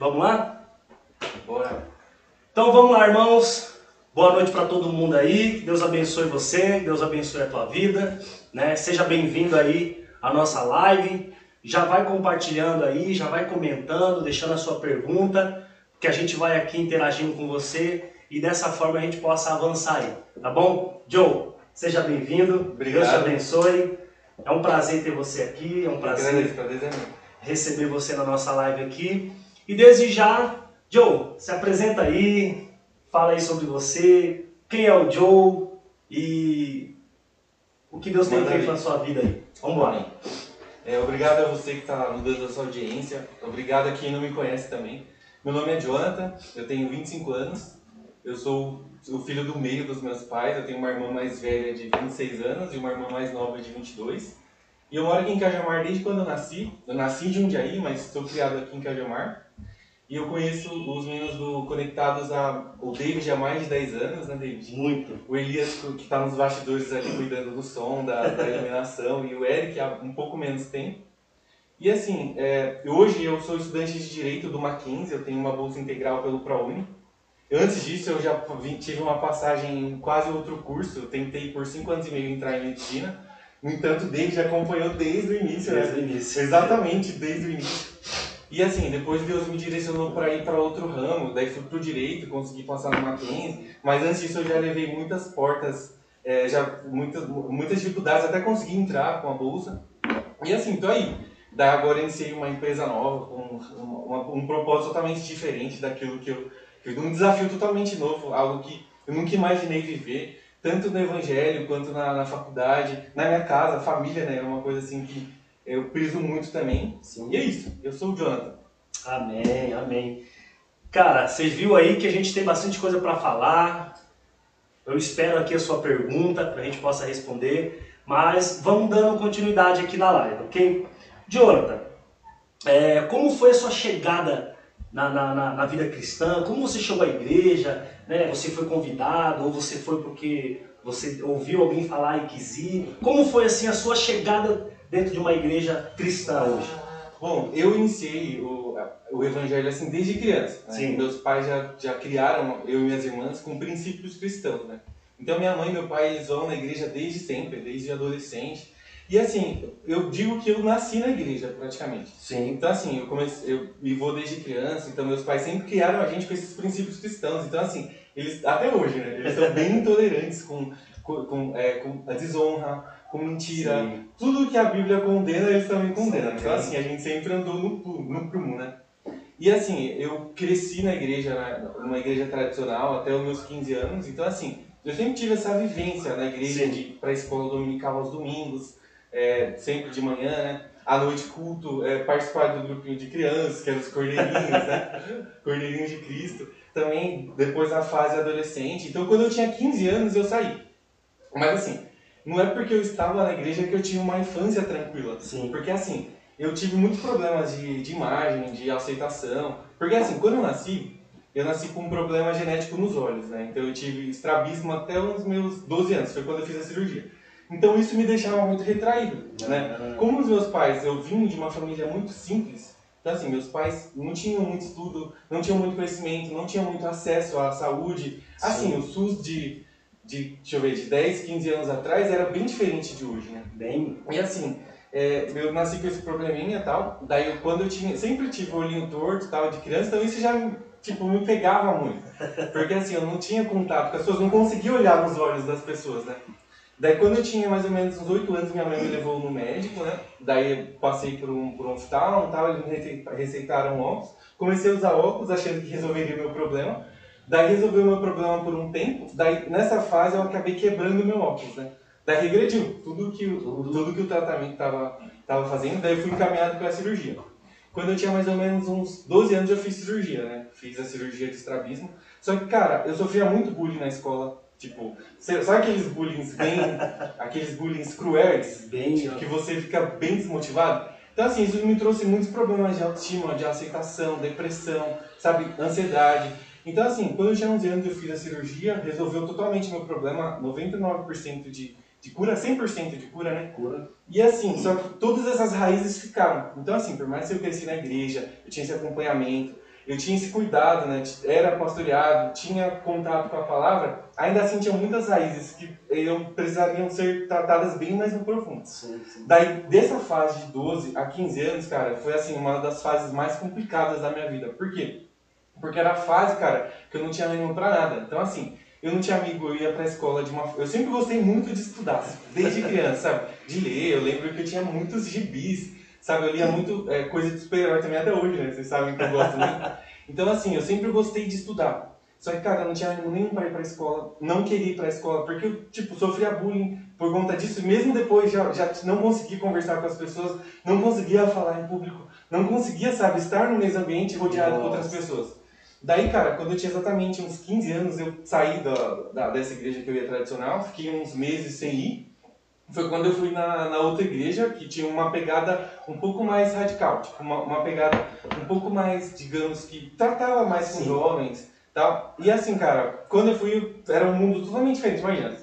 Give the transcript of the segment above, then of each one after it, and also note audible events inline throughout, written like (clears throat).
Vamos lá? Bora. Então vamos lá, irmãos. Boa noite para todo mundo aí. Deus abençoe você, Deus abençoe a tua vida, né? Seja bem-vindo aí à nossa live. Já vai compartilhando aí, já vai comentando, deixando a sua pergunta, que a gente vai aqui interagindo com você e dessa forma a gente possa avançar aí, tá bom? Joe, seja bem-vindo. Obrigado. Deus te abençoe. É um prazer ter você aqui, é um prazer é receber você na nossa live aqui. E desde já, Joe, se apresenta aí, fala aí sobre você, quem é o Joe e o que Deus tem feito aí. na sua vida aí. Vamos lá. É, obrigado a você que está mudando a sua audiência. Obrigado a quem não me conhece também. Meu nome é Jonathan, eu tenho 25 anos. Eu sou o filho do meio dos meus pais. Eu tenho uma irmã mais velha de 26 anos e uma irmã mais nova de 22. E eu moro aqui em Cajamar desde quando eu nasci. Eu nasci em Jundiaí, mas estou criado aqui em Cajamar. E eu conheço os meninos do Conectados a... O David há mais de 10 anos, né, David? Muito. o Elias que está nos bastidores ali cuidando do som, da, da iluminação, e o Eric há um pouco menos tempo. E assim, é, hoje eu sou estudante de Direito do Mackenzie, eu tenho uma bolsa integral pelo ProUni. Antes disso eu já vim- tive uma passagem em quase outro curso, eu tentei por cinco anos e meio entrar em Medicina. No entanto, David acompanhou desde o início, né? Desde o início. Exatamente, desde o início. E assim, depois Deus me direcionou para ir para outro ramo, daí fui pro direito, consegui passar no Mackenzie, mas antes disso eu já levei muitas portas, é, já muitas, muitas dificuldades até conseguir entrar com a bolsa. E assim, tô aí. Daí agora iniciei uma empresa nova, com uma- um propósito totalmente diferente daquilo que eu, que eu- um desafio totalmente novo, algo que eu nunca imaginei viver, tanto no evangelho quanto na, na faculdade, na minha casa, família, né? É uma coisa assim que eu priso muito também. Sim. E é isso, eu sou o Jonathan. Amém, amém. Cara, você viu aí que a gente tem bastante coisa para falar. Eu espero aqui a sua pergunta para a gente possa responder. Mas vamos dando continuidade aqui na live, ok? Jonathan, é, como foi a sua chegada na, na, na- na vida cristã? Como você chegou à igreja? Né? Você foi convidado ou você foi porque você ouviu alguém falar e quis ir? Como foi assim a sua chegada dentro de uma igreja cristã hoje? Bom, eu iniciei o, o evangelho assim desde criança. né? Sim. Meus pais já, já criaram eu e minhas irmãs com princípios cristãos, né? Então minha mãe e meu pai eles vão na igreja desde sempre, desde adolescente. E assim, eu digo que eu nasci na igreja praticamente. Sim. Então assim, eu comecei, eu me vou desde criança, então meus pais sempre criaram a gente com esses princípios cristãos. Então assim, eles até hoje, né? Eles são bem intolerantes com, com, com, é, com a desonra, com mentira, Sim. tudo que a Bíblia condena, eles também condenam. Sim. Então, assim, a gente sempre andou no, no prumo, né? E, assim, eu cresci na igreja, numa igreja tradicional até os meus 15 anos. Então, assim, eu sempre tive essa vivência na igreja Sim. de ir pra escola dominical aos domingos, é, sempre de manhã, né? À noite, culto, é, participar do grupinho de crianças, que eram os cordeirinhos, né? (laughs) Cordeirinhos de Cristo. Também, depois na fase adolescente. Então, quando eu tinha 15 anos, eu saí. Mas, assim, não é porque eu estava na igreja que eu tinha uma infância tranquila. Sim. Porque assim, eu tive muitos problemas de, de imagem, de aceitação. Porque assim, quando eu nasci, eu nasci com um problema genético nos olhos, né? Então eu tive estrabismo até os meus 12 anos, foi quando eu fiz a cirurgia. Então isso me deixava muito retraído, né? Como os meus pais, eu vim de uma família muito simples, então assim, meus pais não tinham muito estudo, não tinham muito conhecimento, não tinham muito acesso à saúde. Assim, Sim. o SUS de, de, deixa eu ver, de 10, 15 anos atrás era bem diferente de hoje, né? Bem, E assim, é, eu nasci com esse probleminha e tal. Daí quando eu tinha. Sempre tive o olhinho torto e tal de criança, então isso já tipo, me pegava muito. (laughs) Porque assim, eu não tinha contato com as pessoas, não conseguia olhar nos olhos das pessoas, né? Daí quando eu tinha mais ou menos uns 8 anos, minha mãe me levou no médico, né? Daí eu passei por um, por um hospital e tal, eles me receita- receitaram óculos. Comecei a usar óculos achando que resolveria meu problema. Daí resolveu meu problema por um tempo. Daí nessa fase eu acabei quebrando meu óculos, né? Daí regrediu tudo que, tudo que o tratamento estava tava fazendo. Daí eu fui encaminhado para a cirurgia. Quando eu tinha mais ou menos uns 12 anos eu fiz cirurgia, né? Fiz a cirurgia de estrabismo. Só que, cara, eu sofria muito bullying na escola. Tipo, sabe aqueles bullying bem. (laughs) aqueles bullying cruéis? bem, que você fica bem desmotivado. Então, assim, isso me trouxe muitos problemas de autoestima, de aceitação, depressão, sabe, ansiedade. Então, assim, quando eu tinha 11 anos eu fiz a cirurgia, resolveu totalmente meu problema, 99% de, de cura, 100% de cura, né? cura. E assim, só que todas essas raízes ficaram. Então, assim, por mais que eu cresci na igreja, eu tinha esse acompanhamento, eu tinha esse cuidado, né? Era pastoreado, tinha contato com a palavra, ainda assim tinha muitas raízes que eu precisariam ser tratadas bem mais no profundo. Sim, sim. Daí, dessa fase de 12 a 15 anos, cara, foi assim, uma das fases mais complicadas da minha vida. Por quê? Porque era a fase, cara, que eu não tinha ânimo pra nada. Então, assim, eu não tinha amigo, eu ia pra escola de uma. Eu sempre gostei muito de estudar, desde criança, sabe? De ler, eu lembro que eu tinha muitos gibis Sabe, eu lia muito é, coisa de super-herói também até hoje, né? Vocês sabem que eu gosto muito. Então, assim, eu sempre gostei de estudar. Só que, cara, eu não tinha ânimo nenhum pra ir pra escola, não queria ir pra escola, porque eu, tipo, sofria bullying por conta disso. Mesmo depois, já, já não conseguia conversar com as pessoas, não conseguia falar em público, não conseguia, sabe, estar no mesmo ambiente rodeado Nossa. com outras pessoas. Daí, cara, quando eu tinha exatamente uns 15 anos, eu saí da, da, dessa igreja que eu ia tradicional, fiquei uns meses sem ir foi quando eu fui na, na outra igreja que tinha uma pegada um pouco mais radical, tipo uma, uma pegada um pouco mais, digamos que tratava mais com Sim. jovens, tal. E assim, cara, quando eu fui era um mundo totalmente diferente, imagina,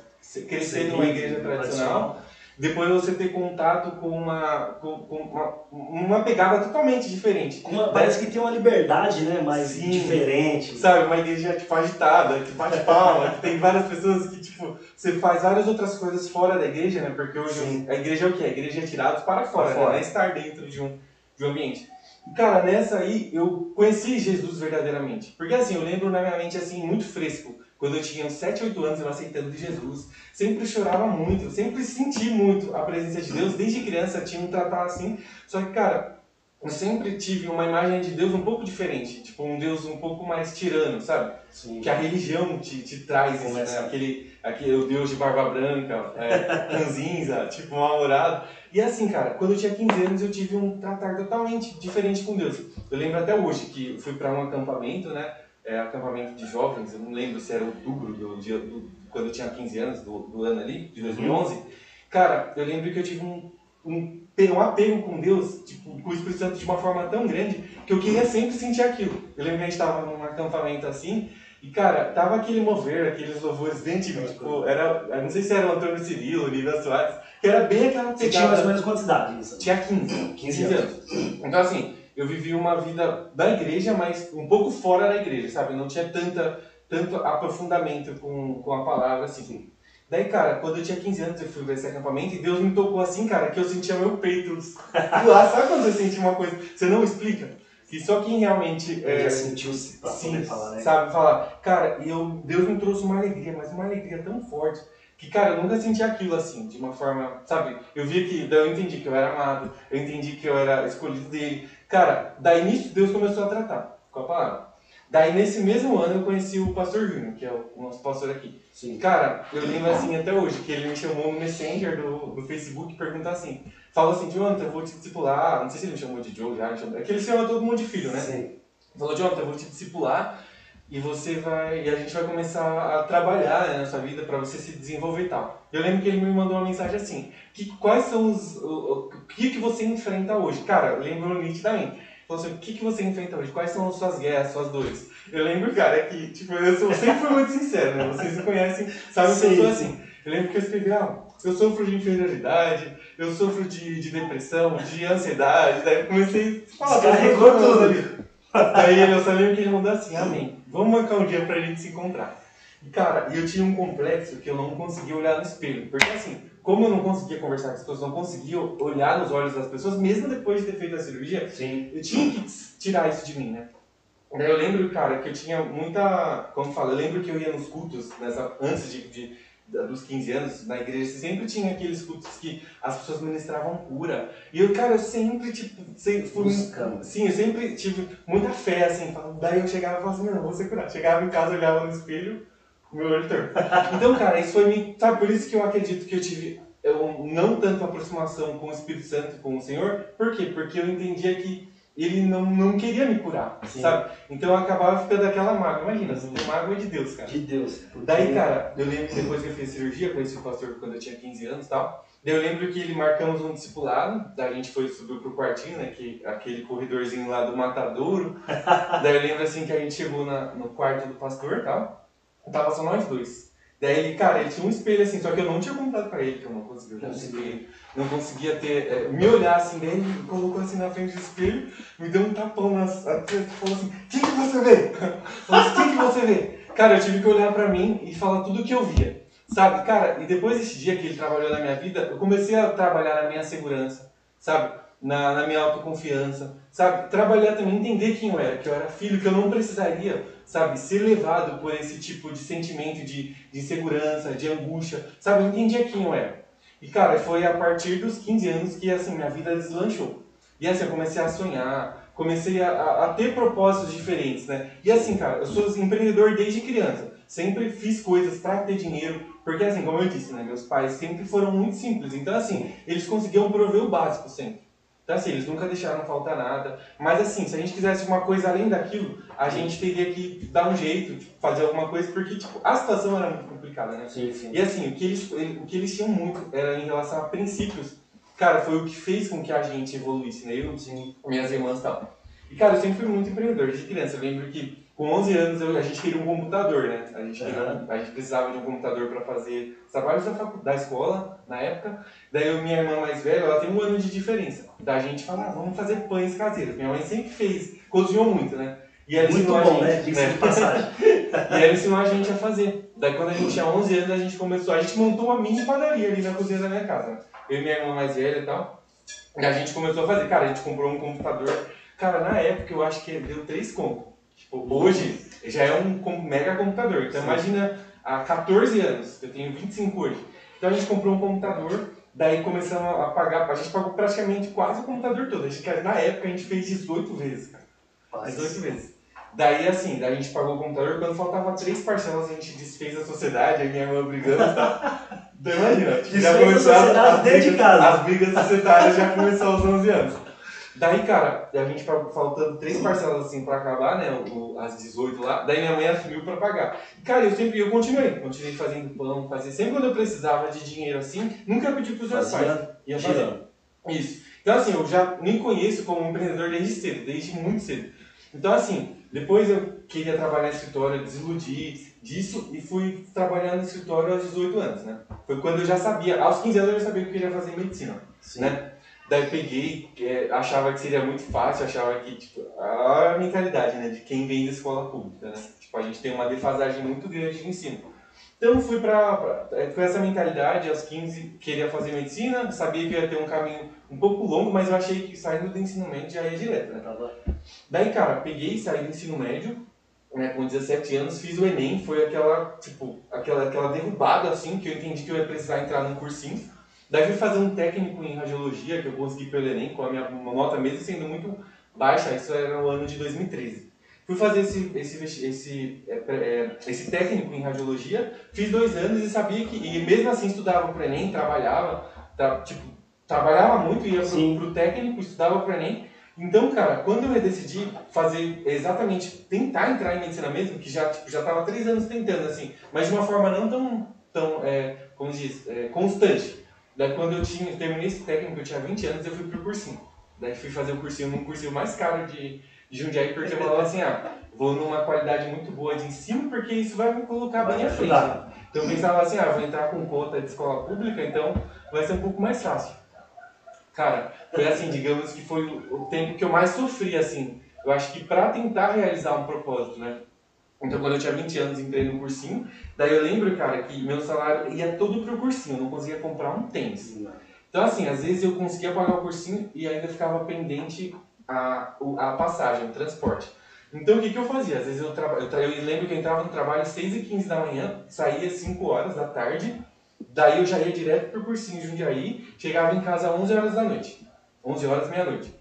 crescer numa igreja tradicional depois você ter contato com uma, com, com uma, uma pegada totalmente diferente. Uma, parece que tem uma liberdade, né? Mais Sim, diferente. Sabe, uma igreja tipo agitada, que bate palma, que tem várias pessoas que, tipo, você faz várias outras coisas fora da igreja, né? Porque hoje Sim. a igreja é o quê? A igreja é tirada para fora, para. Né? Não é estar dentro de um, de um ambiente. E, cara, nessa aí eu conheci Jesus verdadeiramente. Porque assim, eu lembro na minha mente assim, muito fresco quando eu tinha uns 7, 8 anos, eu aceitando de Jesus. Sempre chorava muito, sempre senti muito a presença de Deus. Desde criança tinha um tratar assim. Só que, cara, eu sempre tive uma imagem de Deus um pouco diferente. Tipo, um Deus um pouco mais tirano, sabe? Sim. Que a religião te, te traz, isso, né? Aquele, aquele o Deus de barba branca, é, (laughs) tipo, mal-humorado. E assim, cara, quando eu tinha 15 anos, eu tive um tratar totalmente diferente com Deus. Eu lembro até hoje que fui para um acampamento, né? É, acampamento de jovens, eu não lembro se era outubro do dia do, quando eu tinha 15 anos, do, do ano ali, de 2011. Uhum. Cara, eu lembro que eu tive um, um, um apego com Deus, tipo, com o Espírito Santo de uma forma tão grande que eu queria sempre sentir aquilo. Eu lembro que a gente estava num acampamento assim, e cara, tava aquele mover, aqueles louvores bem antigos, tipo, era, não sei se era o Antônio Cirilo, o Nívia Soares, que era bem aquela pegada. Você tinha mais ou menos quantas idades? Tinha 15, 15, 15 anos. anos. Então assim, eu vivi uma vida da igreja, mas um pouco fora da igreja, sabe? Não tinha tanta, tanto aprofundamento com, com a palavra assim. Daí, cara, quando eu tinha 15 anos, eu fui ver esse acampamento e Deus me tocou assim, cara, que eu sentia meu peito (laughs) lá. Sabe quando você sente uma coisa, você não explica? Que só quem realmente. é, já sentiu pra sim, falar, né? Sabe falar. Cara, e eu, Deus me trouxe uma alegria, mas uma alegria tão forte que, cara, eu nunca senti aquilo assim, de uma forma, sabe? Eu vi que, daí eu entendi que eu era amado, eu entendi que eu era escolhido dele. Cara, daí nisso Deus começou a tratar com a palavra. Daí nesse mesmo ano eu conheci o pastor Júnior, que é o nosso pastor aqui. Sim. Cara, eu lembro assim até hoje, que ele me chamou no Messenger do, do Facebook e perguntou assim, falou assim, Jonathan, eu vou te discipular, não sei se ele me chamou de Joe já, é que ele chama todo mundo de filho, né? Sim. Falou, Jonathan, eu vou te discipular e você vai e a gente vai começar a trabalhar né, na sua vida para você se desenvolver e tal. Eu lembro que ele me mandou uma mensagem assim: que, quais são os o, o, que que você enfrenta hoje? Cara, lembro nitidamente. Falou assim, o que que você enfrenta hoje? Quais são as suas guerras, suas dores? Eu lembro, cara, que tipo eu, sou, eu sempre fui muito sincero, né? Vocês me conhecem, sabem que eu sou assim. Eu lembro que eu escrevi, ah, eu sofro de inferioridade, eu sofro de, de depressão, de ansiedade. Daí comecei a falar, carregou tudo ali. Daí eu só lembro que ele mandou assim, amém. Vamos marcar um dia pra gente se encontrar. E, cara, eu tinha um complexo que eu não conseguia olhar no espelho. Porque, assim, como eu não conseguia conversar com as pessoas, não conseguia olhar nos olhos das pessoas, mesmo depois de ter feito a cirurgia, Sim. eu tinha que tirar isso de mim, né? Daí eu lembro, cara, que eu tinha muita. Como fala, eu lembro que eu ia nos cultos, nessa, antes de, de dos 15 anos na igreja, sempre tinha aqueles cultos que as pessoas ministravam cura. E eu, cara, eu sempre, tipo, sempre fui. Buscando. Sim, eu sempre tive muita fé, assim. Daí eu chegava e falava assim, não, vou ser curado. Chegava em casa, olhava no espelho, meu torto. (laughs) Então, cara, isso foi. Sabe, por isso que eu acredito que eu tive eu, não tanto aproximação com o Espírito Santo, com o Senhor. Por quê? Porque eu entendia que ele não, não queria me curar, Sim. sabe? Então eu acabava ficando aquela mágoa. Imagina, você tem mágoa de Deus, cara. De Deus. Porque... Daí, cara, eu lembro que depois que eu fiz cirurgia, conheci o pastor quando eu tinha 15 anos e tal. Daí eu lembro que ele marcamos um discipulado, daí a gente foi subir pro quartinho, né, que, aquele corredorzinho lá do matadouro. (laughs) daí eu lembro assim que a gente chegou na, no quarto do pastor e tal. Tava só nós dois. Daí ele, cara, ele tinha um espelho assim, só que eu não tinha contado pra ele que eu não conseguia olhar no espelho. Não conseguia ter, é, me olhar assim, daí ele colocou assim na frente do espelho, me deu um tapão nas. Falou assim, o que, que você vê? (laughs) Falou assim, o que, que você vê? Cara, eu tive que olhar pra mim e falar tudo o que eu via. Sabe, cara, e depois desse dia que ele trabalhou na minha vida, eu comecei a trabalhar na minha segurança, sabe? Na, na minha autoconfiança, sabe? Trabalhar também, entender quem eu era, que eu era filho, que eu não precisaria, sabe? Ser levado por esse tipo de sentimento de, de de angústia, sabe? Eu entendia quem eu era. E, cara, foi a partir dos 15 anos que, assim, minha vida deslanchou. E, assim, eu comecei a sonhar, comecei a, a, a ter propósitos diferentes, né? E, assim, cara, eu sou empreendedor desde criança. Sempre fiz coisas para ter dinheiro, porque assim, como eu disse, né, meus pais sempre foram muito simples. Então assim, eles conseguiam prover o básico sempre. Então assim, eles nunca deixaram faltar nada. Mas assim, se a gente quisesse uma coisa além daquilo, a gente teria que dar um jeito, tipo, fazer alguma coisa, porque tipo, a situação era muito complicada, né? Sim, sim. E assim, o que eles, o que eles tinham muito era em relação a princípios. Cara, foi o que fez com que a gente evoluísse, né? Eu, sim, minhas irmãs e tal. E cara, eu sempre fui muito empreendedor desde criança. Eu lembro que com 11 anos eu, a gente queria um computador, né? A gente, queria, Uhum. a gente precisava de um computador para fazer os trabalhos da, da escola, na época. Daí eu, minha irmã mais velha, ela tem um ano de diferença. Da gente falar, ah, vamos fazer pães caseiros. Minha mãe sempre fez, cozinhou muito, né? E ela Muito ensinou a bom, gente, né? Diga-se (laughs) de passagem. E ela ensinou a gente a fazer. Daí quando a gente tinha 11 anos, a gente começou, a gente montou uma mini padaria ali na cozinha da minha casa. né? Eu e minha irmã mais velha e tal. E a gente começou a fazer. Cara, a gente comprou um computador. Cara, na época eu acho que deu 3 conto. Tipo, hoje já é um mega computador. Então Sim. imagina há 14 anos, eu tenho 25 hoje. Então a gente comprou um computador, daí começamos a pagar, a gente pagou praticamente quase o computador todo. A gente, na época a gente fez 18 vezes, cara. Paz. 18 vezes. Daí assim, daí a gente pagou o computador, quando faltava três parcelas a gente desfez a sociedade, aí minha irmã brigando e tal. Então imagina, (laughs) já a começou as, sociedade as, dentro de brigas, casa. as brigas societárias já começou aos 11 anos. Daí, cara, a gente fa- faltando três parcelas assim pra acabar, né, o, as 18 lá, daí minha mãe assumiu pra pagar. E, cara, eu sempre, eu continuei, continuei fazendo pão, fazia, sempre quando eu precisava de dinheiro assim, nunca pedi pros meus pais. Ia fazer. girando. Isso. Então, assim, eu já me conheço como empreendedor desde cedo, desde muito cedo. Então, assim, depois eu queria trabalhar em escritório, desiludi disso e fui trabalhar no escritório aos 18 anos, né? Foi quando eu já sabia, aos 15 anos eu já sabia que eu queria fazer medicina, Sim. né? Daí peguei, é, achava que seria muito fácil, achava que, tipo, a mentalidade, né, de quem vem da escola pública, né? Tipo, a gente tem uma defasagem muito grande de ensino. Então fui pra, pra- é, com essa mentalidade, aos 15 queria fazer medicina, sabia que ia ter um caminho um pouco longo, mas eu achei que saindo do ensino médio já ia direto, né? Daí, cara, peguei, saí do ensino médio, né, com 17 anos, fiz o Enem, foi aquela, tipo, aquela, aquela derrubada, assim, que eu entendi que eu ia precisar entrar num cursinho. Daí fui fazer um técnico em radiologia, que eu consegui pelo Enem, com a minha nota mesmo sendo muito baixa, isso era no ano de 2013. Fui fazer esse, esse, esse, é, é, esse técnico em radiologia, fiz dois anos e sabia que, e mesmo assim estudava pro Enem, trabalhava, tra- tipo, trabalhava muito, ia pro, pro técnico, estudava pro Enem, então, cara, quando eu decidi fazer exatamente, tentar entrar em medicina mesmo, que já, tipo, já tava três anos tentando, assim, mas de uma forma não tão, tão é, como diz, é, constante. Daí quando eu tinha, terminei esse técnico, eu tinha 20 anos, eu fui pro cursinho. Daí fui fazer o cursinho num cursinho mais caro de, de Jundiaí, porque eu falava assim, ah, vou numa qualidade muito boa de ensino, porque isso vai me colocar Vai bem à te frente. Então eu pensava assim, ah, vou entrar com cota de escola pública, então vai ser um pouco mais fácil. Cara, foi assim, digamos que foi o tempo que eu mais sofri, assim. Eu acho que pra tentar realizar um propósito, né? Então quando eu tinha 20 anos, entrei no cursinho. Daí eu lembro, cara, que meu salário ia todo pro cursinho, eu não conseguia comprar um tênis. Então assim, às vezes eu conseguia pagar o cursinho e ainda ficava pendente a, a passagem, o transporte. Então o que, que eu fazia? Às vezes eu, tra- eu lembro que eu entrava no trabalho às 6h15 da manhã, saía às 5 horas da tarde, daí eu já ia direto pro cursinho de Jundiaí, chegava em casa às 11 horas da noite. 11 horas, meia-noite.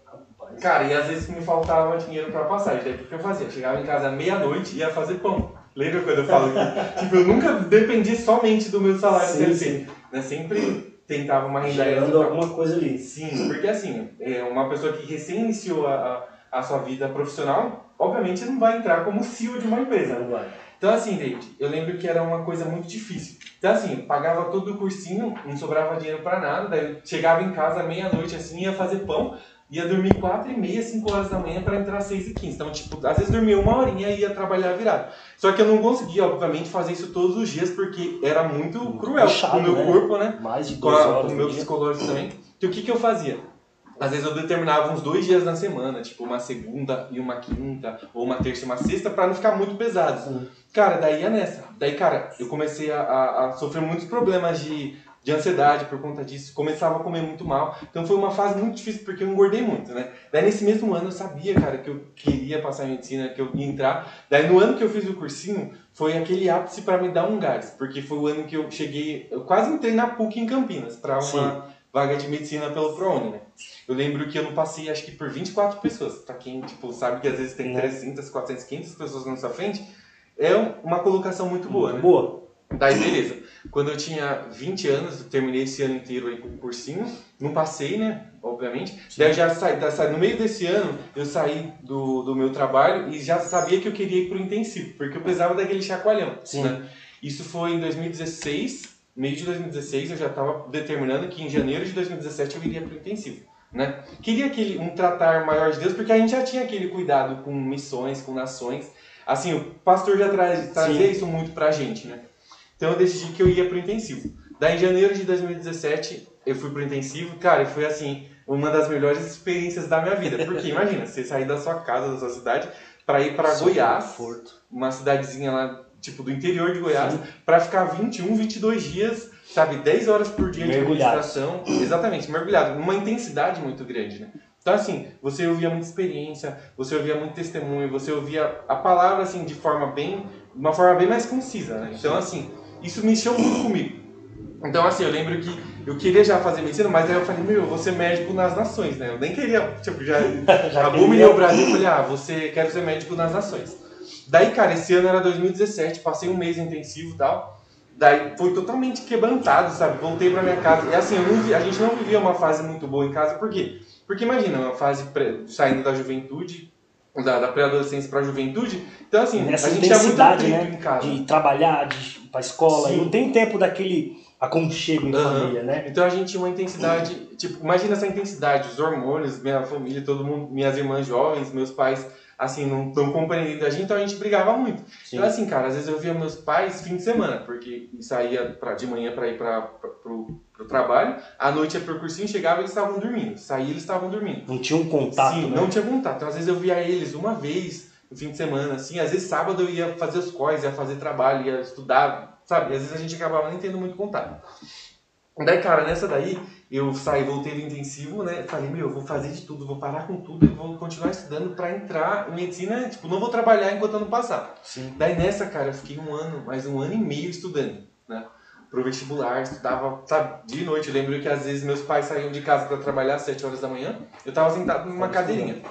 Cara, e às vezes me faltava dinheiro pra passagem, daí o que eu fazia? Eu chegava em casa meia-noite e ia fazer pão. Lembra quando eu falo que (laughs) tipo, eu nunca dependi somente do meu salário Sim, CLT, né? Sempre tentava uma renda Gerando alguma coisa ali. Sim, porque assim, é uma pessoa que recém iniciou a, a, a sua vida profissional, obviamente não vai entrar como CEO de uma empresa? Não vai. Então assim, David, eu lembro que era uma coisa muito difícil. Então assim, eu pagava todo o cursinho, não sobrava dinheiro pra nada, daí eu chegava em casa meia-noite assim, ia fazer pão. Ia dormir 4 e meia, 5 horas da manhã para entrar às 6 e 15. Então, tipo, às vezes dormia uma horinha e ia trabalhar virado. Só que eu não conseguia, obviamente, fazer isso todos os dias porque era muito, muito cruel puxado, com o meu né? corpo, né? Mais de Com, 12 a- horas com o meu psicológico também. Então, o que, que eu fazia? Às vezes eu determinava uns dois dias na semana, tipo uma segunda e uma quinta, ou uma terça e uma sexta, para não ficar muito pesado. Cara, daí é nessa. Daí, cara, eu comecei a, a- a sofrer muitos problemas de, de ansiedade por conta disso. Começava a comer muito mal. Então foi uma fase muito difícil porque eu engordei muito, né? Daí nesse mesmo ano eu sabia, cara, que eu queria passar em medicina, que eu ia entrar. Daí no ano que eu fiz o cursinho, foi aquele ápice para me dar um gás. Porque foi o ano que eu cheguei, eu quase entrei na PUC em Campinas, para uma Sim. vaga de medicina pelo ProUni, né? Eu lembro que eu não passei, acho que por 24 pessoas. Pra quem, tipo, sabe que às vezes tem Né. 300, 400, 500 pessoas na sua frente, é uma colocação muito boa, Muito né? boa. Daí, beleza. Quando eu tinha 20 anos, eu terminei esse ano inteiro aí com o cursinho. Não passei, né? Obviamente. Daí eu já saí, no meio desse ano, eu saí do, do meu trabalho e já sabia que eu queria ir pro intensivo, porque eu precisava daquele chacoalhão. Sim. Né? Isso foi em 2016, meio de 2016, eu já estava determinando que em janeiro de 2017 eu iria pro intensivo. Né? Queria aquele, um tratar maior de Deus, porque a gente já tinha aquele cuidado com missões, com nações. Assim, o pastor já traz, trazia Sim. isso muito pra gente, né? Então eu decidi que eu ia pro intensivo. Daí em janeiro de 2017 eu fui pro intensivo, cara, e foi assim, uma das melhores experiências da minha vida. Porque imagina, você sair da sua casa, da sua cidade, para ir para Goiás, conforto. uma cidadezinha lá, tipo, do interior de Goiás, para ficar 21, 22 dias, sabe, 10 horas por dia Mergulhado. de meditação. Exatamente, mergulhado, numa intensidade muito grande, né? Então, assim, você ouvia muita experiência, você ouvia muito testemunho, você ouvia a palavra, assim, de forma bem, uma forma bem mais concisa, né? Então, assim, isso mexeu muito comigo. Então, assim, eu lembro que eu queria já fazer medicina, mas aí eu falei, meu, eu vou ser médico nas nações, né? Eu nem queria, tipo, já (laughs) Já abominei queria- o Brasil e falei, ah, você quer ser médico nas nações. Daí, cara, esse ano era 2017, passei um mês intensivo e tal. Daí foi totalmente quebrantado, sabe? Voltei pra minha casa. E assim, eu vi- a gente não vivia uma fase muito boa em casa, por quê? Porque imagina, uma fase pré- saindo da juventude, da, da pré-adolescência pra juventude. Então, assim, Nessa a gente tinha muito atrito né? em casa. De trabalhar, de ir pra escola. Sim. E não tem tempo daquele aconchego em Aham. família, né? Então a gente tinha uma intensidade, tipo, imagina essa intensidade, os hormônios, minha família, todo mundo, minhas irmãs jovens, meus pais, assim, não estão compreendendo a gente, então a gente brigava muito. Sim. Então assim, cara, às vezes eu via meus pais fim de semana, porque saía pra, de manhã para ir pra, pro, pro trabalho, à noite ia pro cursinho, chegava eles estavam dormindo, saía eles estavam dormindo. Não tinha um contato, Sim, né? não tinha contato. Então, às vezes eu via eles uma vez no fim de semana, assim. Às vezes sábado eu ia fazer os cóis, ia fazer trabalho, ia estudar, sabe? Às vezes a gente acabava nem tendo muito contato. Daí, cara, nessa daí, eu saí, voltei do intensivo, né? Falei, meu, eu vou fazer de tudo, vou parar com tudo e vou continuar estudando pra entrar em medicina. Tipo, não vou trabalhar enquanto eu não passar. Sim. Daí nessa, cara, eu fiquei um ano, mais um ano e meio estudando, né? Pro vestibular, estudava, sabe, de noite. Eu lembro que às vezes meus pais saíam de casa para trabalhar às 7 horas da manhã, eu tava sentado numa cadeirinha.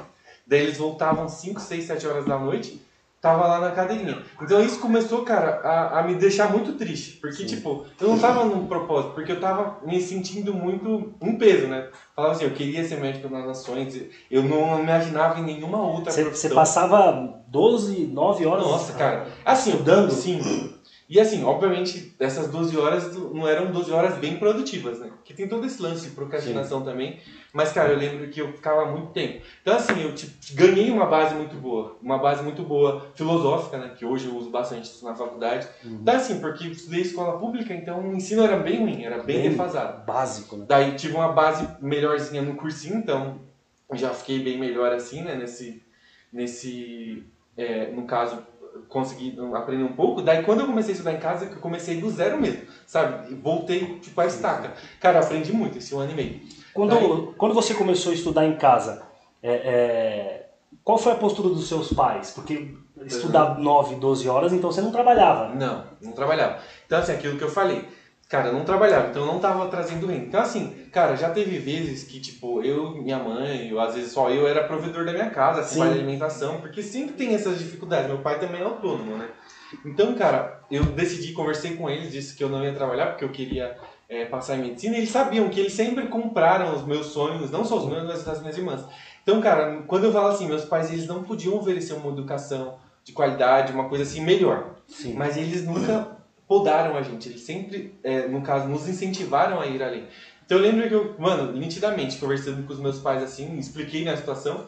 Daí eles voltavam 5, 6, 7 horas da noite, tava lá na cadeirinha. Então isso começou, cara, a, a me deixar muito triste, porque, Sim. tipo, eu não tava num propósito, porque eu tava me sentindo muito um peso, né? Falava assim, eu queria ser médico nas nações, eu não imaginava em nenhuma outra Você, profissão. você passava 12, 9 horas Nossa, cara. Assim, estudando. Sim. E assim, obviamente, essas 12 horas não eram 12 horas bem produtivas, né? Porque tem todo esse lance de procrastinação também. Mas, cara, eu lembro que eu ficava muito tempo. Então, assim, eu tipo, ganhei uma base muito boa. Uma base muito boa filosófica, né? Que hoje eu uso bastante isso na faculdade. Uhum. Então, assim, porque eu estudei escola pública, então o ensino era bem ruim, era bem, Bem- defasado. Básico, né? Daí tive uma base melhorzinha no cursinho, então já fiquei bem melhor assim, né? Nesse, nesse é, no caso, consegui aprender um pouco. Daí quando eu comecei a estudar em casa, eu comecei do zero mesmo, sabe? Voltei tipo a estaca. Cara, aprendi muito esse um ano e meio. Quando, quando você começou a estudar em casa, é, é, qual foi a postura dos seus pais? Porque estudar 9, 12 horas, então você não trabalhava. Não, não trabalhava. Então, assim, aquilo que eu falei. Cara, eu não trabalhava, então eu não tava trazendo renda. Então, assim, cara, já teve vezes que, tipo, eu, minha mãe, ou às vezes só eu era provedor da minha casa, assim, Sim. vale alimentação, porque sempre tem essas dificuldades. Meu pai também é autônomo, né? Então, cara, eu decidi, conversei com eles, disse que eu não ia trabalhar porque eu queria é, passar em medicina. E eles sabiam que eles sempre compraram os meus sonhos, não só os meus, mas das minhas irmãs. Então, cara, quando eu falo assim, meus pais, eles não podiam oferecer uma educação de qualidade, uma coisa assim melhor. Sim. Mas eles nunca podaram a gente, eles sempre, é, no caso, nos incentivaram a ir além. Então eu lembro que eu, mano, nitidamente, conversando com os meus pais assim, expliquei na situação.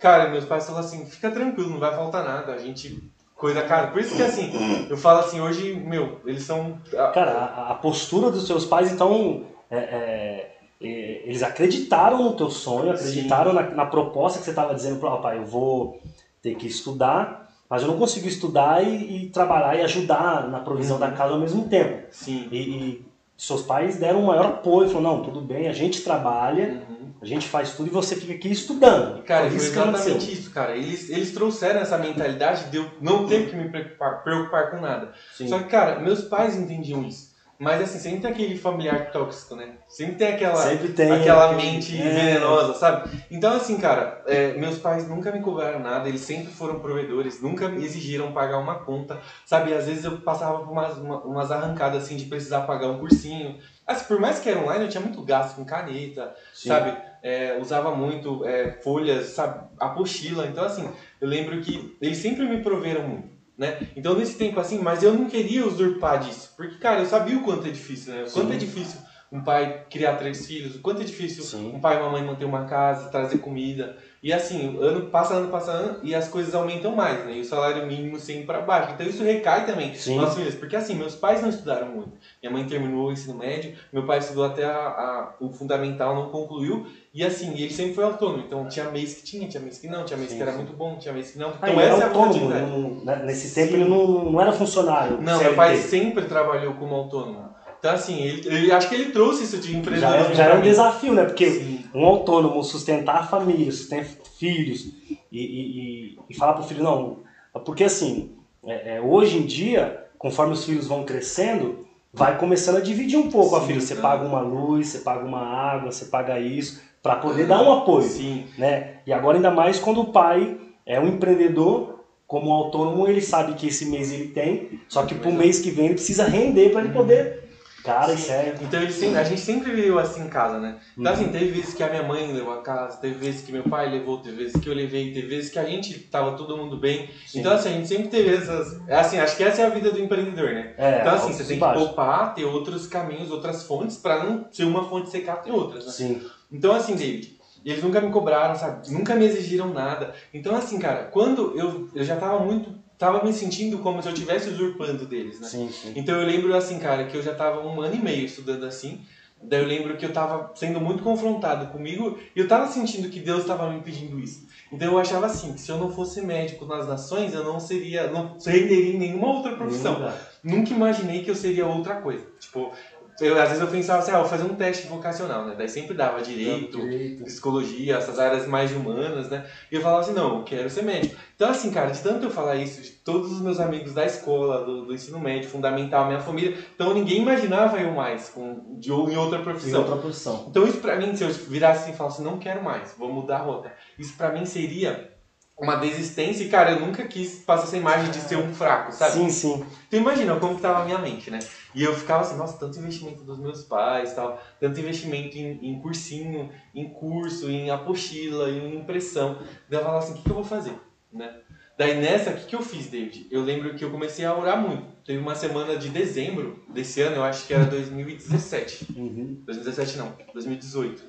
Cara, meus pais falaram assim: fica tranquilo, não vai faltar nada, a gente coisa, cara. Por isso que assim, eu falo assim, hoje, meu, eles são. Cara, a, a postura dos seus pais, então. É, é, é eles acreditaram no teu sonho, acreditaram na, na, proposta que você estava dizendo para o pai, eu vou ter que estudar, mas eu não consigo estudar e, e trabalhar e ajudar na provisão uhum. da casa ao mesmo tempo. Sim. E, e, seus pais deram um maior apoio, falaram, não, tudo bem, a gente trabalha, uhum. a gente faz tudo e você fica aqui estudando. Cara, foi exatamente isso, cara. Eles, eles trouxeram essa mentalidade de eu não ter que me preocupar, preocupar com nada. Sim. Só que, cara, meus pais entendiam isso. Mas assim, sempre tem aquele familiar tóxico, né? Sempre tem aquela, sempre tem aquela aquele... mente é. venenosa, sabe? Então assim, cara, é, meus pais nunca me cobraram nada, eles sempre foram provedores, nunca me exigiram pagar uma conta, sabe? Às vezes eu passava por umas, umas arrancadas assim de precisar pagar um cursinho. Assim, por mais que era online, eu tinha muito gasto com caneta, Sim. sabe? É, usava muito é, folhas, sabe? Apostila. Então assim, eu lembro que eles sempre me proveram muito né? Então nesse tempo assim, mas eu não queria usurpar disso, porque cara, eu sabia o quanto é difícil, né? O quanto é difícil um pai criar três filhos, o quanto é difícil Sim. um pai e uma mãe manter uma casa, trazer comida. E assim, ano passa ano passa ano e as coisas aumentam mais, né? E o salário mínimo sempre para baixo. Então isso recai também Sim. nas filhas, porque assim, meus pais não estudaram muito. Minha mãe terminou o ensino médio, meu pai estudou até a, a, o fundamental, não concluiu. E assim, ele sempre foi autônomo. Então tinha mês que tinha, tinha mês que não, tinha mês sim, que era sim. muito bom, tinha mês que não. Então ah, essa é a autônomo, não, né? Nesse tempo ele não, não era funcionário. Não, meu pai sempre trabalhou como autônomo. Então, assim, ele, ele, acho que ele trouxe isso de empreendedorismo. Já, já é um desafio, né? Porque Sim. um autônomo sustentar a família, sustentar filhos e, e, e, falar para o filho, não. Porque, assim, é, é, hoje em dia, conforme os filhos vão crescendo, vai começando a dividir um pouco Sim, a filha. Você paga uma luz, você paga uma água, você paga isso, para poder dar um apoio. Sim. Né? E agora, ainda mais quando o pai é um empreendedor como autônomo, ele sabe que esse mês ele tem, só que para o mês que vem ele precisa render para ele poder Cara, Sim. sério. Então ele a gente sempre viveu assim em casa, né? Então assim, uhum. teve vezes que a minha mãe levou a casa, teve vezes que meu pai levou, teve vezes que eu levei, teve vezes que a gente tava todo mundo bem. Sim. Então assim, a gente sempre teve essas. É assim, acho que essa é a vida do empreendedor, né? É, então assim, você tem que poupar, ter outros caminhos, outras fontes, pra não ser uma fonte secar, ter outras, né? Sim. Então assim, David, eles nunca me cobraram, sabe? Nunca me exigiram nada. Então assim, cara, quando eu, eu já tava muito tava me sentindo como se eu estivesse usurpando deles, né? Sim, sim. Então eu lembro assim, cara, que eu já tava um ano e meio estudando assim. Daí eu lembro que eu tava sendo muito confrontado comigo e eu tava sentindo que Deus estava me pedindo isso. Então eu achava assim, que se eu não fosse médico nas nações, eu não seria, não renderia em nenhuma outra profissão. Nunca imaginei que eu seria outra coisa. Tipo, eu, às vezes eu pensava assim, ah, vou fazer um teste vocacional, né? Daí sempre dava direito, direito, psicologia, essas áreas mais humanas, né? E eu falava assim, não, eu quero ser médico. Então, assim, cara, de tanto eu falar isso, de todos os meus amigos da escola, do, do ensino médio, fundamental, minha família, então ninguém imaginava eu mais com, de, em outra profissão. Em outra profissão. Então, isso pra mim, se eu virasse assim e falasse, não quero mais, vou mudar a rota, isso pra mim seria uma desistência e, cara, eu nunca quis passar essa imagem de ser um fraco, sabe? Sim, sim. Então imagina como que tava a minha mente, né? E eu ficava assim, nossa, tanto investimento dos meus pais, tal, tanto investimento em, em cursinho, em curso, em apostila, em impressão. Daí eu falava assim, o que, que eu vou fazer, né? Daí nessa, o que, que eu fiz, David? Eu lembro que eu comecei a orar muito. Teve uma semana de dezembro desse ano, eu acho que era 2017. Uhum. 2017 não, 2018.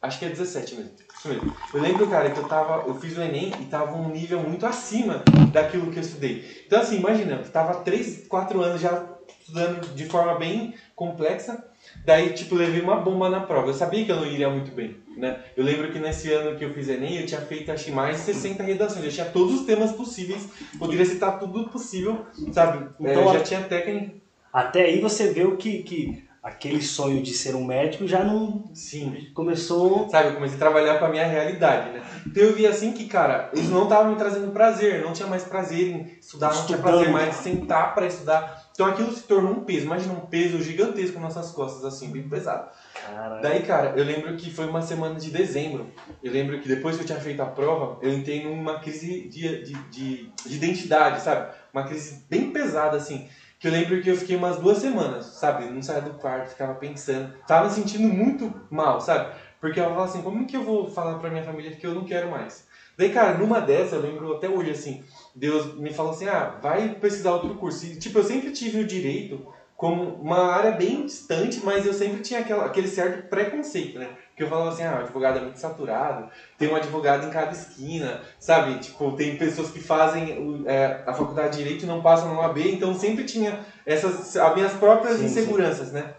Acho que é 17 mesmo. Isso mesmo. Eu lembro, cara, que eu tava. Eu fiz o Enem e tava um nível muito acima daquilo que eu estudei. Então, assim, imagina, eu tava 3, 4 anos já estudando de forma bem complexa. Daí, tipo, levei uma bomba na prova. Eu sabia que eu não iria muito bem, né? Eu lembro que nesse ano que eu fiz Enem, eu tinha feito, acho que mais de 60 redações. Eu tinha todos os temas possíveis, poderia citar tudo possível, sabe? Então, é, já tinha técnica. Até aí você vê o que, que aquele sonho de ser um médico já não. Sim. Começou. Sabe, eu comecei a trabalhar com a minha realidade, né? Então eu vi assim que, cara, eles não estavam me trazendo prazer, não tinha mais prazer em estudar, não tinha prazer mais em sentar para estudar. Então aquilo se tornou um peso. Imagina um peso gigantesco nas nossas costas, assim, bem pesado. Caralho. Daí, cara, eu lembro que foi uma semana de dezembro. Eu lembro que depois que eu tinha feito a prova, eu entrei numa crise de, de, de, de identidade, sabe? Uma crise bem pesada, assim. Que eu lembro que eu fiquei umas duas semanas, sabe? Não saía do quarto, ficava pensando. Tava me sentindo muito mal, sabe? Porque eu falava assim, como que eu vou falar pra minha família que eu não quero mais? Daí, cara, numa dessas, eu lembro até hoje, assim, Deus me falou assim, ah, vai pesquisar outro curso. E, tipo, eu sempre tive o direito como uma área bem distante, mas eu sempre tinha aquela, aquele certo preconceito, né? Porque eu falava assim, ah, o advogado é muito saturado, tem um advogado em cada esquina, sabe? Tipo, tem pessoas que fazem é, a faculdade de Direito e não passam no AB, então sempre tinha essas, as minhas próprias sim, inseguranças, sim. né?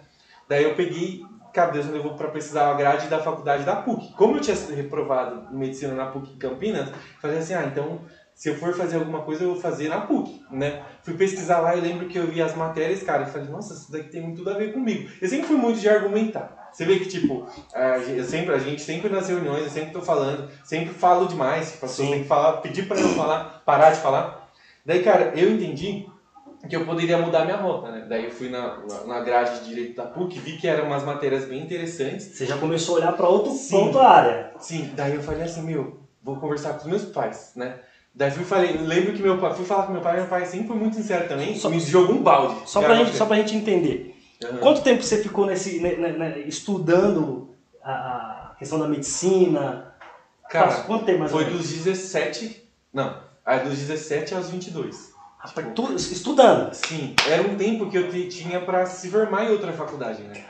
Daí eu peguei, cara, Deus me levou para precisar a grade da faculdade da PUC. Como eu tinha sido reprovado em medicina na PUC em Campinas, falei assim, ah, então se eu for fazer alguma coisa, eu vou fazer na PUC, né? Fui pesquisar lá e lembro que eu vi as matérias, cara, e falei, nossa, isso daqui tem tudo a ver comigo. Eu sempre fui muito de argumentar. Você vê que, tipo, a, eu sempre, a gente sempre nas reuniões, eu sempre tô falando, sempre falo demais, tipo, a pessoa tem que falar, pedir para eu falar, parar de falar. Daí, cara, eu entendi que eu poderia mudar minha rota, né? Daí eu fui na, na grade de Direito da PUC, vi que eram umas matérias bem interessantes. Você já começou a olhar para outro ponto da área. Sim, daí eu falei assim, meu, vou conversar com os meus pais, né? Daí fui falei, lembro que meu pai, fui falar com meu pai, meu pai sempre foi muito sincero também, só, me jogou um balde. Só pra, gente, só pra gente entender. Uhum. Quanto tempo você ficou nesse, né, né, né, estudando a, questão da medicina? Cara, quanto tempo mais Foi dos 17, não, dos 17 aos 22. Rapaz, tipo, tu, estudando? Sim, era um tempo que eu tinha pra se formar em outra faculdade, né?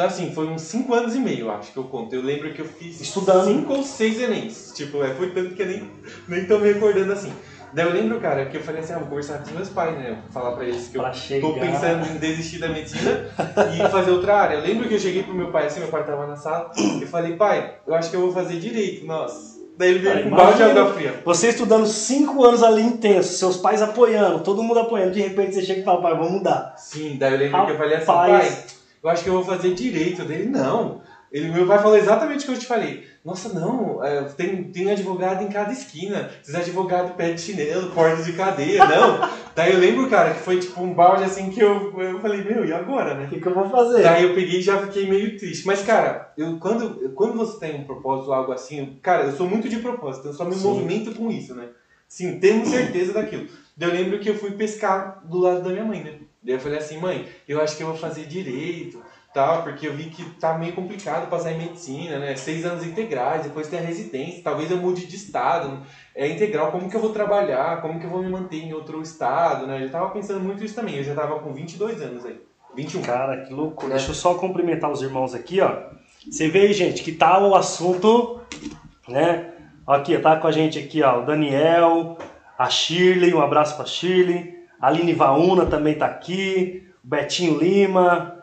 Então, assim, foi uns 5 anos e meio, eu acho que eu conto. Eu lembro que eu fiz Estudando. 5 ou 6 Enems. Tipo, é, foi tanto que eu nem, nem tô me recordando assim. Daí eu lembro, cara, que eu falei assim, ah, vou conversar com os meus pais, né? Vou falar pra eles que pra eu chegar... tô pensando em desistir da medicina e fazer outra área. Eu lembro que eu cheguei pro meu pai, assim, meu pai tava na sala, e falei, pai, eu acho que eu vou fazer direito, nossa. Daí ele veio com balde de água fria. Você estudando 5 anos ali intenso, seus pais apoiando, todo mundo apoiando, de repente você chega e fala, pai, vamos mudar. Sim, daí eu lembro Rapaz. que eu falei assim, pai eu acho que eu vou fazer direito. Dele, não. Ele, meu pai falou exatamente o que eu te falei. Nossa, não, é, tem, tem advogado em cada esquina. Esses advogados pede chinelo, porta de cadeia, não. (laughs) Daí eu lembro, cara, que foi tipo um balde assim que eu, eu falei, meu, e agora, né? O que, que, eu vou fazer? Daí eu peguei e já fiquei meio triste. Mas, cara, eu, quando, quando você tem um propósito, algo assim, cara, eu sou muito de propósito, eu só me Sim. movimento com isso, né? Sim, tendo certeza daquilo. Daí eu lembro que eu fui pescar do lado da minha mãe, né? Daí eu falei assim, mãe, eu acho que eu vou fazer direito, tal, porque eu vi que tá meio complicado passar em medicina, né? Seis anos integrais, depois tem a residência, talvez eu mude de estado, é integral, como que eu vou trabalhar, como que eu vou me manter em outro estado, né? Eu já tava pensando muito isso também, eu já tava com 22 anos aí, 21. Cara, que loucura. É. Deixa eu só cumprimentar os irmãos aqui, ó. Você vê aí, gente, que tá o assunto, né? Aqui, tá com a gente aqui, ó, o Daniel, a Shirley, um abraço pra Shirley. A Aline Vauna também está aqui, Betinho Lima,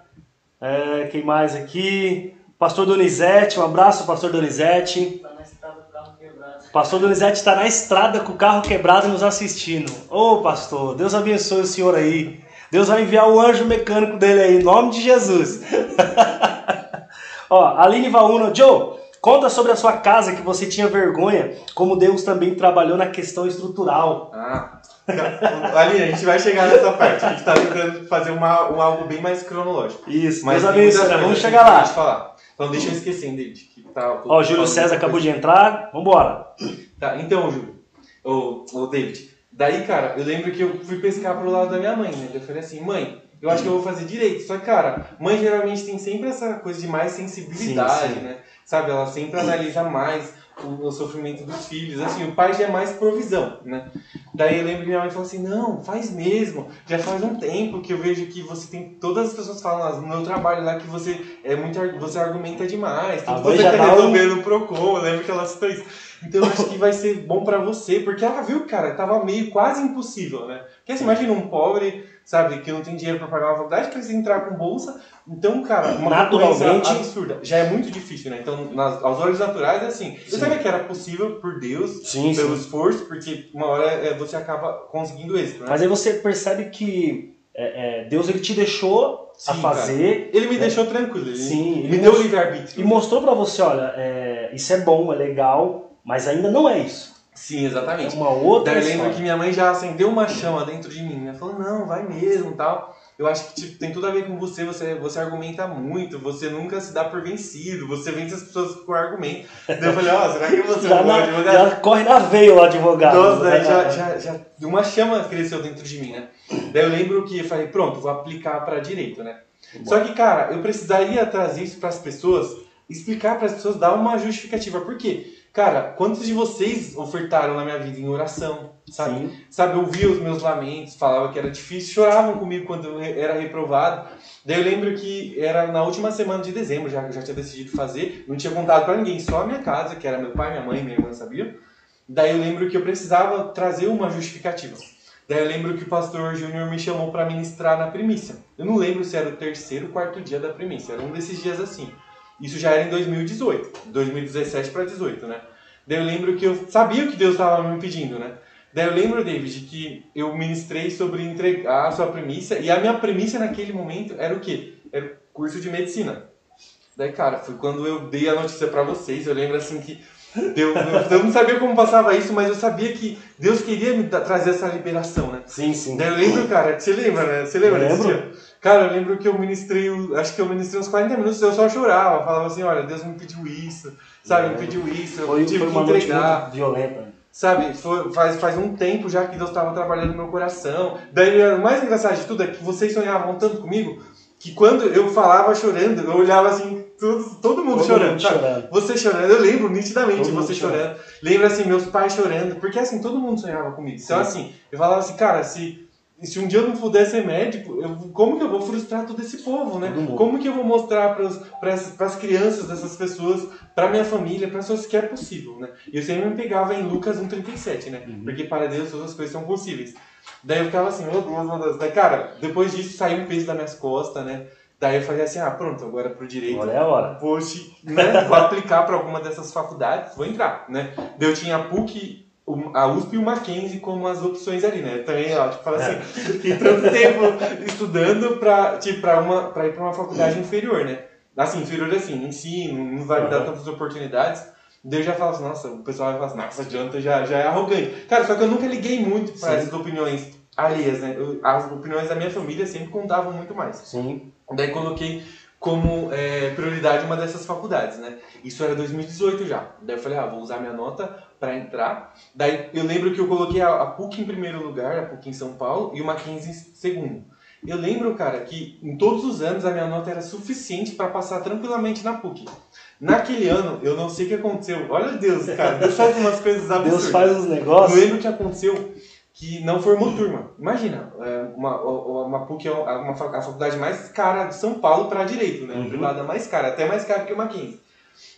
é, quem mais aqui? Pastor Donizete, um abraço, Pastor Donizete. Tá na estrada com o carro quebrado. Pastor Donizete está na estrada com o carro quebrado nos assistindo. Ô oh, pastor, Deus abençoe o senhor aí. Deus vai enviar o anjo mecânico dele aí, em nome de Jesus. (laughs) Ó, Aline Vauna, Joe, Conta sobre a sua casa que você tinha vergonha, como Deus também trabalhou na questão estrutural. Ah, (laughs) Ali, a gente vai chegar nessa parte. A gente está tentando fazer uma, um algo bem mais cronológico. Isso, mas abençoe, vamos chegar lá. Falar. Então deixa eu esquecer, David. Que tá, Ó, o Júlio César acabou de entrar, vambora. Tá, então, Júlio, o, o David, daí, cara, eu lembro que eu fui pescar pro lado da minha mãe, né? Eu falei assim, mãe, eu acho que eu vou fazer direito. Só que, cara, mãe geralmente tem sempre essa coisa de mais sensibilidade, sim, sim. né? Sabe, ela sempre (clears throat) analisa mais o, o, sofrimento dos filhos. Assim, o pai já é mais provisão, né? Daí eu lembro que minha mãe falou assim, não, faz mesmo. Já faz um tempo que eu vejo que você tem... Todas as pessoas falam no meu trabalho lá que você é muito... Você argumenta demais. Tudo você quer resolver no Procon. Eu lembro que ela citou isso. Então eu acho que vai ser bom para você. Porque ela viu, cara, tava meio quase impossível, né? Porque você imagina um pobre sabe, que não tem dinheiro para pagar uma faculdade, precisa entrar com bolsa. Então, cara, uma naturalmente absurda. Já é muito difícil, né? Então, nas, aos olhos naturais é assim. Sim. Eu sabia que era possível por Deus, sim, pelo sim. esforço, porque uma hora é, você acaba conseguindo êxito, né? Mas aí você percebe que é, é, Deus ele te deixou Sim, a fazer. Cara. Ele me né? deixou tranquilo. Ele Sim, ele me deu livre-arbítrio. E mostrou para você, olha, é, isso é bom, é legal, mas ainda não é isso. Sim, exatamente. É uma outra Daí eu lembro que minha mãe já acendeu uma chama dentro de mim. Ela falou, não, vai mesmo tal. Eu acho que tipo, tem tudo a ver com você, você, você argumenta muito, você nunca se dá por vencido, você vence as pessoas com argumento. Daí eu falei, ó, oh, será que você (laughs) já, é um na, advogado? Já corre na veia o advogado. Nossa, daí (laughs) já, já, já uma chama cresceu dentro de mim, né? Daí eu lembro que eu falei, pronto, vou aplicar para direito, né? Só que, cara, eu precisaria trazer isso para as pessoas, explicar para as pessoas, dar uma justificativa. Por quê? Cara, quantos de vocês ofertaram na minha vida em oração? Sabe? Sim. Sabe, ouvia os meus lamentos, falava que era difícil, choravam comigo quando eu era reprovado. Daí eu lembro que era na última semana de dezembro, já já tinha decidido fazer, não tinha contado pra ninguém, só a minha casa, que era meu pai, minha mãe, minha irmã, sabia? Daí eu lembro que eu precisava trazer uma justificativa. Daí eu lembro que o pastor Júnior me chamou para ministrar na primícia. Eu não lembro se era o terceiro ou quarto dia da primícia, era um desses dias assim. Isso já era em 2018, 2017 para 18, né? Daí eu lembro que eu sabia o que Deus estava me pedindo, né? Daí eu lembro, David, que eu ministrei sobre entregar a sua premissa, e a minha premissa naquele momento era o quê? Era o curso de medicina. Daí, cara, foi quando eu dei a notícia para vocês, eu lembro assim que eu não sabia como passava isso, mas eu sabia que Deus queria me trazer essa liberação, né? Sim, sim. Daí eu lembro, cara, você lembra, né? Você lembra Eu lembro. Cara, eu lembro que eu ministrei, acho que eu ministrei uns 40 minutos, eu só chorava, falava assim, olha, Deus me pediu isso, sabe, me pediu isso, eu Foi, tive foi que entregar. violenta. Sabe, foi- faz, faz um tempo já que Deus estava trabalhando no meu coração. Daí, o mais engraçado de tudo é que vocês sonhavam tanto comigo que quando eu falava chorando, eu olhava assim, todo, todo mundo Todo chorando, mundo chorando. Você chorando, eu lembro nitidamente Todo você chorando. Lembro assim, meus pais chorando, porque assim, todo mundo sonhava comigo. Então, Sim. assim, eu falava assim, cara, se, se um dia eu não puder ser médico, eu, como que eu vou frustrar todo esse povo, né? Como que eu vou mostrar para as crianças dessas pessoas, para minha família, para as pessoas que é possível, né? E eu sempre me pegava em Lucas 1,37, né? Uhum. Porque para Deus todas as coisas são possíveis. Daí eu ficava assim, meu Deus, meu Deus. Daí, cara, depois disso saiu um peso das minhas costas, né? Daí eu falei assim, ah, pronto, agora pro direito Agora é a hora. vou, te- né, vou aplicar para alguma dessas faculdades, vou entrar, né? Daí eu tinha a PUC, a USP e o Mackenzie como as opções ali, né? Também, ó, tipo, fala assim, fiquei tanto tempo estudando para tipo, pra uma, pra ir para uma faculdade inferior, né? Assim, inferior assim, ensino, não vai me dar tantas oportunidades. Daí eu já falo assim, nossa, o pessoal vai falar assim, nossa, Jonathan já, já é arrogante. Cara, só que eu nunca liguei muito para essas opiniões alheias, né? Eu- as opiniões da minha família sempre contavam muito mais. Sim. Daí coloquei como é, prioridade uma dessas faculdades, né? Isso era 2018 já. Daí eu falei, ah, vou usar minha nota para entrar. Daí eu lembro que eu coloquei a, a PUC em primeiro lugar, a PUC em São Paulo, e o Mackenzie em segundo. Eu lembro, cara, que em todos os anos a minha nota era suficiente para passar tranquilamente na PUC. Naquele ano, eu não sei o que aconteceu. Olha Deus, cara, Deus faz umas coisas absurdas. Deus faz uns Eu negócios. lembro que aconteceu que não formou turma. Imagina, é, uma, uma PUC é uma, a faculdade mais cara de São Paulo para direito, né? Uhum. Privada mais cara, até mais cara que o Mackenzie.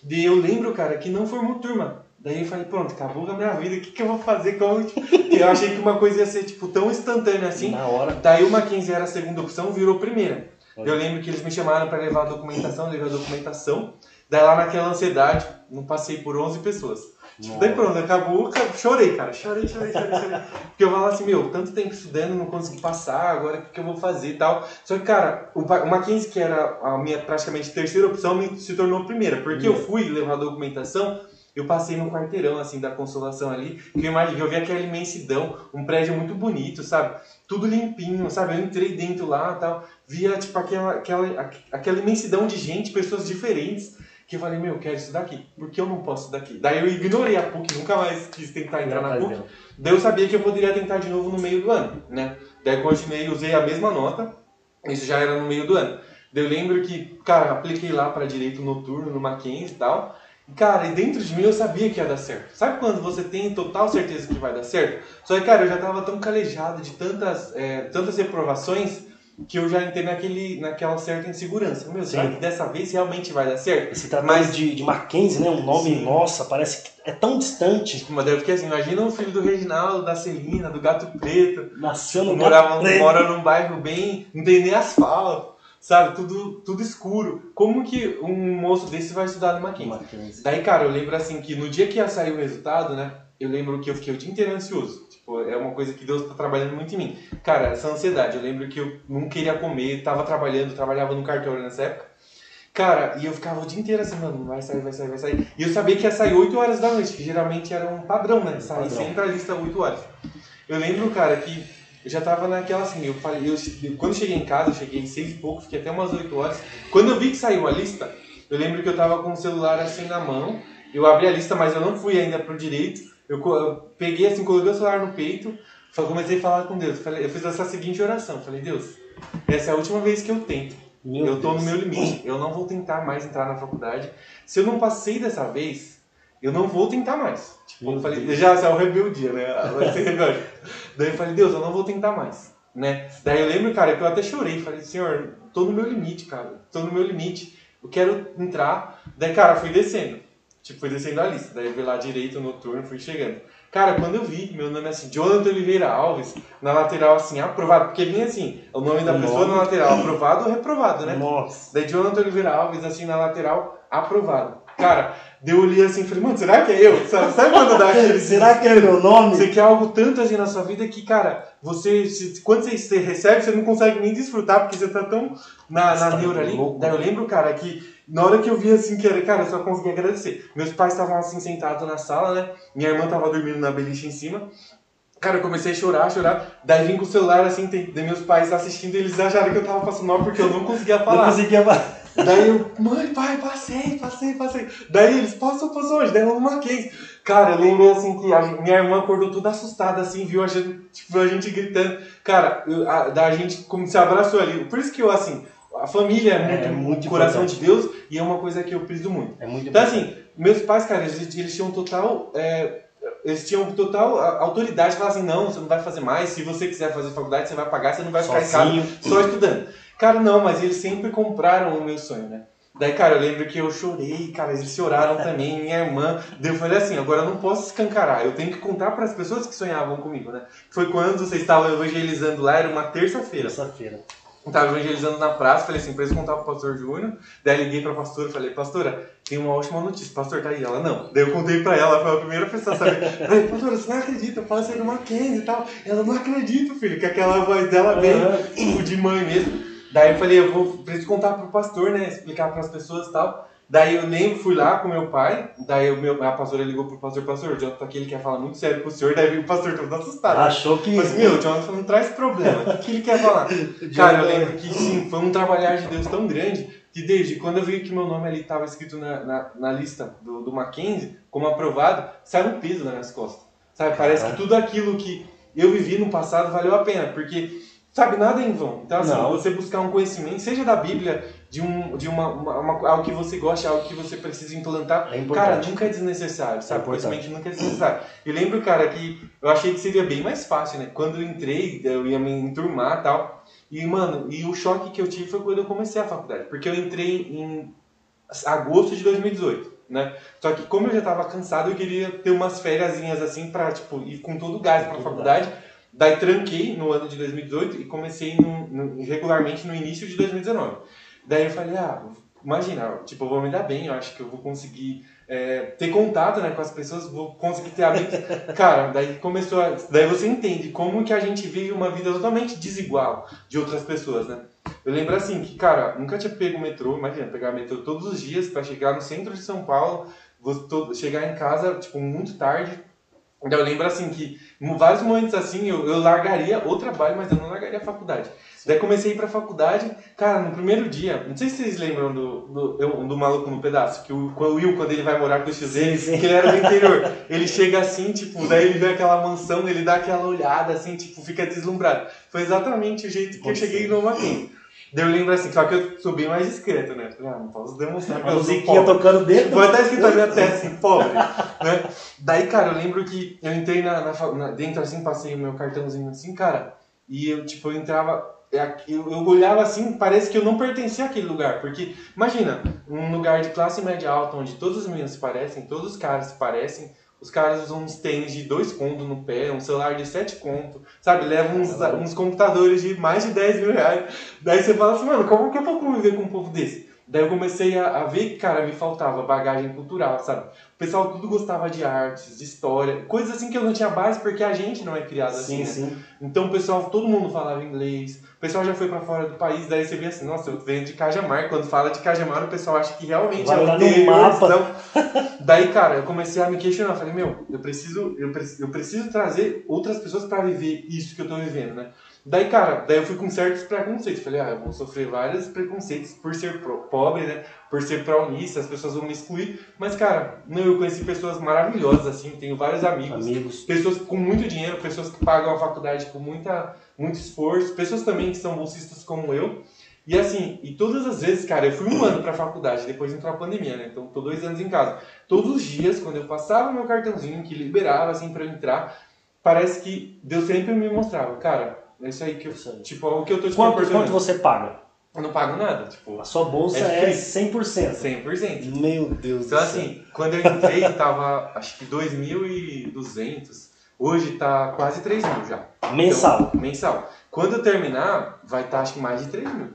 Daí eu lembro, cara, que não formou turma. Daí eu falei, pronto, acabou a minha vida, o que, que eu vou fazer? Como... (laughs) Eu achei que uma coisa ia ser, tipo, tão instantânea assim. Na hora. Daí o Mackenzie era a segunda opção, virou primeira. Eu lembro que eles me chamaram para levar a documentação, levei a documentação. Daí lá naquela ansiedade, não passei por 11 pessoas. Tipo, daí pronto, acabou, ca- chorei, cara. Chorei, chorei, chorei, chorei. Porque eu falava assim, meu, tanto tempo estudando, não consegui passar, agora o que, que eu vou fazer e tal. Só que, cara, o, o Mackenzie, que era a minha praticamente terceira opção, me, se tornou primeira. Porque eu fui levar a documentação, eu passei no quarteirão, assim, da consolação ali, que eu imaginei, eu vi aquela imensidão, um prédio muito bonito, sabe? Tudo limpinho, sabe? Eu entrei dentro lá e tal, via, tipo, aquela, aquela, aqu- aquela imensidão de gente, pessoas diferentes, que eu falei, meu, eu quero isso daqui, por que eu não posso daqui? Daí eu ignorei a PUC, nunca mais quis tentar entrar na PUC. Daí eu sabia que eu poderia tentar de novo no meio do ano, né? Daí continuei, usei a mesma nota, isso já era no meio do ano. Daí eu lembro que, cara, apliquei lá para direito noturno no Mackenzie e tal. E, cara, e dentro de mim eu sabia que ia dar certo. Sabe quando você tem total certeza que vai dar certo? Só que, cara, eu já tava tão calejado de tantas, é, tantas reprovações que eu já entrei naquele, naquela certa insegurança. Meu, será Sim. que dessa vez realmente vai dar certo? Tratado Mas- de, de Mackenzie, né? Um nome, Sim. nossa, parece que é tão distante. Mas daí eu fiquei assim, imagina o filho do Reginaldo, da Celina, do Gato Preto, Nasceu no morava, Gato Preto. mora num bairro bem. não tem nem asfalto, sabe? Tudo, tudo escuro. Como que um moço desse vai estudar no Mackenzie? Mackenzie. Daí, cara, eu lembro assim que no dia que ia sair o resultado, né? Eu lembro que eu fiquei o dia inteiro ansioso. Tipo, é uma coisa que Deus tá trabalhando muito em mim. Cara, essa ansiedade, eu lembro que eu não queria comer, tava trabalhando, trabalhava no cartório nessa época. Cara, e eu ficava o dia inteiro assim, mano, vai sair, vai sair, vai sair. E eu sabia que ia sair 8 horas da noite, que geralmente era um padrão, né? Sair sempre a lista 8 horas. Eu lembro, cara, que eu já tava naquela assim, eu falei, eu, quando cheguei em casa, eu cheguei seis e pouco, fiquei até umas 8 horas. Quando eu vi que saiu a lista, eu lembro que eu tava com o celular assim na mão, eu abri a lista, mas eu não fui ainda pro direito. Eu, eu peguei assim, coloquei o celular no peito, comecei a falar com Deus. Falei, eu fiz essa seguinte oração, falei, Deus, essa é a última vez que eu tento. Meu eu tô Deus. no meu limite. Eu não vou tentar mais entrar na faculdade. Se eu não passei dessa vez, eu não vou tentar mais. Tipo, eu falei, já é o rebeldia, né? Vai ser rebelde. (laughs) Daí eu falei, Deus, eu não vou tentar mais, né? Daí eu lembro, cara, que eu até chorei, falei, Senhor, tô no meu limite, cara, tô no meu limite, eu quero entrar. Daí, cara, fui descendo, tipo, fui descendo a lista, daí eu fui lá direito, noturno, fui chegando. Cara, quando eu vi meu nome é assim, Jonathan Oliveira Alves, na lateral assim, aprovado, porque vinha assim, o nome da pessoa na lateral, aprovado ou reprovado, né? Nossa. Daí Jonathan Oliveira Alves, assim, na lateral, aprovado. Cara, deu eu li assim, falei, mano, será que é eu? Sabe, sabe quando dá (laughs) aquele... Será que é meu nome? Você quer algo tanto assim na sua vida que, cara, você, quando você, recebe, você não consegue nem desfrutar, porque você tá tão na, na tá neura ali. Daí eu lembro, cara, que na hora que eu vi assim, que era, cara, eu só consegui agradecer. Meus pais estavam assim, sentados na sala, né? Minha irmã tava dormindo na beliche em cima. Cara, eu comecei a chorar, chorar. Daí vim com o celular, assim, tem, meus pais assistindo, eles acharam que eu tava passando mal porque eu não conseguia Não falar. conseguia Daí eu, mãe, pai, passei, passei, passei. Daí eles, passou, passou hoje, daí eu uma Mackenzie. Cara, eu lembrei assim que a minha irmã acordou toda assustada, assim, viu a gente, tipo, a gente gritando. Cara, eu- a, da gente como se abraçou ali. Por isso que eu, assim, a família é muito, É muito coração importante. de Deus e é uma coisa que eu priso muito. É muito Então, assim, meus pais, cara, eles, eles tinham total. é, eles tinham total autoridade de falar assim: não, você não vai fazer mais. Se você quiser fazer faculdade, você vai pagar, você não vai ficar em casa Sozinho. só estudando. Cara, não, mas eles sempre compraram o meu sonho, né? Daí, cara, eu lembro que eu chorei, cara, eles choraram também, minha irmã. Daí eu falei assim, agora eu não posso escancarar, eu tenho que contar para as pessoas que sonhavam comigo, né? Foi quando vocês estavam evangelizando lá, era uma terça-feira. Terça-feira. Eu tava evangelizando na praça, falei assim, eles contar pro pastor Júnior. Daí liguei pra pastora, falei, pastora, tem uma ótima notícia, pastor tá aí. Ela, não. Daí eu contei pra ela, foi a primeira pessoa a saber. (laughs) Falei, pastora, você não acredita, eu passei no Mackenzie e tal. Ela, não acredito, filho, que aquela voz dela bem, tipo, de mãe mesmo. Daí eu falei, eu vou preciso contar pro pastor, né, explicar pras pessoas e tal. Daí eu lembro, fui lá com meu pai, daí o meu, a pastora ligou pro pastor, pastor, o Jonathan aqui, ele quer falar muito sério com o senhor, daí o pastor todo assustado. Achou que. Mas, meu, o Jonathan não traz problema, o que, que ele quer falar? (laughs) Cara, eu lembro que sim, foi um trabalhar de Deus tão grande que desde quando eu vi que meu nome ali estava escrito na, na, na lista do, do Mackenzie como aprovado, saiu um peso nas minhas costas. Sabe, parece que tudo aquilo que eu vivi no passado valeu a pena, porque, sabe, nada é em vão. Então, assim, Não. você buscar um conhecimento, seja da Bíblia, de, um, de uma, uma, uma- algo que você gosta, algo que você precisa implantar, É Cara, nunca é desnecessário, sabe? É. Conhecimento nunca é desnecessário. Eu lembro, cara, que eu achei que seria bem mais fácil, né? Quando eu entrei, eu ia me enturmar e tal. E, mano, e o choque que eu tive foi quando eu comecei a faculdade. Porque eu entrei em agosto de 2018, né? Só que como eu já tava cansado, eu queria ter umas férias assim pra, tipo, ir com todo o gás pra faculdade. Daí tranquei no ano de 2018 e comecei no- no- regularmente no início de 2019. Daí eu falei, ah, imagina, tipo, eu vou me dar bem, eu acho que eu vou conseguir é, ter contato né, com as pessoas, vou conseguir ter amigos. (laughs) Cara, daí começou a. Daí você entende como que a gente vive uma vida totalmente desigual de outras pessoas, né? Eu lembro assim que, cara, nunca tinha pego o metrô, imagina, pegar metrô todos os dias pra chegar no centro de São Paulo, vou to- chegar em casa, tipo, muito tarde. Daí eu lembro assim que em vários momentos assim eu, eu largaria o trabalho, mas eu não largaria a faculdade. Daí comecei a ir pra faculdade, cara, no primeiro dia, não sei se vocês lembram do, do, eu- do Maluco no Pedaço, que o, o Will, quando ele vai morar com o X Sim, sim. que ele era do interior, (laughs) ele chega assim, tipo, daí ele vê aquela mansão, ele dá aquela olhada assim, tipo, fica deslumbrado. Foi exatamente o jeito que eu Pode cheguei no Mackenzie. Daí eu lembro assim, só que eu sou bem mais discreto, né? Falei, ah, não posso demonstrar que eu sou musiquinha pobre. tocando dentro. Foi até escrito na minha testa, assim, pobre. Né? Daí, cara, eu lembro que eu entrei na, na na- dentro, assim, passei o meu cartãozinho assim, cara, e eu, tipo, eu entrava, eu, eu olhava assim, parece que eu não pertencia àquele lugar, porque, imagina, um lugar de classe média alta, onde todas as meninas se parecem, todos os caras se parecem, os caras usam uns tênis de dois contos no pé, um celular de sete contos, sabe? Levam uns, uns computadores de mais de 10 mil reais. Daí você fala assim, mano, como que eu vou conviver com um povo desse? Daí eu comecei a, a ver que, cara, me faltava bagagem cultural, sabe? O pessoal tudo gostava de artes, de história, coisas assim que eu não tinha base porque a gente não é criado assim, Sim, né? sim. Então o pessoal, todo mundo falava inglês, o pessoal já foi pra fora do país, daí você vê assim, nossa, eu venho de Cajamar, quando fala de Cajamar o pessoal acha que realmente Vai é o interior, então- Daí, cara, eu comecei a me questionar, falei, meu, eu preciso, eu, pre- eu preciso trazer outras pessoas pra viver isso que eu tô vivendo, né? Daí, cara, daí eu fui com certos preconceitos. Falei, ah, eu vou sofrer vários preconceitos por ser pobre, né? Por ser pró-unista, as pessoas vão me excluir. Mas, cara, não, eu conheci pessoas maravilhosas, assim, tenho vários amigos. Amigos. Pessoas com muito dinheiro, pessoas que pagam a faculdade com muita, muito esforço, pessoas também que são bolsistas como eu. E assim, e todas as vezes, cara, eu fui um ano pra faculdade, depois entrou a pandemia, né? Então tô dois anos em casa. Todos os dias, quando eu passava meu cartãozinho, que liberava, assim, pra eu entrar, parece que Deus sempre me mostrava, cara, é isso aí que eu. Tipo, é o que eu tô te Quanto, quanto você paga? Eu não pago nada, tipo. A sua bolsa É é, 100%. 100%. Meu Deus Então do céu. assim, quando eu entrei, (laughs) tava acho que 2.200. Hoje tá quase 3 mil já. Mensal. Então, mensal. Quando eu terminar, vai estar acho que mais de 3 mil.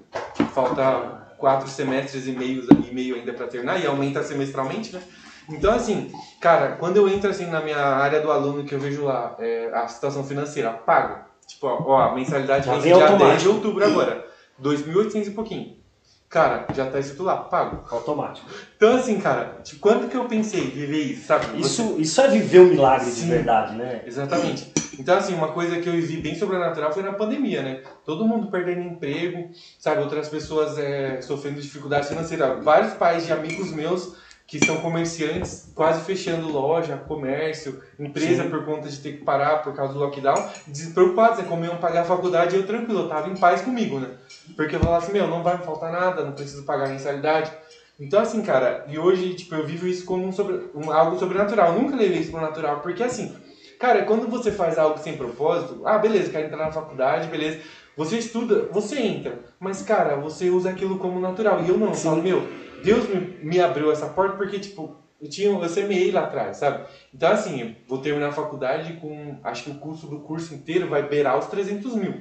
Falta quatro semestres e meio, e meio ainda para terminar e aumenta semestralmente, né? Então assim, cara, quando eu entro assim na minha área do aluno que eu vejo lá é, a situação financeira, pago. Tipo, ó, a mensalidade Já vem vem dia 10 de automático. outubro agora. 2.800 e pouquinho. Cara, já tá escrito lá, pago. Automático. Então assim, cara, tipo, quando que eu pensei viver isso, sabe? Você- Isso, isso é viver o milagre de Sim. verdade, né? Exatamente. Então, assim, uma coisa que eu vivi bem sobrenatural foi na pandemia, né? Todo mundo perdendo emprego, sabe? Outras pessoas é, sofrendo dificuldade financeira. Vários pais de amigos meus que são comerciantes quase fechando loja, comércio, empresa Sim. por conta de ter que parar por causa do lockdown, despreocupados, né? Como iam pagar a faculdade e eu tranquilo, eu tava em paz comigo, né? Porque eu falava assim, meu, não vai me faltar nada, não preciso pagar mensalidade. Então, assim, cara, e hoje, tipo, eu vivo isso como um sobre, um, algo sobrenatural. Eu nunca levei isso pro natural, porque assim, cara, quando você faz algo sem propósito, ah, beleza, quero entrar na faculdade, beleza. Você estuda, você entra, mas, cara, você usa aquilo como natural. E eu não, eu Sim. falo, meu, Deus me, me abriu essa porta porque, tipo, eu, tinha, eu semeei lá atrás, sabe? Então, assim, eu vou terminar a faculdade com, acho que o custo do curso inteiro vai beirar os 300 mil.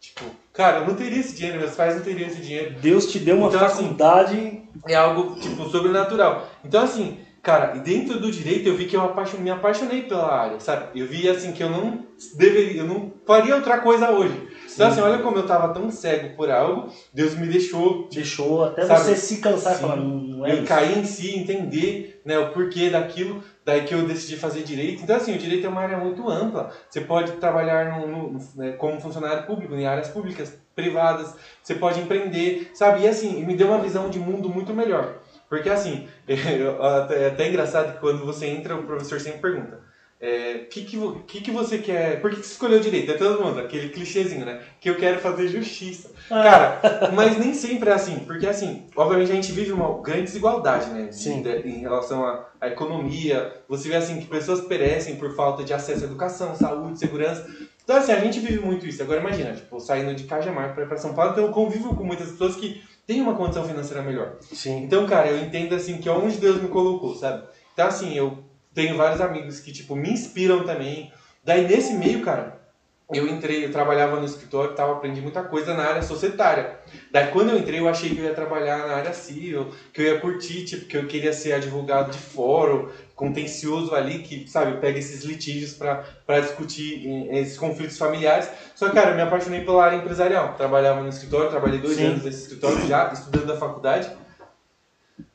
Tipo, cara, eu não teria esse dinheiro, meus pais não teriam esse dinheiro Deus te deu uma Então, assim, faculdade. é algo, tipo, sobrenatural. Então, assim, cara, e dentro do direito eu vi que eu apaixon- me apaixonei pela área, sabe? Eu vi, assim, que eu não deveria, eu não faria outra coisa hoje. Então, assim, olha como eu tava tão cego por algo, Deus me deixou, Deixou até Sabe? você se cansar e Sim. falar, não é eu isso. cair em si, entender né, o porquê daquilo, daí que eu decidi fazer direito. Então, assim, o direito é uma área muito ampla. Você pode trabalhar no, no- né, como funcionário público, em áreas públicas, privadas, você pode empreender, sabe? E assim, me deu uma visão de mundo muito melhor. Porque assim, (laughs) é até engraçado que quando você entra, o professor sempre pergunta. O que, que, que, que você quer? Por que, que você escolheu direito? É todo mundo, aquele clichêzinho, né? Que eu quero fazer justiça. Ah. Cara, mas nem sempre é assim, porque assim, obviamente a gente vive uma grande desigualdade, né? Sim. de- em relação à, à economia. Você vê assim que pessoas perecem por falta de acesso à educação, saúde, segurança. Então assim, a gente vive muito isso. Agora imagina, tipo, saindo de Cajamar para ir pra São Paulo, então eu convivo com muitas pessoas que têm uma condição financeira melhor. Sim. Então, cara, eu entendo assim que é onde Deus me colocou, sabe? Então, assim, eu tenho vários amigos que, tipo, me inspiram também. Daí, nesse meio, cara, eu entrei, eu trabalhava no escritório tal, aprendi muita coisa na área societária. Daí, quando eu entrei, eu achei que eu ia trabalhar na área civil, que eu ia curtir, tipo, que eu queria ser advogado de fórum, contencioso ali, que, sabe, pega esses litígios para discutir eh, esses conflitos familiares. Só que, cara, eu me apaixonei pela área empresarial. Trabalhava no escritório, trabalhei dois Sim. anos nesse escritório já, estudando da faculdade.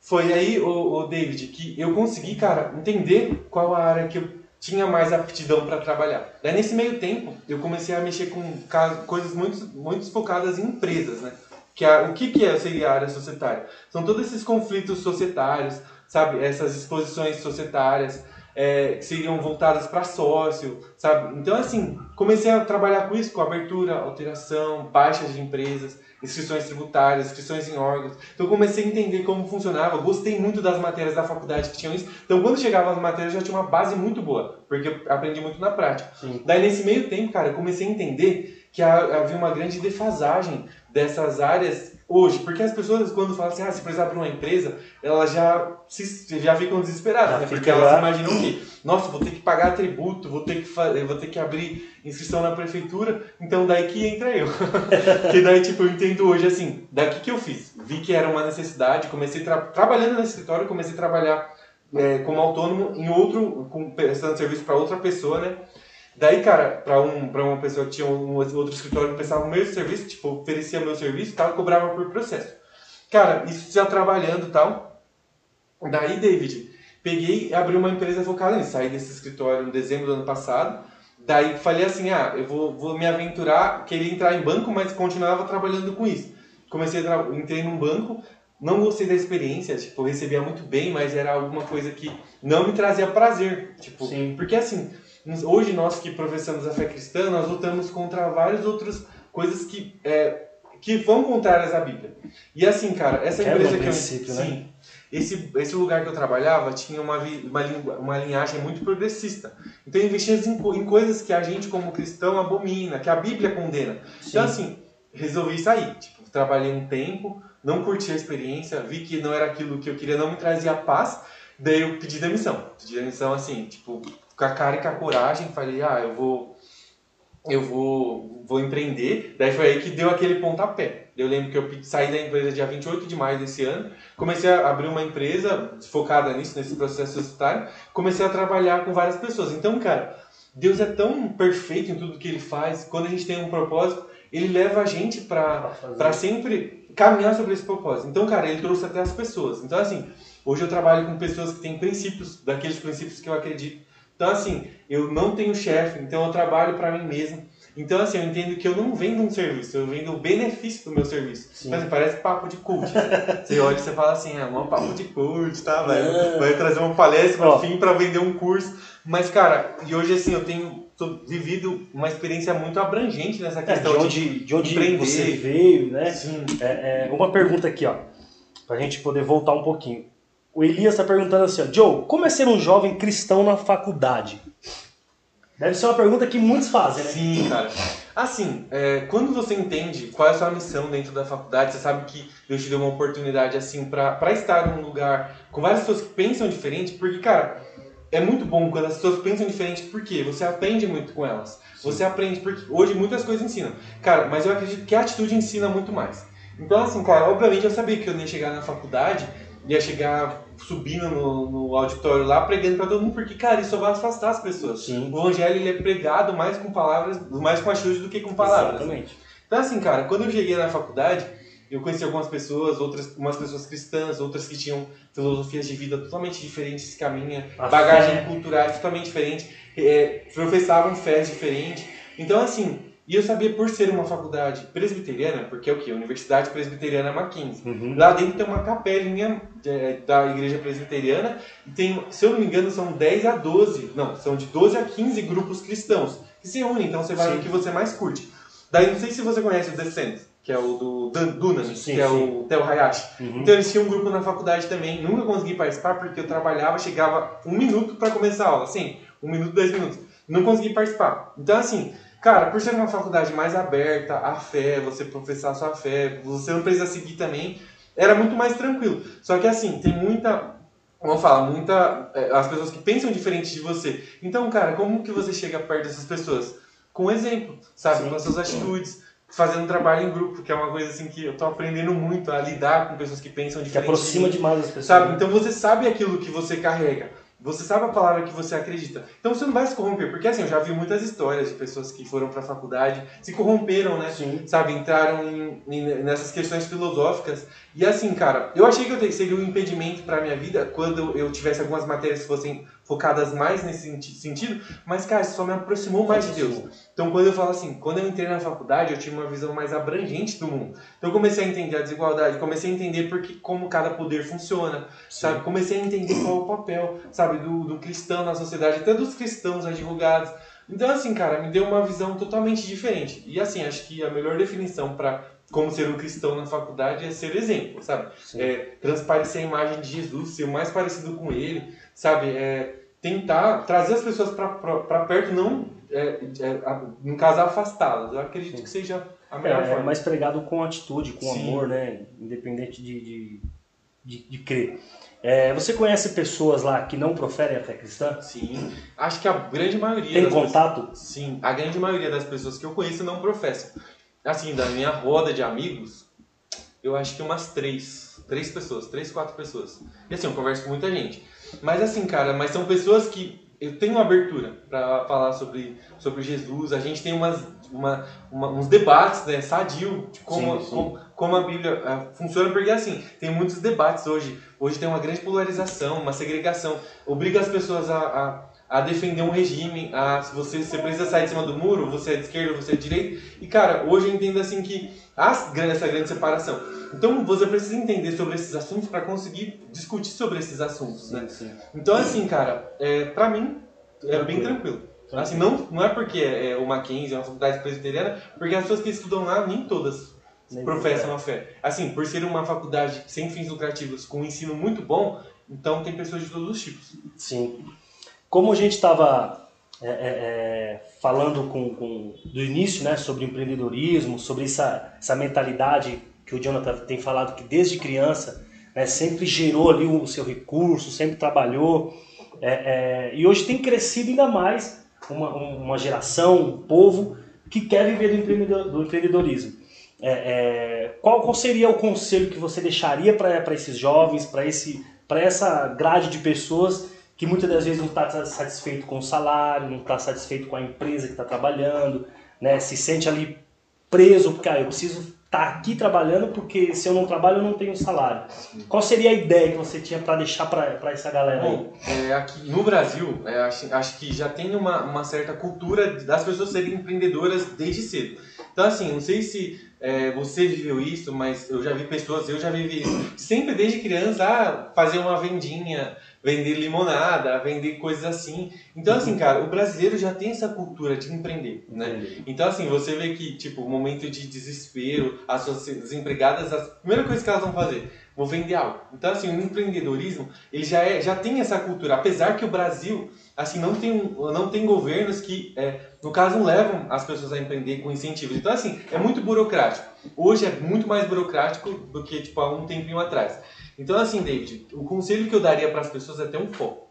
Foi aí, o, o David, que eu consegui, cara, entender qual a área que eu tinha mais aptidão para trabalhar. Daí, nesse meio tempo, eu comecei a mexer com coisas muito, muito focadas em empresas, né? Que a, o que, que é, seria a área societária? São todos esses conflitos societários, sabe? Essas exposições societárias, é, que seriam voltadas para sócio, sabe? Então, assim, comecei a trabalhar com isso, com abertura, alteração, baixas de empresas, inscrições tributárias, inscrições em órgãos. Então, eu comecei a entender como funcionava. Gostei muito das matérias da faculdade que tinham isso. Então, quando chegava as matérias, eu já tinha uma base muito boa, porque eu aprendi muito na prática. Sim. Daí, nesse meio tempo, cara, eu comecei a entender que ha- havia uma grande defasagem dessas áreas hoje. Porque as pessoas, quando falam assim, ah, se precisar abrir uma empresa, elas já, se, já ficam desesperadas, Já né? Porque elas lá. imaginam que, nossa, vou ter que pagar tributo, vou ter que, fa- vou ter que abrir inscrição na prefeitura, então daí que entra eu. (laughs) que daí, tipo, eu entendo hoje assim, daqui que eu fiz. Vi que era uma necessidade, comecei tra trabalhando no escritório, comecei a trabalhar é, como autônomo em outro, com, prestando serviço para outra pessoa, né? Daí, cara, pra, um, pra uma pessoa que tinha um outro escritório que prestava o mesmo serviço, tipo, oferecia meu serviço e tal, cobrava por processo. Cara, isso já trabalhando e tal. Daí, David, peguei e abri uma empresa focada nisso. Saí desse escritório em dezembro do ano passado. Daí falei assim, ah, eu vou, vou me aventurar, queria entrar em banco, mas continuava trabalhando com isso. Comecei a entrei num banco, não gostei da experiência, tipo, recebia muito bem, mas era alguma coisa que não me trazia prazer, tipo, Sim. porque assim, hoje nós que professamos a fé cristã, nós lutamos contra várias outras coisas que é, que vão contrárias à Bíblia. E assim, cara, essa Quebra empresa que eu. né? Sim. Esse, esse lugar que eu trabalhava tinha uma, uma, uma linhagem muito progressista. Então investia em, em coisas que a gente, como cristão, abomina, que a Bíblia condena. Então, assim, resolvi sair. Tipo, trabalhei um tempo, não curti a experiência, vi que não era aquilo que eu queria, não me trazia paz. Daí eu pedi demissão. Pedi demissão, assim, tipo, com a cara e com a coragem. Falei, ah, eu vou. Eu vou, vou empreender. Daí foi aí que deu aquele pontapé. Eu lembro que eu saí da empresa dia 28 de maio desse ano. Comecei a abrir uma empresa focada nisso, nesse processo societário. Comecei a trabalhar com várias pessoas. Então, cara, Deus é tão perfeito em tudo que ele faz. Quando a gente tem um propósito, ele leva a gente para sempre caminhar sobre esse propósito. Então, cara, ele trouxe até as pessoas. Então, assim, hoje eu trabalho com pessoas que têm princípios, daqueles princípios que eu acredito. Então, assim, eu não tenho chefe, então eu trabalho para mim mesmo. Então, assim, eu entendo que eu não vendo um serviço, eu vendo o benefício do meu serviço. Sim. Então, assim, parece papo de coach. né? (laughs) Você olha e você fala assim, é um papo de coach, tá, velho? Não. Vai trazer uma palestra no fim para vender um curso. Mas, cara, e hoje, assim, eu tenho vivido uma experiência muito abrangente nessa É, de questão onde, de onde empreender. você veio, né? Sim. É, é, uma pergunta aqui, ó, pra gente poder voltar um pouquinho. O Elias tá perguntando assim, ó, Joe, como é ser um jovem cristão na faculdade? Deve ser uma pergunta que muitos fazem, né? Sim, cara. Assim, é, quando você entende qual é a sua missão dentro da faculdade, você sabe que Deus te deu uma oportunidade, assim, pra estar num lugar com várias pessoas que pensam diferente, porque, cara, é muito bom quando as pessoas pensam diferente, porque você aprende muito com elas. Você aprende, porque hoje muitas coisas ensinam. Cara, mas eu acredito que a atitude ensina muito mais. Então, assim, cara, obviamente eu sabia que eu ia chegar na faculdade, ia chegar subindo no, no auditório lá, pregando pra todo mundo, porque, cara, isso vai afastar as pessoas. Sim. O evangelho ele é pregado mais com palavras, mais com atitude do que com palavras. Exatamente. Então assim, cara, quando eu cheguei na faculdade, eu conheci algumas pessoas, outras, umas pessoas cristãs, outras que tinham filosofias de vida totalmente diferentes que a minha, A bagagem cultural totalmente diferente, é, professavam fé diferente. Então assim, e eu sabia por ser uma faculdade presbiteriana, porque é o que? Universidade Presbiteriana Mackenzie. Uhum. Lá dentro tem uma capelinha é, da igreja presbiteriana e tem, se eu não me engano, são 10 a 12, não, são de 12 a 15 grupos cristãos que se unem, então você vai Sim. no que você mais curte. Daí não sei se você conhece o Descent, que é o do Dan- Dunamis, Sim, que é sim. o Theo Hayashi. Uhum. Então eles tinham um grupo na faculdade também, nunca consegui participar porque eu trabalhava, chegava um minuto para começar a aula, assim, um minuto, dois minutos. Não consegui participar. Então assim, cara, por ser uma faculdade mais aberta à fé, você professar sua fé, você não precisa seguir também, era muito mais tranquilo. Só que assim, tem muita, vamos falar, muita, é, as pessoas que pensam diferente de você. Então, cara, como que você chega perto dessas pessoas? Com exemplo, sabe? Sim. Com as suas atitudes, fazendo trabalho em grupo, que é uma coisa assim que eu tô aprendendo muito a lidar com pessoas que pensam Que diferente. de aproxima demais as pessoas. Sabe? né? Então você sabe aquilo que você carrega. Você sabe a palavra que você acredita. Então você não vai se corromper. Porque assim, eu já vi muitas histórias de pessoas que foram pra faculdade, se corromperam, né? Sim. Sabe? Entraram em- em- nessas questões filosóficas. E assim, cara, eu achei que eu seria um impedimento pra minha vida quando eu tivesse algumas matérias que fossem focadas mais nesse senti- sentido. Mas, cara, isso só me aproximou mais de Deus. Então, quando eu falo assim, quando eu entrei na faculdade, eu tinha uma visão mais abrangente do mundo. Então, eu comecei a entender a desigualdade, comecei a entender porque, como cada poder funciona, sabe? Comecei a entender qual é o papel, sabe, do, do cristão na sociedade, até dos cristãos advogados. Então, assim, cara, me deu uma visão totalmente diferente. E, assim, acho que a melhor definição para como ser um cristão na faculdade é ser exemplo, sabe? Sim. É, transparecer a imagem de Jesus, ser o mais parecido com ele, sabe? É, tentar trazer as pessoas para perto, não, é, é, no caso, afastá-las. Eu acredito Sim. que seja a É, melhor é forma. mais pregado com atitude, com Sim. amor, né? Independente de, de, de, de crer. É, você conhece pessoas lá que não proferem a fé cristã? Sim, acho que a grande maioria Tem contato? pessoas, sim, a grande maioria das pessoas que eu conheço não professam. Assim, da minha roda de amigos, eu acho que umas três, três pessoas, três, quatro pessoas. E assim, eu converso com muita gente. Mas assim, cara, mas são pessoas que eu tenho uma abertura para falar sobre, sobre Jesus. A gente tem umas, uma, uma- uns debates, né, sadio, de como, Sim, sim. como, como a Bíblia ah, funciona, porque assim, tem muitos debates hoje. Hoje tem uma grande polarização, uma segregação. Obriga as pessoas a, a, a defender um regime, a se você, você precisa sair de cima do muro, você é de esquerda, você é de direita. E cara, hoje eu entendo assim que há essa grande separação. Então você precisa entender sobre esses assuntos para conseguir discutir sobre esses assuntos, né? sim. Então assim, cara, é, pra mim é bem tranquilo. Assim, não, não é porque é uma Mackenzie, é uma faculdade presbiteriana, porque as pessoas que estudam lá, nem todas Nem professam a fé. Assim, por ser uma faculdade sem fins lucrativos, com um ensino muito bom, então tem pessoas de todos os tipos. Sim. Como a gente estava é, é, é, falando com, com, do início né, sobre empreendedorismo, sobre essa, essa mentalidade que o Jonathan tem falado que desde criança né, sempre gerou ali o seu recurso, sempre trabalhou. É, é, e hoje tem crescido ainda mais uma, uma geração, um povo que quer viver do, empreendedor, do empreendedorismo. É, qual, qual, seria o conselho que você deixaria para esses jovens, para essa grade de pessoas que muitas das vezes não está satisfeito com o salário, não está satisfeito com a empresa que está trabalhando, né? se sente ali preso, porque ah, eu preciso estar tá aqui trabalhando porque se eu não trabalho eu não tenho salário. Qual seria a ideia que você tinha para deixar para essa galera aí? Bom, é, aqui no Brasil, é, acho, acho que já tem uma, uma certa cultura das pessoas serem empreendedoras desde cedo. Então, assim, não sei se é, você viveu isso, mas eu já vi pessoas, eu já vivi isso. Sempre desde criança, ah, fazer uma vendinha, vender limonada, vender coisas assim. Então, assim, cara, o brasileiro já tem essa cultura de empreender, né? Então, assim, você vê que, tipo, o momento de desespero, as suas desempregadas, a primeira coisa que elas vão fazer, vou vender algo. Então, assim, o empreendedorismo, ele já, é, já tem essa cultura. Apesar que o Brasil, assim, não tem, não tem governos que, é, no caso, levam as pessoas a empreender com incentivos. Então, assim, é muito burocrático. Hoje é muito mais burocrático do que, tipo, há um tempinho atrás. Então, assim, David, o conselho que eu daria para as pessoas é ter um foco.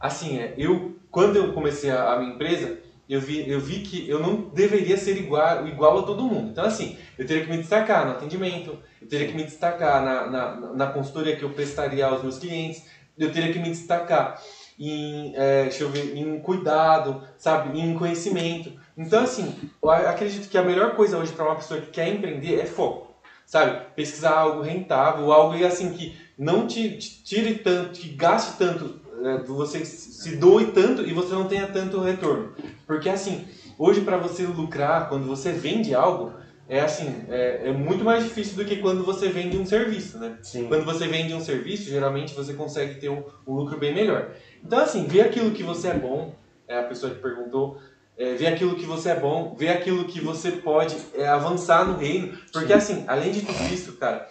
Assim, é, eu, quando eu comecei a, a minha empresa, eu vi, eu vi que eu não deveria ser igual, igual a todo mundo. Então, assim, eu teria que me destacar no atendimento, eu teria que me destacar na, na, na consultoria que eu prestaria aos meus clientes, eu teria que me destacar em, é, deixa eu ver, em cuidado, sabe, em conhecimento. Então, assim, eu acredito que a melhor coisa hoje para uma pessoa que quer empreender é foco, sabe? Pesquisar algo rentável, algo assim que não te, te tire tanto, te gaste tanto, é, você se doe tanto e você não tenha tanto retorno. Porque assim, hoje para você lucrar, quando você vende algo, é assim, é, é, muito mais difícil do que quando você vende um serviço, né? Sim. Quando você vende um serviço, geralmente você consegue ter um, um lucro bem melhor. Então assim, vê aquilo que você é bom, é a pessoa que perguntou, é, ver aquilo que você é bom, ver aquilo que você pode é, avançar no reino. Porque Sim. assim, além de tudo isso, cara,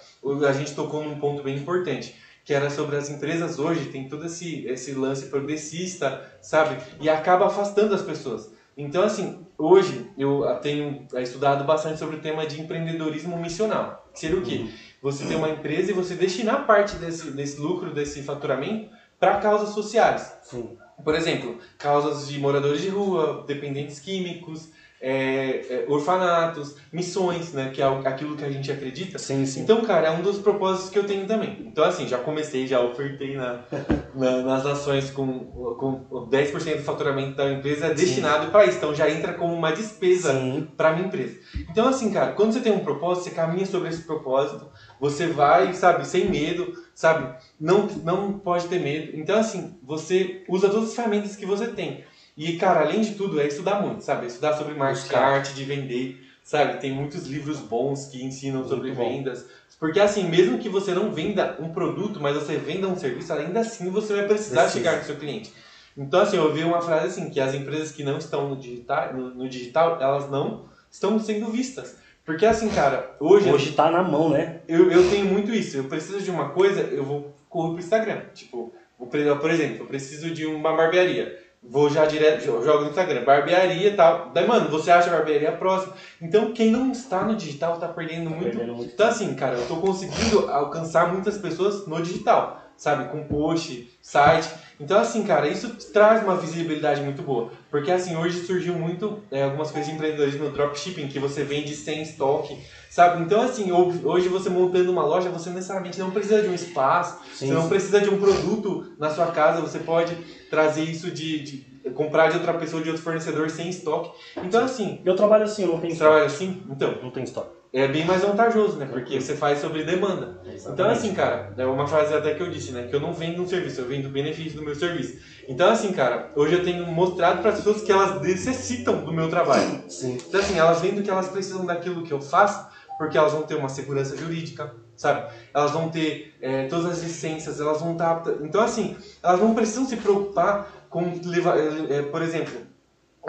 a gente tocou num ponto bem importante, que era sobre as empresas hoje, tem todo esse, esse lance progressista, sabe? E acaba afastando as pessoas. Então, assim, hoje eu tenho estudado bastante sobre o tema de empreendedorismo missional. Que seria o quê? Uhum. Você ter uma empresa e você destinar parte desse, desse lucro, desse faturamento, para causas sociais. Sim. Por exemplo, causas de moradores de rua, dependentes químicos, é, é, orfanatos, missões, né? Que é aquilo que a gente acredita. Sim, sim. Então, cara, é um dos propósitos que eu tenho também. Então, assim, já comecei, já ofertei na, (laughs) na nas ações com, com 10% do faturamento da empresa é destinado para isso. Então, já entra como uma despesa para minha empresa. Então, assim, cara, quando você tem um propósito, você caminha sobre esse propósito, você vai, sabe, sem medo, sabe? Não, não pode ter medo. Então, assim, você usa todas as ferramentas que você tem. E, cara, além de tudo, é estudar muito, sabe? É estudar sobre marketing, arte de vender, sabe? Tem muitos livros bons que ensinam muito sobre bom. vendas. Porque, assim, mesmo que você não venda um produto, mas você venda um serviço, ainda assim você vai precisar Precisa. chegar no seu cliente. Então, assim, eu ouvi uma frase assim, que as empresas que não estão no digital, no, no digital elas não estão sendo vistas. Porque assim, cara, hoje. Hoje tá na mão, né? Eu, eu tenho muito isso. Eu preciso de uma coisa, eu vou correr pro Instagram. Tipo, por exemplo, eu preciso de uma barbearia. Vou já direto, jogo no Instagram, barbearia e tal. Daí, mano, você acha a barbearia próxima. Então, quem não está no digital tá perdendo, tá muito. perdendo muito. Então, assim, cara, eu tô conseguindo alcançar muitas pessoas no digital, sabe? Com post, site. Então, assim, cara, isso traz uma visibilidade muito boa. Porque, assim, hoje surgiu muito é, algumas coisas de empreendedorismo no dropshipping, que você vende sem estoque, sabe? Então, assim, hoje você montando uma loja, você necessariamente não precisa de um espaço, sim, você não sim. precisa de um produto na sua casa, você pode trazer isso de, de comprar de outra pessoa, de outro fornecedor sem estoque. Então, assim. Eu trabalho assim, eu não tenho estoque. Trabalho assim? Então. Não tem estoque. É bem mais vantajoso, né? Porque você faz sobre demanda. Exatamente. Então, assim, cara, é uma frase até que eu disse, né? Que eu não vendo um serviço, eu vendo o benefício do meu serviço. Então, assim, cara, hoje eu tenho mostrado para as pessoas que elas necessitam do meu trabalho. Sim. Então, assim, elas vendo que elas precisam daquilo que eu faço, porque elas vão ter uma segurança jurídica, sabe? Elas vão ter é, todas as licenças, elas vão estar. Então, assim, elas não precisam se preocupar com levar, é, por exemplo,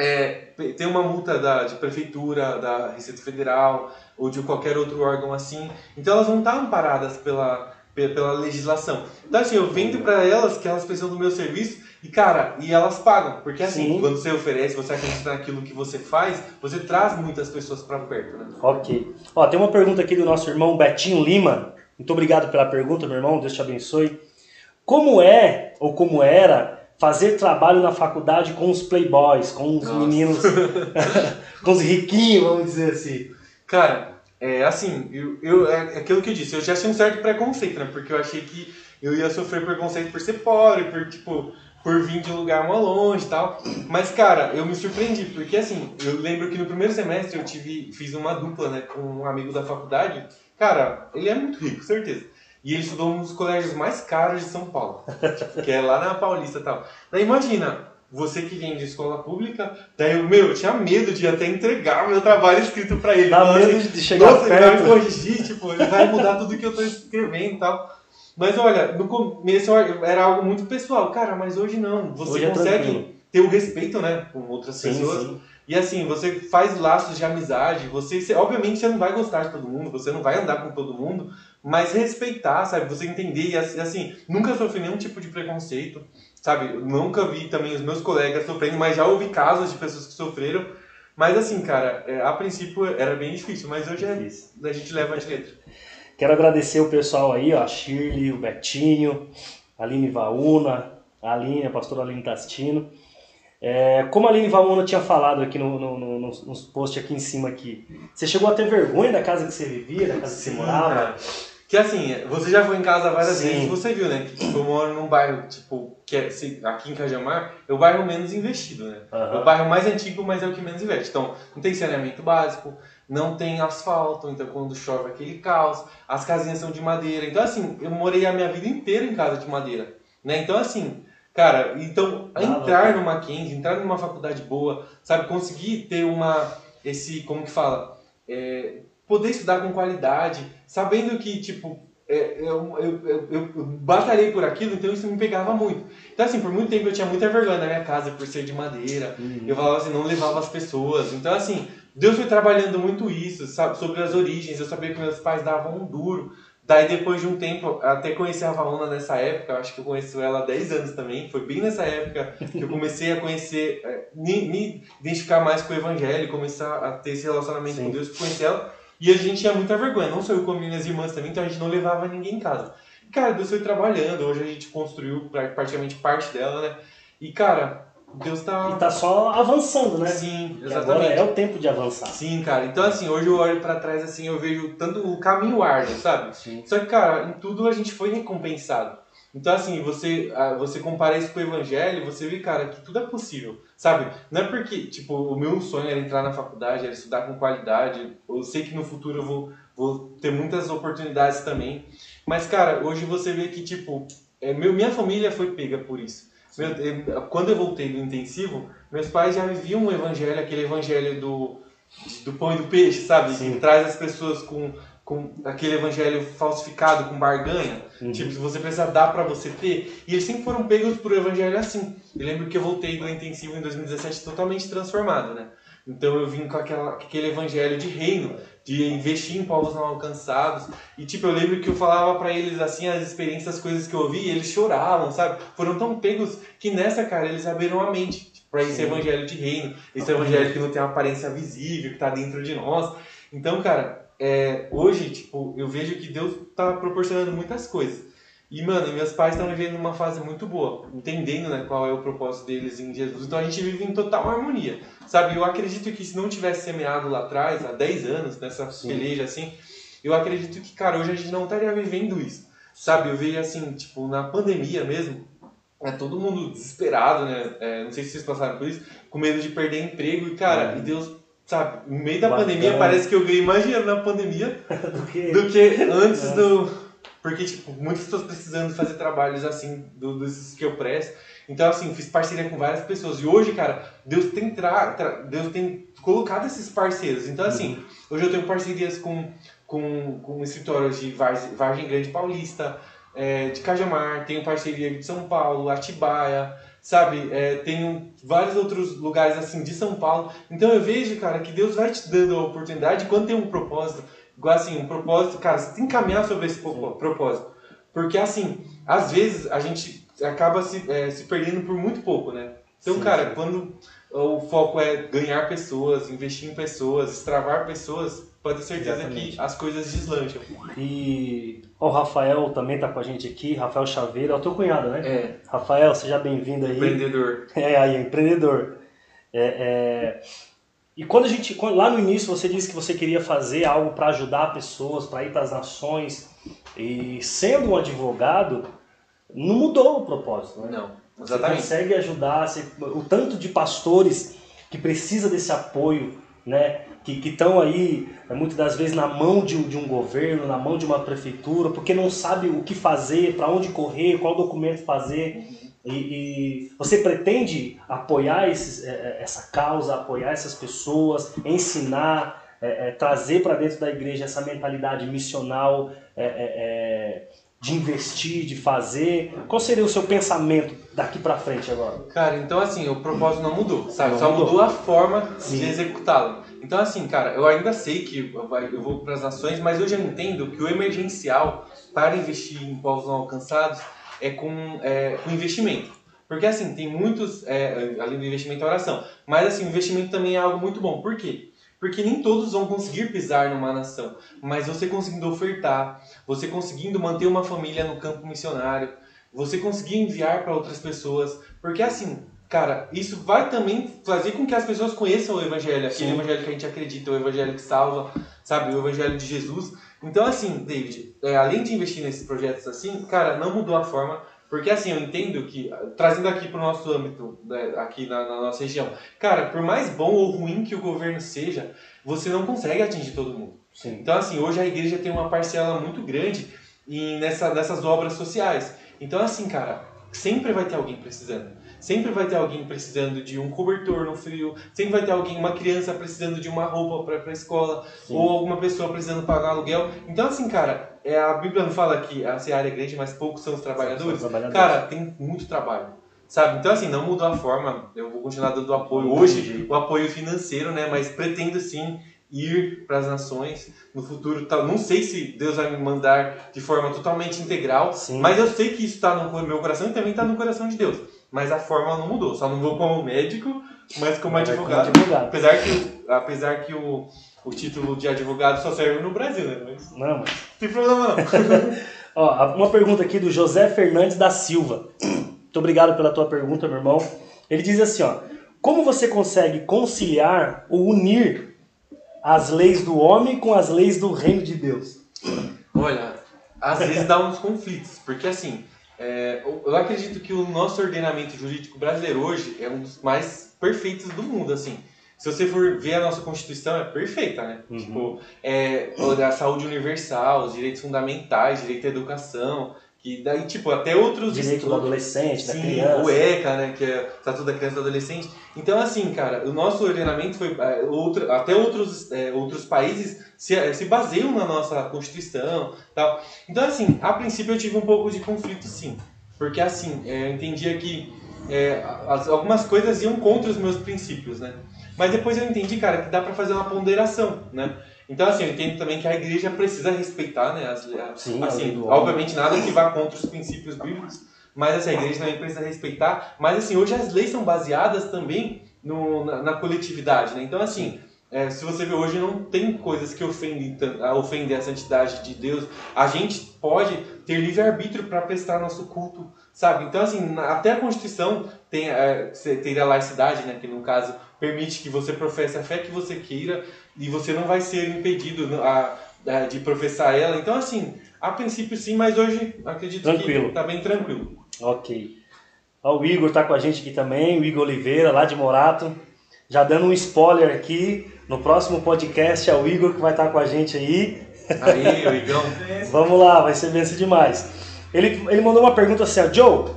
é, tem uma multa da, de prefeitura, da Receita Federal ou de qualquer outro órgão assim. Então elas não estão amparadas pela, pela legislação. Então assim, eu vendo para elas que elas precisam do meu serviço e cara, e elas pagam, porque assim, Sim. quando você oferece, você acredita naquilo que você faz, você traz muitas pessoas para perto, né? Ok. Ó, tem uma pergunta aqui do nosso irmão Betinho Lima. Muito obrigado pela pergunta, meu irmão. Deus te abençoe. Como é ou como era fazer trabalho na faculdade com os playboys, com os Nossa. meninos, (laughs) com os riquinhos, vamos dizer assim? Cara, é assim, eu, eu, é, é aquilo que eu disse, eu já tinha um certo preconceito, né? Porque eu achei que eu ia sofrer preconceito por ser pobre, por tipo, por vir de um lugar mais longe e tal. Mas, cara, eu me surpreendi, porque assim, eu lembro que no primeiro semestre eu tive, fiz uma dupla, né, com um amigo da faculdade. Cara, ele é muito rico, certeza. E ele estudou um dos colégios mais caros de São Paulo, (laughs) que é lá na Paulista e tal. Daí imagina, você que vem de escola pública, daí eu, meu, eu tinha medo de até entregar o meu trabalho escrito para ele. Dá medo assim, de chegar Nossa, perto. ele vai corrigir, tipo, ele vai mudar tudo que eu tô escrevendo e tal. Mas olha, no começo era algo muito pessoal. Cara, mas hoje não. Você hoje é consegue ter o respeito, né, com outras sim, pessoas. Sim. E assim, você faz laços de amizade, você, você, obviamente você não vai gostar de todo mundo, você não vai andar com todo mundo, mas respeitar, sabe? Você entender e assim, nunca sofri nenhum tipo de preconceito, sabe? nunca vi também os meus colegas sofrendo, mas já ouvi casos de pessoas que sofreram. Mas assim, cara, é, a princípio era bem difícil, mas hoje é, a gente leva de letra. Quero agradecer o pessoal aí, ó, a Shirley, o Betinho, a Aline Vauna, a Aline, a pastora Aline Tastino. É, como a Aline Vauna tinha falado aqui no, no, no, nos posts aqui em cima aqui, você chegou a ter vergonha da casa que você vivia, da casa Sim, que você morava? Cara. Que assim, você já foi em casa várias Sim. vezes, você viu, né? Que tipo, eu moro num bairro, tipo, que é, aqui em Cajamar, é o bairro menos investido, né? Uhum. É o bairro mais antigo, mas é o que menos investe. Então, não tem saneamento básico, não tem asfalto, então quando chove é aquele caos, as casinhas são de madeira. Então, assim, eu morei a minha vida inteira em casa de madeira, né? Então, assim, cara, então, ah, entrar no Mackenzie, entrar numa faculdade boa, sabe, conseguir ter uma, esse, como que fala, é, poder estudar com qualidade, sabendo que, tipo, é, eu, eu, eu, eu, batalhei por aquilo, então isso me pegava muito. Então, assim, por muito tempo eu tinha muita vergonha na minha casa por ser de madeira. Uhum. Eu falava assim, não levava as pessoas. Então, assim, Deus foi trabalhando muito isso, sabe, sobre as origens. Eu sabia que meus pais davam um duro. Daí, depois de um tempo, até conheci a Vaona nessa época, acho que eu conheço ela há 10 anos também. Foi bem nessa época que eu comecei a conhecer, é, me, me identificar mais com o Evangelho, começar a ter esse relacionamento Sim. com Deus, conhecer ela. E a gente tinha muita vergonha, não só eu como minhas irmãs também, então a gente não levava ninguém em casa. Cara, Deus foi trabalhando, hoje a gente construiu praticamente parte dela, né? E, cara, Deus tá. E tá só avançando, né? Sim, exatamente. Agora é o tempo de avançar. Sim, cara. Então, assim, hoje eu olho para trás, assim, eu vejo tanto o caminho árduo, sabe? Sim. Só que, cara, em tudo a gente foi recompensado. Então, assim, você, você compara isso com o evangelho, você vê, cara, que tudo é possível, sabe? Não é porque, tipo, o meu sonho era entrar na faculdade, era estudar com qualidade. Eu sei que no futuro eu vou, vou ter muitas oportunidades também. Mas, cara, hoje você vê que, tipo, é, meu, minha família foi pega por isso. Meu, quando eu voltei do intensivo, meus pais já viviam um evangelho, aquele evangelho do, do pão e do peixe, sabe? Sim. Que traz as pessoas com, com aquele evangelho falsificado, com barganha. Uhum. Tipo, se você precisa dar para você ter. E eles sempre foram pegos por evangelho assim. Eu lembro que eu voltei do intensivo em 2017 totalmente transformado, né? Então eu vim com aquela, aquele evangelho de reino, de investir em povos não alcançados. E tipo, eu lembro que eu falava para eles assim as experiências, as coisas que eu ouvi, e eles choravam, sabe? Foram tão pegos que nessa, cara, eles abriram a mente tipo, para esse evangelho de reino, esse evangelho que não tem uma aparência visível, que tá dentro de nós. Então, cara, é, hoje, tipo, eu vejo que Deus tá proporcionando muitas coisas. E, mano, meus pais estão vivendo uma fase muito boa, entendendo né, qual é o propósito deles em Jesus. Então a gente vive em total harmonia. Sabe, eu acredito que se não tivesse semeado lá atrás, há 10 anos, nessa Sim. peleja assim, eu acredito que, cara, hoje a gente não estaria vivendo isso. Sabe, eu vejo assim, tipo, na pandemia mesmo, é todo mundo desesperado, né? É, não sei se vocês passaram por isso, com medo de perder emprego. E, cara, é. e Deus, sabe, no meio da Bacana. pandemia, parece que eu ganhei mais dinheiro na pandemia (laughs) do, que... do que antes é. do porque, tipo, muitas pessoas precisando fazer trabalhos assim, do, desses que eu presto. Então, assim, fiz parceria com várias pessoas. E hoje, cara, Deus tem, tra, tra Deus tem colocado esses parceiros. Então, assim, uhum. hoje eu tenho parcerias com, com, com escritórios de Vargem Grande Paulista, é, de Cajamar, tenho parceria de São Paulo, Atibaia, sabe? É, tem vários outros lugares assim de São Paulo. Então eu vejo, cara, que Deus vai te dando a oportunidade quando tem um propósito. Igual assim, um propósito, cara, você tem que caminhar sobre esse propósito. Porque assim, às vezes a gente acaba se, é, se perdendo por muito pouco, né? Então, sim, cara, sim. quando o foco é ganhar pessoas, investir em pessoas, extravar pessoas, pode ter certeza Exatamente. que as coisas deslancham. E o Rafael também tá com a gente aqui, Rafael Chaveiro, é o teu cunhado, né? É. Rafael, seja bem-vindo aí. Empreendedor. (laughs) É, aí, empreendedor. É, é... E quando a gente, lá no início você disse que você queria fazer algo para ajudar pessoas, para ir para as nações, e sendo um advogado, não mudou o propósito, né? Não, exatamente. Você consegue ajudar, você, o tanto de pastores que precisa desse apoio, né? Que estão aí, é, muitas das vezes, na mão de, de um governo, na mão de uma prefeitura, porque não sabe o que fazer, para onde correr, qual documento fazer. E, e, você pretende apoiar esses, é, é, essa causa, apoiar essas pessoas, ensinar, é, é, trazer para dentro da igreja essa mentalidade missional, é, de investir, de fazer? Qual seria o seu pensamento daqui para frente agora? Cara, então assim, o propósito não mudou, sabe? Não Só mudou. mudou. a forma Sim. de executá-lo. Então assim, cara, eu ainda sei que eu vou para as nações, mas eu já entendo que o emergencial para investir em povos não alcançados é com, é, com investimento. Porque assim, tem muitos, é, além do investimento, a oração. Mas assim, o investimento também é algo muito bom. Por quê? Porque nem todos vão conseguir pisar numa nação, mas você conseguindo ofertar, você conseguindo manter uma família no campo missionário, você conseguir enviar para outras pessoas, porque assim, cara, isso vai também fazer com que as pessoas conheçam o evangelho, aquele Sim. evangelho que a gente acredita, o evangelho que salva, sabe, o evangelho de Jesus. Então assim, David, é, além de investir nesses projetos assim, cara, não mudou a forma porque assim, eu entendo que, trazendo aqui para o nosso âmbito, né, aqui na, na, nossa região, cara, por mais bom ou ruim que o governo seja, você não consegue atingir todo mundo. Sim. Então assim, hoje a igreja tem uma parcela muito grande em, nessa, nessas obras sociais. Então assim, cara, sempre vai ter alguém precisando. Sempre vai ter alguém precisando de um cobertor no frio, sempre vai ter alguém, uma criança precisando de uma roupa para ir pra escola, Sim. ou alguma pessoa precisando pagar aluguel. Então, assim, cara, é, a Bíblia não fala que a seara é grande, mas poucos são os trabalhadores. trabalhadores. Cara, tem muito trabalho. Sabe? Então, assim, não mudou a forma. Eu vou continuar dando apoio hoje, o apoio financeiro, né? Mas pretendo sim ir para as nações no futuro. Tá, não sei se Deus vai me mandar de forma totalmente integral, sim. mas eu sei que isso está no meu coração e também está no coração de Deus mas a forma não mudou. Só não vou como médico, mas como advogado. advogado. Apesar que, apesar que o, o título de advogado só serve no Brasil, né? Mas, não, mas... Tem problema não. (laughs) Ó, uma pergunta aqui do José Fernandes da Silva. Muito obrigado pela tua pergunta, meu irmão. Ele diz assim, ó. Como você consegue conciliar ou unir as leis do homem com as leis do reino de Deus? Olha, às vezes dá uns conflitos, porque assim, é, eu acredito que o nosso ordenamento jurídico brasileiro hoje é um dos mais perfeitos do mundo, assim. Se você for ver a nossa Constituição, é perfeita, né? Uhum. Tipo, é, a saúde universal, os direitos fundamentais, direito à educação, que daí, tipo, até outros... Direito do adolescente, sim, da criança. o ECA, né? Que é o Estatuto da Criança e do Adolescente. Então, assim, cara, o nosso ordenamento foi... É, outro, até outros, é, outros países se, é, se baseiam na nossa Constituição tal. Então, assim, a princípio eu tive um pouco de conflito, sim. Porque, assim, é, eu entendia que é, as, algumas coisas iam contra os meus princípios, né? Mas depois eu entendi, cara, que dá para fazer uma ponderação, né? Então, assim, eu entendo também que a igreja precisa respeitar, né? As, Sim, assim, obviamente nada que vá contra os princípios bíblicos, mas assim, a igreja também precisa respeitar. Mas assim, hoje as leis são baseadas também no, na, na coletividade, né? Então, assim, é, se você vê hoje, não tem coisas que ofendem, ofendem a santidade de Deus. A gente pode ter livre-arbítrio para prestar nosso culto, sabe? Então, assim, até a Constituição tem, é, tem a laicidade, né? Que no caso permite que você professe a fé que você queira e você não vai ser impedido a, a, de professar ela. Então, assim, a princípio sim, mas hoje acredito tranquilo. que está bem tranquilo. Ok. Ó, o Igor está com a gente aqui também, o Igor Oliveira, lá de Morato. Já dando um spoiler aqui, no próximo podcast é o Igor que vai estar com a gente aí. Aí, (laughs) o Igão. Vamos lá, vai ser benção demais. Ele, ele mandou uma pergunta assim, ó, Joe,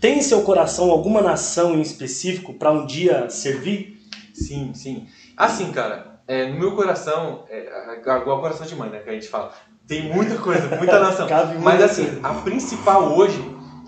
tem em seu coração alguma nação em específico para um dia servir? Sim, sim. Assim, cara, é, no meu coração, é, igual coração de mãe, né, que a gente fala, tem muita coisa, muita nação. (laughs) Mas assim, a principal hoje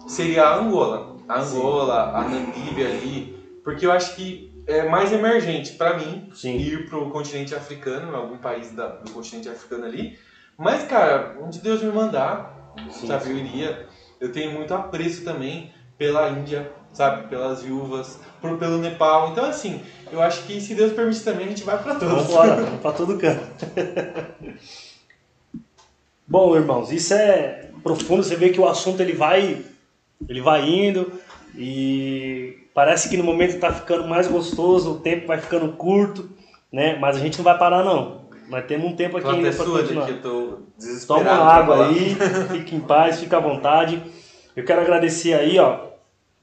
seria a Angola. a Angola, a Namíbia ali, porque eu acho que é mais emergente para mim Sim. ir pro continente africano, algum país da- do continente africano ali. Mas, cara, onde Deus me mandar, Sim, sabe, eu iria. Eu tenho muito apreço também pela Índia, sabe, pelas viúvas, por, pelo Nepal. Então, assim, eu acho que se Deus permitir também, a gente vai para todos. (laughs) Vamos embora, pra todo canto. (laughs) Bom, irmãos, isso é profundo. Você vê que o assunto ele vai, ele vai indo e parece que no momento está ficando mais gostoso, o tempo vai ficando curto, né? Mas a gente não vai parar não. Nós temos um tempo aqui ainda até para continuar. aqui, eu tô desesperado. Toma água aí, fique em paz, fique à vontade. Eu quero agradecer aí, ó,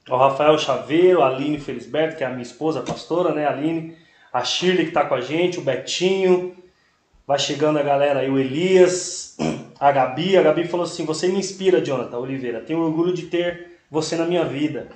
ao Rafael Chaveiro, a Aline Felisberto, que é a minha esposa, a pastora, né, Aline, a Shirley que tá com a gente, o Betinho, vai chegando a galera aí, o Elias, a Gabi, a Gabi falou assim, você me inspira, Jonathan Oliveira, tenho orgulho de ter você na minha vida.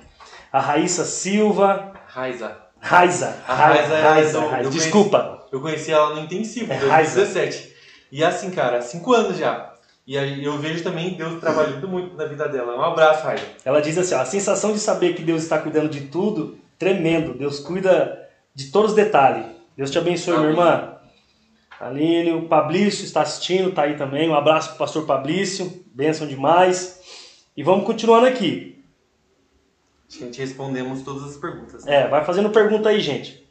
A Raíssa Silva, Raiza. Raiza, A Raiza é Raiza, do- Raiza, do desculpa, Eu conheci ela no intensivo, É em Raiza. 2017. E assim, cara, cinco anos já. E aí eu vejo também Deus trabalhando muito na vida dela. Um abraço, Raiza. Ela diz assim: ó, a sensação de saber que Deus está cuidando de tudo, tremendo. Deus cuida de todos os detalhes. Deus te abençoe, minha Amém. irmã. Aline, o Pablício está assistindo, tá aí também. Um abraço pro pastor Pablício, bênção demais. E vamos continuando aqui. Acho que a gente respondemos todas as perguntas. É, vai fazendo pergunta aí, gente.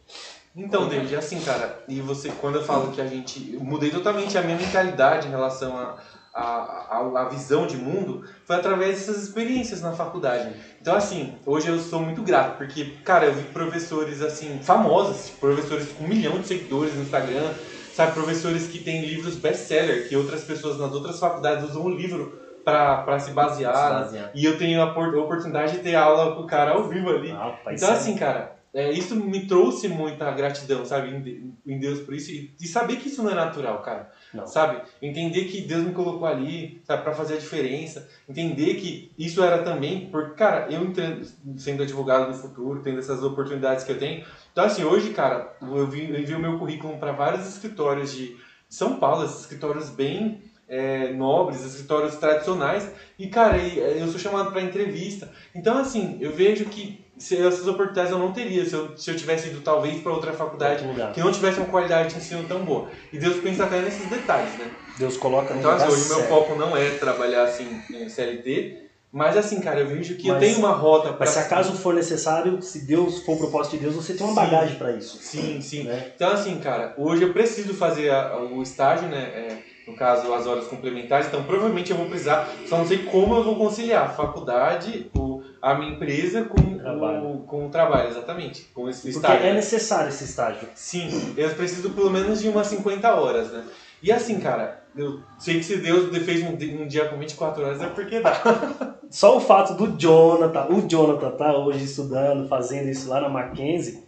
Então, David, é assim, cara, e você, quando eu falo que a gente. Eu mudei totalmente a minha mentalidade em relação a. A, a, a visão de mundo foi através dessas experiências na faculdade. Então, assim, hoje eu sou muito grato, porque, cara, eu vi professores, assim, famosos, professores com um milhão de seguidores no Instagram, sabe, professores que têm livros best-seller, que outras pessoas nas outras faculdades usam o livro para se basear. E eu tenho a por- a oportunidade de ter aula com o cara ao vivo ali. Ah, Então, sério. assim, cara, é, isso me trouxe muita gratidão, sabe, em, de- em Deus por isso. E, e saber que isso não é natural, cara. Não. Sabe? Entender que Deus me colocou ali, sabe, pra fazer a diferença. Entender que isso era também, porque, cara, eu entendo, sendo advogado no futuro, tendo essas oportunidades que eu tenho. Então, assim, hoje, cara, eu, vi, eu envio meu currículo para vários escritórios de São Paulo, escritórios bem é, nobres, escritórios tradicionais. E, cara, é, eu sou chamado para entrevista. Então, assim, eu vejo que se essas oportunidades eu não teria se eu, se eu tivesse ido talvez para outra faculdade que não tivesse uma qualidade de ensino tão boa. E Deus pensa até nesses detalhes, né? Deus coloca no Então, assim, hoje meu certo. foco não é trabalhar assim em CLT, mas assim, cara, eu vejo que eu Mas- tenho uma rota para Mas se acaso for necessário, se Deus for o propósito de Deus, você tem uma Sim. bagagem para isso. Sim, sim. Né? Então, assim, cara, hoje eu preciso fazer a- o estágio, né? é, no caso, as horas complementares, então provavelmente eu vou precisar, só não sei como eu vou conciliar faculdade, o, a minha empresa com Trabalho. o, com o trabalho, exatamente, com esse Porque estágio. é necessário esse estágio. Sim, eu preciso pelo menos de umas 50 horas, né? E assim, cara, eu sei que se Deus fez um, um dia com 24 horas é porque dá. (laughs) Só o fato do Jonathan, o Jonathan tá hoje estudando, fazendo isso lá na Mackenzie,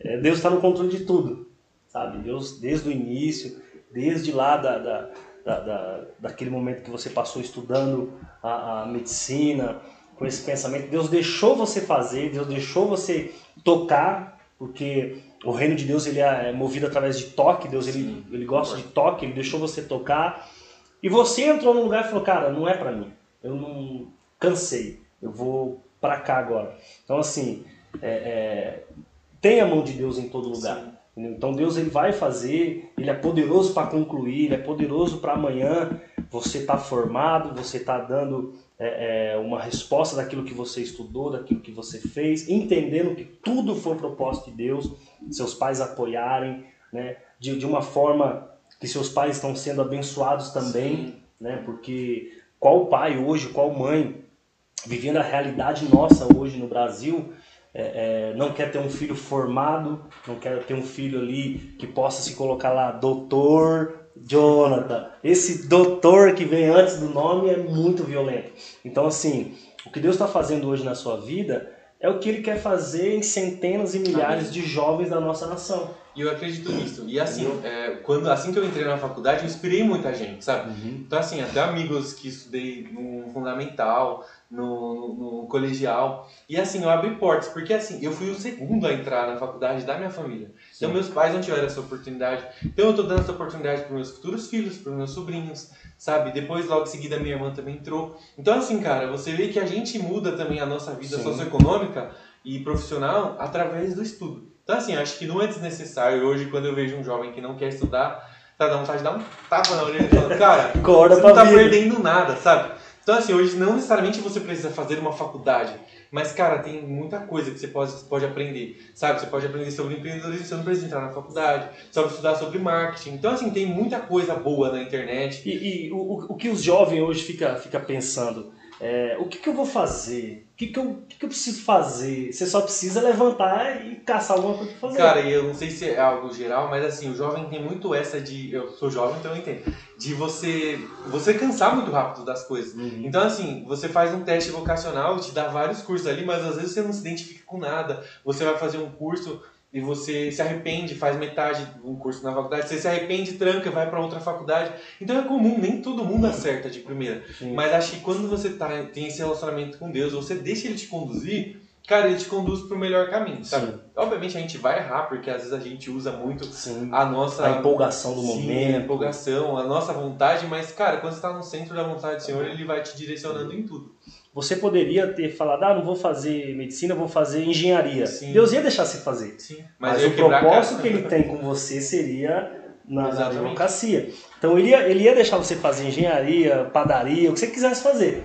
é, Deus está no controle de tudo, sabe? Deus, desde o início, desde lá da, da, da, da- daquele momento que você passou estudando a, a medicina, com esse pensamento, Deus deixou você fazer, Deus deixou você tocar, porque o reino de Deus ele é movido através de toque, Deus ele, Sim. ele gosta de toque, ele deixou você tocar, e você entrou num lugar e falou, cara, não é pra mim, eu não cansei, eu vou pra cá agora. Então assim, é, é, tem a mão de Deus em todo lugar. Sim. Então Deus ele vai fazer, ele é poderoso para concluir, ele é poderoso para amanhã você tá formado, você tá dando é, é, uma resposta daquilo que você estudou, daquilo que você fez, entendendo que tudo foi propósito de Deus, seus pais apoiarem, né, de, de uma forma que seus pais estão sendo abençoados também, Sim. né, porque qual pai hoje, qual mãe, vivendo a realidade nossa hoje no Brasil, é, é, não quer ter um filho formado, não quer ter um filho ali que possa se colocar lá, doutor Jonathan. Esse doutor que vem antes do nome é muito violento. Então, assim, o que Deus está fazendo hoje na sua vida é o que Ele quer fazer em centenas e milhares de jovens da nossa nação. E eu acredito nisso. E assim, é, quando, assim que eu entrei na faculdade, eu inspirei muita gente, sabe? Uhum. Então, assim, até amigos que estudei no fundamental, no, no, no colegial. E assim, eu abri portas, porque assim, eu fui o segundo a entrar na faculdade da minha família. Então, Sim. meus pais não tiveram essa oportunidade. Então, eu tô dando essa oportunidade para meus futuros filhos, para meus sobrinhos, sabe? Depois, logo em seguida, minha irmã também entrou. Então, assim, cara, você vê que a gente muda também a nossa vida Sim. socioeconômica e profissional através do estudo. Então, assim, acho que não é desnecessário. Hoje, quando eu vejo um jovem que não quer estudar, tá dando vontade de dar um tapa na orelha e falando, cara, Acorda você não tá vida. perdendo nada, sabe? Então, assim, hoje não necessariamente você precisa fazer uma faculdade, mas, cara, tem muita coisa que você pode, pode aprender, sabe? Você pode aprender sobre empreendedorismo, você não precisa entrar na faculdade, você pode estudar sobre marketing. Então, assim, tem muita coisa boa na internet. E, e o, o- o que os jovens hoje fica, fica pensando? É, o que, que eu vou fazer? O que, que, eu, que, que eu preciso fazer? Você só precisa levantar e caçar alguma coisa pra fazer. Cara, e eu não sei se é algo geral, mas assim, o jovem tem muito essa de. Eu sou jovem, então eu entendo. De você. Você cansar muito rápido das coisas. Uhum. Então, assim, você faz um teste vocacional, te dá vários cursos ali, mas às vezes você não se identifica com nada. Você vai fazer um curso e você se arrepende, faz metade de um curso na faculdade, você se arrepende, tranca, vai para outra faculdade. Então é comum, nem todo mundo acerta de primeira. Sim. Mas acho que quando você tá, tem esse relacionamento com Deus, você deixa ele te conduzir, cara, ele te conduz pro melhor caminho, sabe? Sim. Obviamente a gente vai errar, porque às vezes a gente usa muito Sim. a nossa A empolgação do Sim, a momento. empolgação, a nossa vontade, mas, cara, quando você tá no centro da vontade do Senhor, ele vai te direcionando em tudo. Você poderia ter falado, ah, não vou fazer medicina, vou fazer engenharia. Sim. Deus ia deixar você fazer. Sim. Mas, ia o propósito que ele tem com você seria na, na Exatamente. advocacia. Então ele ia, ele ia deixar você fazer engenharia, padaria, o que você quisesse fazer.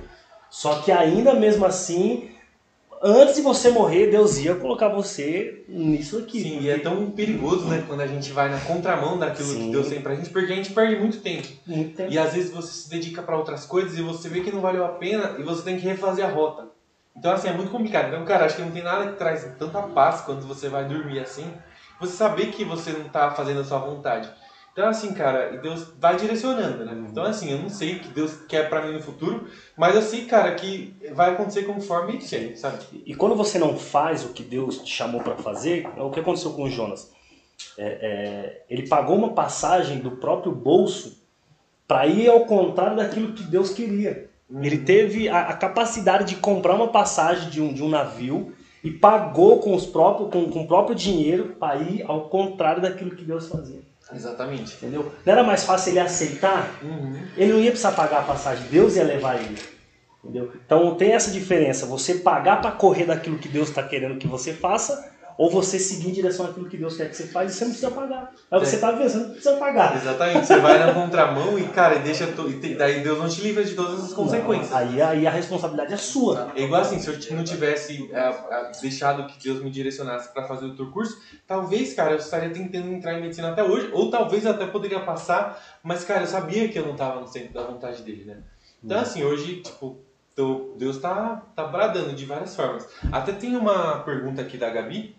Só que ainda mesmo assim, antes de você morrer, Deus ia colocar você nisso aqui. Sim, e é tão perigoso, né, quando a gente vai na contramão daquilo Sim. que Deus tem pra gente, porque a gente perde muito tempo. Muito tempo. E às vezes você se dedica pra outras coisas e você vê que não valeu a pena e você tem que refazer a rota. Então, assim, é muito complicado. Então, cara, acho que não tem nada que traz tanta paz quando você vai dormir assim, você saber que você não tá fazendo a sua vontade. Então, assim, cara, e Deus vai direcionando, né? Uhum. Então, assim, eu não sei o que Deus quer pra mim no futuro, mas eu sei, cara, que vai acontecer conforme ele quer, sabe? E quando você não faz o que Deus te chamou para fazer, é o que aconteceu com o Jonas. É, é, ele pagou uma passagem do próprio bolso para ir ao contrário daquilo que Deus queria. Ele teve a, a capacidade de comprar uma passagem de um, de um navio e pagou com, os próprios, com, com o próprio dinheiro para ir ao contrário daquilo que Deus fazia. Exatamente. Entendeu? Não era mais fácil ele aceitar Uhum. ele não ia precisar pagar a passagem, Deus ia levar ele. Entendeu? Então tem essa diferença, você pagar para correr daquilo que Deus está querendo que você faça, ou você seguir em direção àquilo que Deus quer que você faça e você não precisa pagar. É. você está vendo, você não precisa pagar. Exatamente. Você vai na contramão e, cara, deixa. To... e te- Daí Deus não te livra de todas as consequências. Não, aí, aí a responsabilidade é sua. É igual assim, se eu não tivesse é, é, deixado que Deus me direcionasse para fazer outro curso, talvez, cara, eu estaria tentando entrar em medicina até hoje, ou talvez até poderia passar, mas, cara, eu sabia que eu não estava no centro da vontade dele, né? Então, assim, hoje, tipo, Deus tá, tá bradando de várias formas. Até tem uma pergunta aqui da Gabi,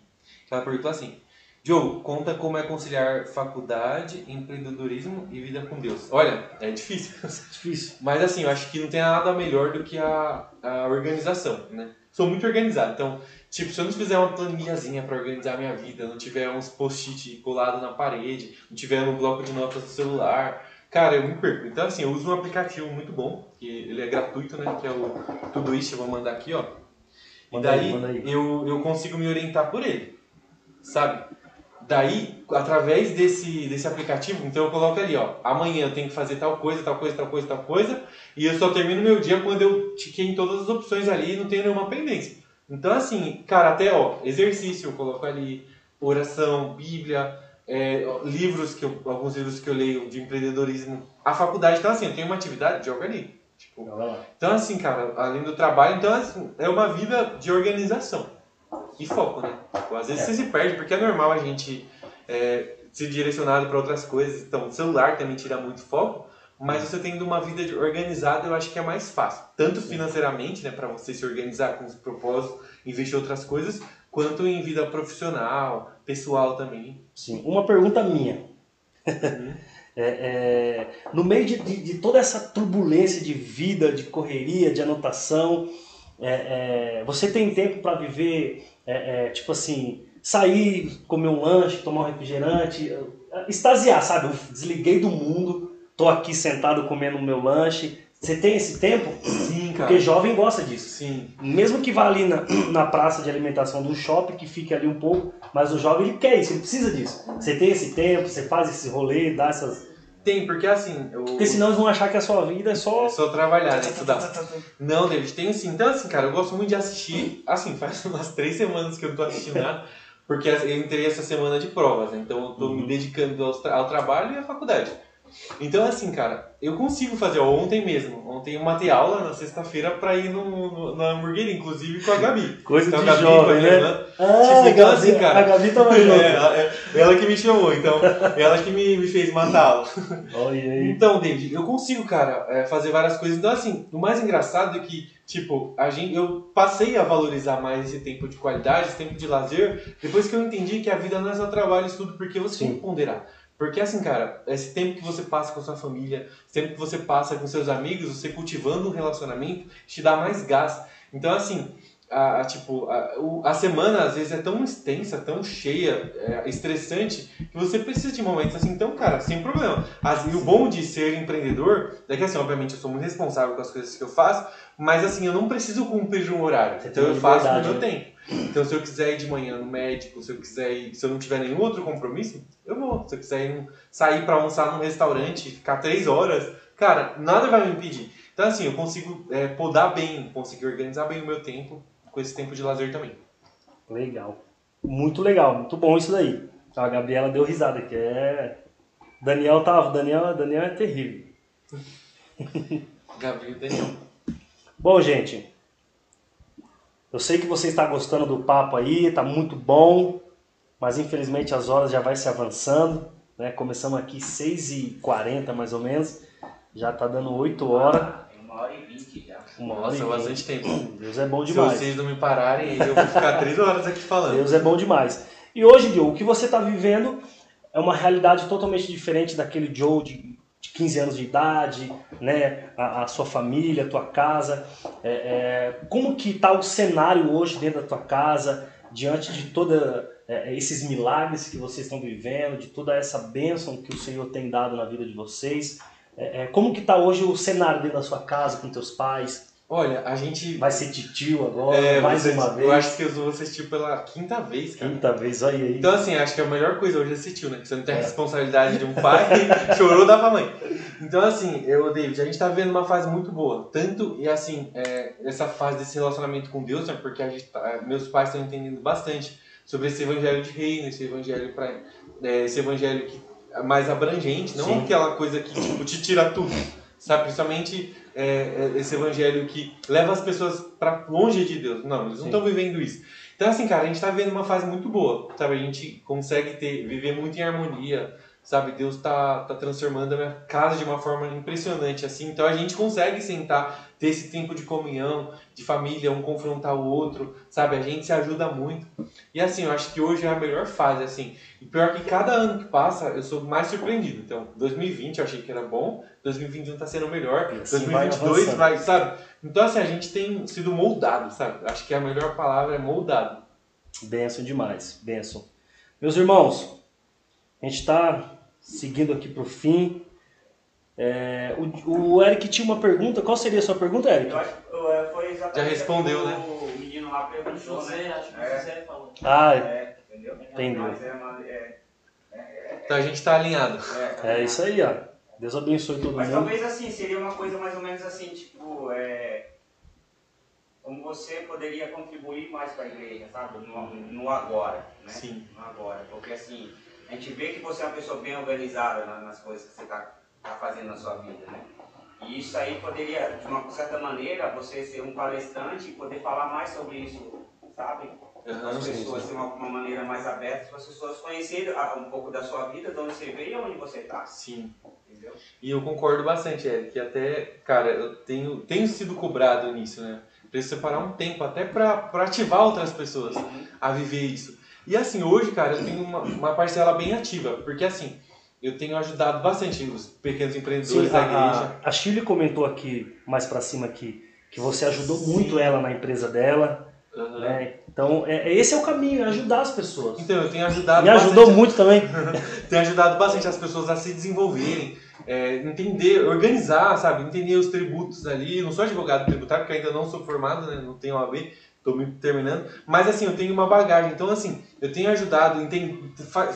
ela perguntou assim, Diogo, conta como é conciliar faculdade, empreendedorismo e vida com Deus. Olha, é difícil. (laughs) Difícil. Mas assim, eu acho que não tem nada melhor do que a, a organização, né? Sou muito organizado, então, tipo, se eu não fizer uma planilhazinha pra organizar minha vida, não tiver uns post-it colado na parede, não tiver um bloco de notas no celular, cara, eu me perco. Então, assim, eu uso um aplicativo muito bom, que ele é gratuito, né? Que é o Todoist, eu vou mandar aqui, ó. E aí, daí manda aí. Eu, eu consigo me orientar por ele, sabe? Daí, através desse, desse aplicativo, então eu coloco ali, ó, amanhã eu tenho que fazer tal coisa, tal coisa, tal coisa, tal coisa, e eu só termino meu dia quando eu tiquei em todas as opções ali e não tenho nenhuma pendência. Então, assim, cara, até, ó, exercício eu coloco ali, oração, Bíblia, é, livros, que eu, alguns livros que eu leio de empreendedorismo, a faculdade, então, assim, eu tenho uma atividade, joga ali. Tipo, então, assim, cara, além do trabalho, então, assim, é uma vida de organização e foco, né? Tipo, às vezes É. você se perde, porque é normal a gente é, ser direcionado para outras coisas. Então, o celular também tira muito foco, mas você tendo uma vida organizada, eu acho que é mais fácil. Tanto financeiramente, né, para você se organizar com os propósitos, investir em outras coisas, quanto em vida profissional, pessoal também. Sim. Uma pergunta minha. (laughs) É, é, no meio de, de- de toda essa turbulência de vida, de correria, de anotação, é, é, você tem tempo para viver, é, é, tipo assim, sair, comer um lanche, tomar um refrigerante, extasiar, sabe? Eu desliguei do mundo, tô aqui sentado comendo o meu lanche. Você tem esse tempo? Sim, cara. Porque jovem gosta disso. Sim. Mesmo que vá ali na, (clears throat) na praça de alimentação do shopping, que fique ali um pouco, mas o jovem ele quer isso, ele precisa disso. Você tem esse tempo, você faz esse rolê, dá essas. Tem, porque assim. Eu... Porque senão eles vão achar que a sua vida é só. É só trabalhar, né? Estudar. Não, David, tem sim. Então, assim, cara, eu gosto muito de assistir. Assim, faz (laughs) umas três semanas que eu não tô assistindo nada. Porque eu entrei essa semana de provas, né? então eu tô me dedicando ao, tra ao trabalho e à faculdade. Então, assim, cara, eu consigo fazer. Ó, ontem mesmo, ontem eu matei aula na sexta-feira pra ir no, no, na hamburgueria, inclusive com a Gabi. Coisa então, de a Gabi, jovem, né? irmã. Ah, Tipo, então, a assim, Gabi, cara. a Gabi tava (laughs) É, junto. ela, é- ela que me chamou, então. ela que me, me fez matar aula. (laughs) Olha aí. Então, David, eu consigo, cara, é, fazer várias coisas. Então, assim, o mais engraçado é que, tipo, a gente, eu passei a valorizar mais esse tempo de qualidade, esse tempo de lazer, depois que eu entendi que a vida não é só trabalho e estudo, porque você tem Sim. que ponderar. Porque, assim, cara, esse tempo que você passa com sua família, esse tempo que você passa com seus amigos, você cultivando um relacionamento, te dá mais gás. Então, assim, a, a, tipo, a, o- a semana às vezes é tão extensa, tão cheia, é, estressante, que você precisa de momentos assim. Então, cara, sem problema. As- e o bom de ser empreendedor é que, assim, obviamente eu sou muito responsável com as coisas que eu faço, mas, assim, eu não preciso cumprir um horário. Você então eu faço meu né? tempo. Então, se eu quiser ir de manhã no médico, se eu quiser ir, se eu não tiver nenhum outro compromisso, eu vou. Se eu quiser ir sair pra almoçar num restaurante, ficar três horas, cara, nada vai me impedir. Então, assim, eu consigo é, podar bem, conseguir organizar bem o meu tempo com esse tempo de lazer também. Legal. Muito legal, muito bom isso daí. A Gabriela deu risada, que é. Daniel tava. Daniel, Daniel é terrível. (laughs) Gabriel Daniel. Bom, gente. Eu sei que você está gostando do papo aí, tá muito bom, mas infelizmente as horas já vai se avançando, né? Começamos aqui 6h40 mais ou menos, já tá dando 8 horas, Tem uma hora e vinte já. uma hora Nossa, e vinte. bastante tempo. Deus é bom Se demais. vocês não me pararem, eu vou ficar três horas aqui falando. Deus é bom demais. E hoje, Joe, o que você está vivendo é uma realidade totalmente diferente daquele Joe de, de 15 anos de idade, né? A, a sua família, a tua casa. É, é, como que está o cenário hoje dentro da tua casa, diante de toda é, esses milagres que vocês estão vivendo, de toda essa bênção que o Senhor tem dado na vida de vocês? É, é, como que está hoje o cenário dentro da sua casa, com teus pais? Olha, a gente. Vai ser titio agora, É, mais uma vez. Eu acho que eu vou assistir pela quinta vez, cara. Quinta vez, olha aí. Então, assim, acho que a melhor coisa hoje é assistir, né? Que você não tem a É. responsabilidade de um pai, (laughs) chorou, dá pra mãe. Então, assim, eu, David, a gente tá vivendo uma fase muito boa. Tanto, e assim, é, essa fase desse relacionamento com Deus, né? Porque a gente tá- meus pais estão entendendo bastante sobre esse evangelho de reino, esse evangelho pra, é, esse evangelho que é mais abrangente, não Sim. aquela coisa que, tipo, te tira tudo. Sabe? Principalmente é, é, esse evangelho que leva as pessoas pra longe de Deus. Não, eles não estão vivendo isso. Então, assim, cara, a gente tá vivendo uma fase muito boa, sabe? A gente consegue ter, viver muito em harmonia, sabe? Deus tá, tá transformando a minha casa de uma forma impressionante, assim. Então, a gente consegue sentar, ter esse tempo de comunhão, de família, um confrontar o outro, sabe? A gente se ajuda muito. E, assim, eu acho que hoje é a melhor fase, assim. E pior que cada ano que passa, eu sou mais surpreendido. Então, 2020 eu achei que era bom, 2021 tá sendo melhor, assim vai 2022 avançando. vai, sabe? Então, assim, a gente tem sido moldado, sabe? Acho que a melhor palavra é moldado. Benção demais, benção. Meus irmãos, a gente está seguindo aqui para o fim. É, o, o Eric tinha uma pergunta. Qual seria a sua pergunta, Eric? Eu acho que uh, foi exatamente Já respondeu, o né? O menino lá perguntou, José, né? acho que o É, José falou. Ah, é, entendeu? Entendeu. Mas é, uma- é, Então a gente tá alinhado. é, é isso aí, ó. Deus abençoe todo Mas mundo. talvez assim, seria uma coisa mais ou menos assim, tipo, é, como você poderia contribuir mais para a igreja, sabe? No, no agora, né? Sim. No agora. Porque assim, a gente vê que você é uma pessoa bem organizada na- nas coisas que você está fazendo na sua vida, né? E isso aí poderia, de uma certa maneira, você ser um palestrante e poder falar mais sobre isso, sabe? As pessoas de uma, uma maneira mais aberta, para as pessoas conhecerem ah, um pouco da sua vida, de onde você veio e onde você está, Sim. entendeu? E eu concordo bastante, Eric, que até, cara, eu tenho, tenho sido cobrado nisso, né? Preciso separar um tempo até pra ativar outras pessoas a viver isso. E assim, hoje, cara, eu tenho uma, uma parcela bem ativa, porque assim, eu tenho ajudado bastante os pequenos empreendedores Sim, da a, igreja. a, a Shirley comentou aqui, mais para cima aqui, que você ajudou muito ela na empresa dela. Aham. Né? Então, é, esse é o caminho, é ajudar as pessoas. Então, eu tenho ajudado Me ajudou bastante- muito também. (laughs) tem ajudado bastante as pessoas a se desenvolverem, é, entender, organizar, sabe? Entender os tributos ali. Eu não sou advogado tributário, porque ainda não sou formado, né? Não tenho OAB, estou me terminando. Mas, assim, eu tenho uma bagagem. Então, assim, eu tenho ajudado,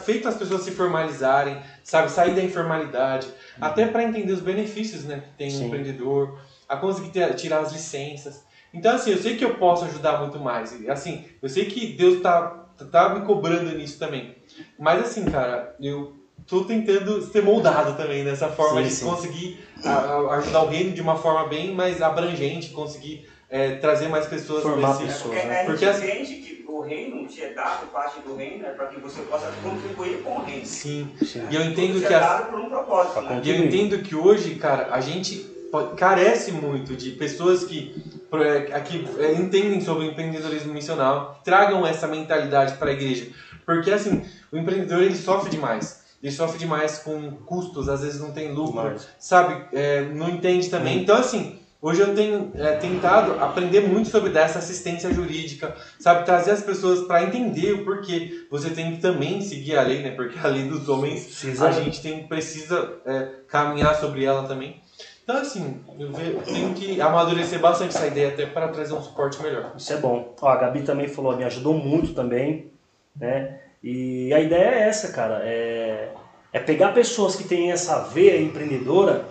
feito as pessoas se formalizarem, sabe? Sair da informalidade, até para entender os benefícios, né? Que tem Sim. um empreendedor, a conseguir ter- tirar as licenças. Então, assim, eu sei que eu posso ajudar muito mais. E, Assim, eu sei que Deus tá, tá me cobrando nisso também. Mas, assim, cara, eu tô tentando ser moldado também nessa forma Sim, de sim. conseguir a- a- ajudar o reino de uma forma bem mais abrangente, conseguir é, trazer mais pessoas Formar pra esse- pessoas. Porque né? a Porque gente assim- entende que o reino te é dado, parte do reino, é para que você possa contribuir com o reino. Sim. Sim. E eu entendo Tudo que é as, dado por um propósito, né? E eu entendo que hoje, cara, a gente carece muito de pessoas que, é, que é, entendem sobre o empreendedorismo missional, tragam essa mentalidade para a igreja. Porque, assim, o empreendedor ele sofre demais. Ele sofre demais com custos, às vezes não tem lucro, Demais. sabe? É, não entende também. Então, assim, hoje eu tenho é, tentado aprender muito sobre dessa assistência jurídica, sabe? Trazer as pessoas para entender o porquê. Você tem que também seguir a lei, né? Porque a lei dos homens Precisa- a gente tem, precisa é, caminhar sobre ela também. Então, assim, eu tenho que amadurecer bastante essa ideia até para trazer um suporte melhor. Isso é bom. Ó, a Gabi também falou, me ajudou muito também, né? E a ideia é essa, cara, é, é pegar pessoas que têm essa veia empreendedora,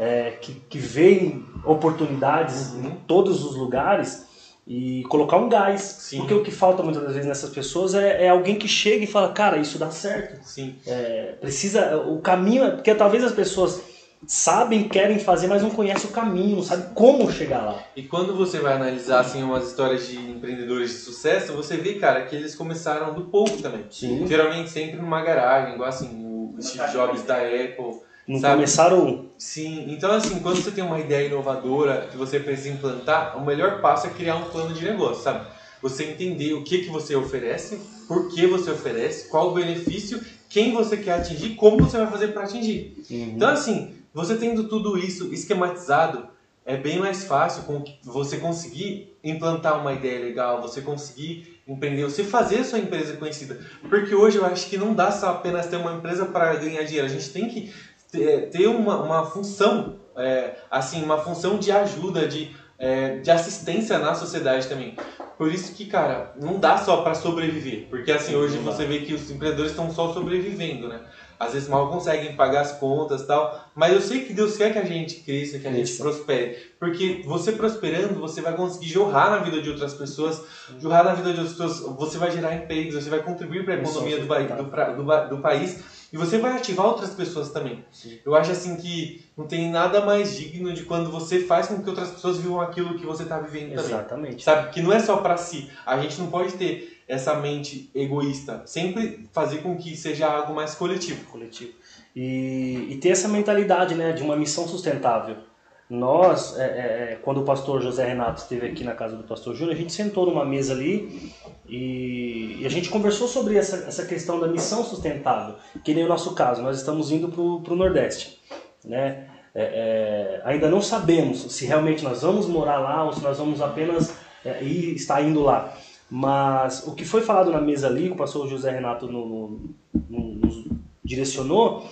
é, que, que veem oportunidades Uhum. em todos os lugares e colocar um gás. Sim. Porque o que falta muitas das vezes nessas pessoas é, é alguém que chega e fala, cara, isso dá certo. Sim, É, precisa, o caminho, é- porque talvez as pessoas sabem, querem fazer, mas não conhecem o caminho, não sabem como chegar lá. E quando você vai analisar assim umas histórias de empreendedores de sucesso, você vê, cara, que eles começaram do pouco também. Sim. Geralmente sempre numa garagem, igual assim, o Steve Jobs da Apple. Não Sabe? começaram Sim, então assim, quando você tem uma ideia inovadora que você precisa implantar, o melhor passo é criar um plano de negócio, sabe? Você entender o que, que você oferece, por que você oferece, qual o benefício, quem você quer atingir, como você vai fazer para atingir. Então, assim, você tendo tudo isso esquematizado, é bem mais fácil você conseguir implantar uma ideia legal, você conseguir empreender, você fazer sua empresa conhecida. Porque hoje eu acho que não dá só apenas ter uma empresa para ganhar dinheiro, a gente tem que ter, uma, uma função, é, assim, uma função de ajuda, de, é, de assistência na sociedade também. Por isso que, cara, não dá só para sobreviver. Porque assim, hoje você vê que os empreendedores estão só sobrevivendo, né? Às vezes mal conseguem pagar as contas tal. Mas eu sei que Deus quer que a gente cresça, que a gente Isso. prospere. Porque você prosperando, você vai conseguir jorrar na vida de outras pessoas, jorrar na vida de outras pessoas, você vai gerar empregos, você vai contribuir para a economia do, é do, do, ba- do país e você vai ativar outras pessoas também. Sim. Eu acho assim que não tem nada mais digno de quando você faz com que outras pessoas vivam aquilo que você está vivendo também. Exatamente. Sabe? Que não é só para si. A gente não pode ter essa mente egoísta. Sempre fazer com que seja algo mais coletivo. coletivo. E, e ter essa mentalidade né, de uma missão sustentável. Nós, é, é, é, quando o pastor José Renato esteve aqui na casa do pastor Júnior, a gente sentou numa mesa ali e, e a gente conversou sobre essa, essa questão da missão sustentável, que nem o nosso caso, nós estamos indo para o Nordeste. Né? É, é, ainda não sabemos se realmente nós vamos morar lá ou se nós vamos apenas é, ir, estar indo lá. Mas o que foi falado na mesa ali, o pastor José Renato no- no- no- nos direcionou,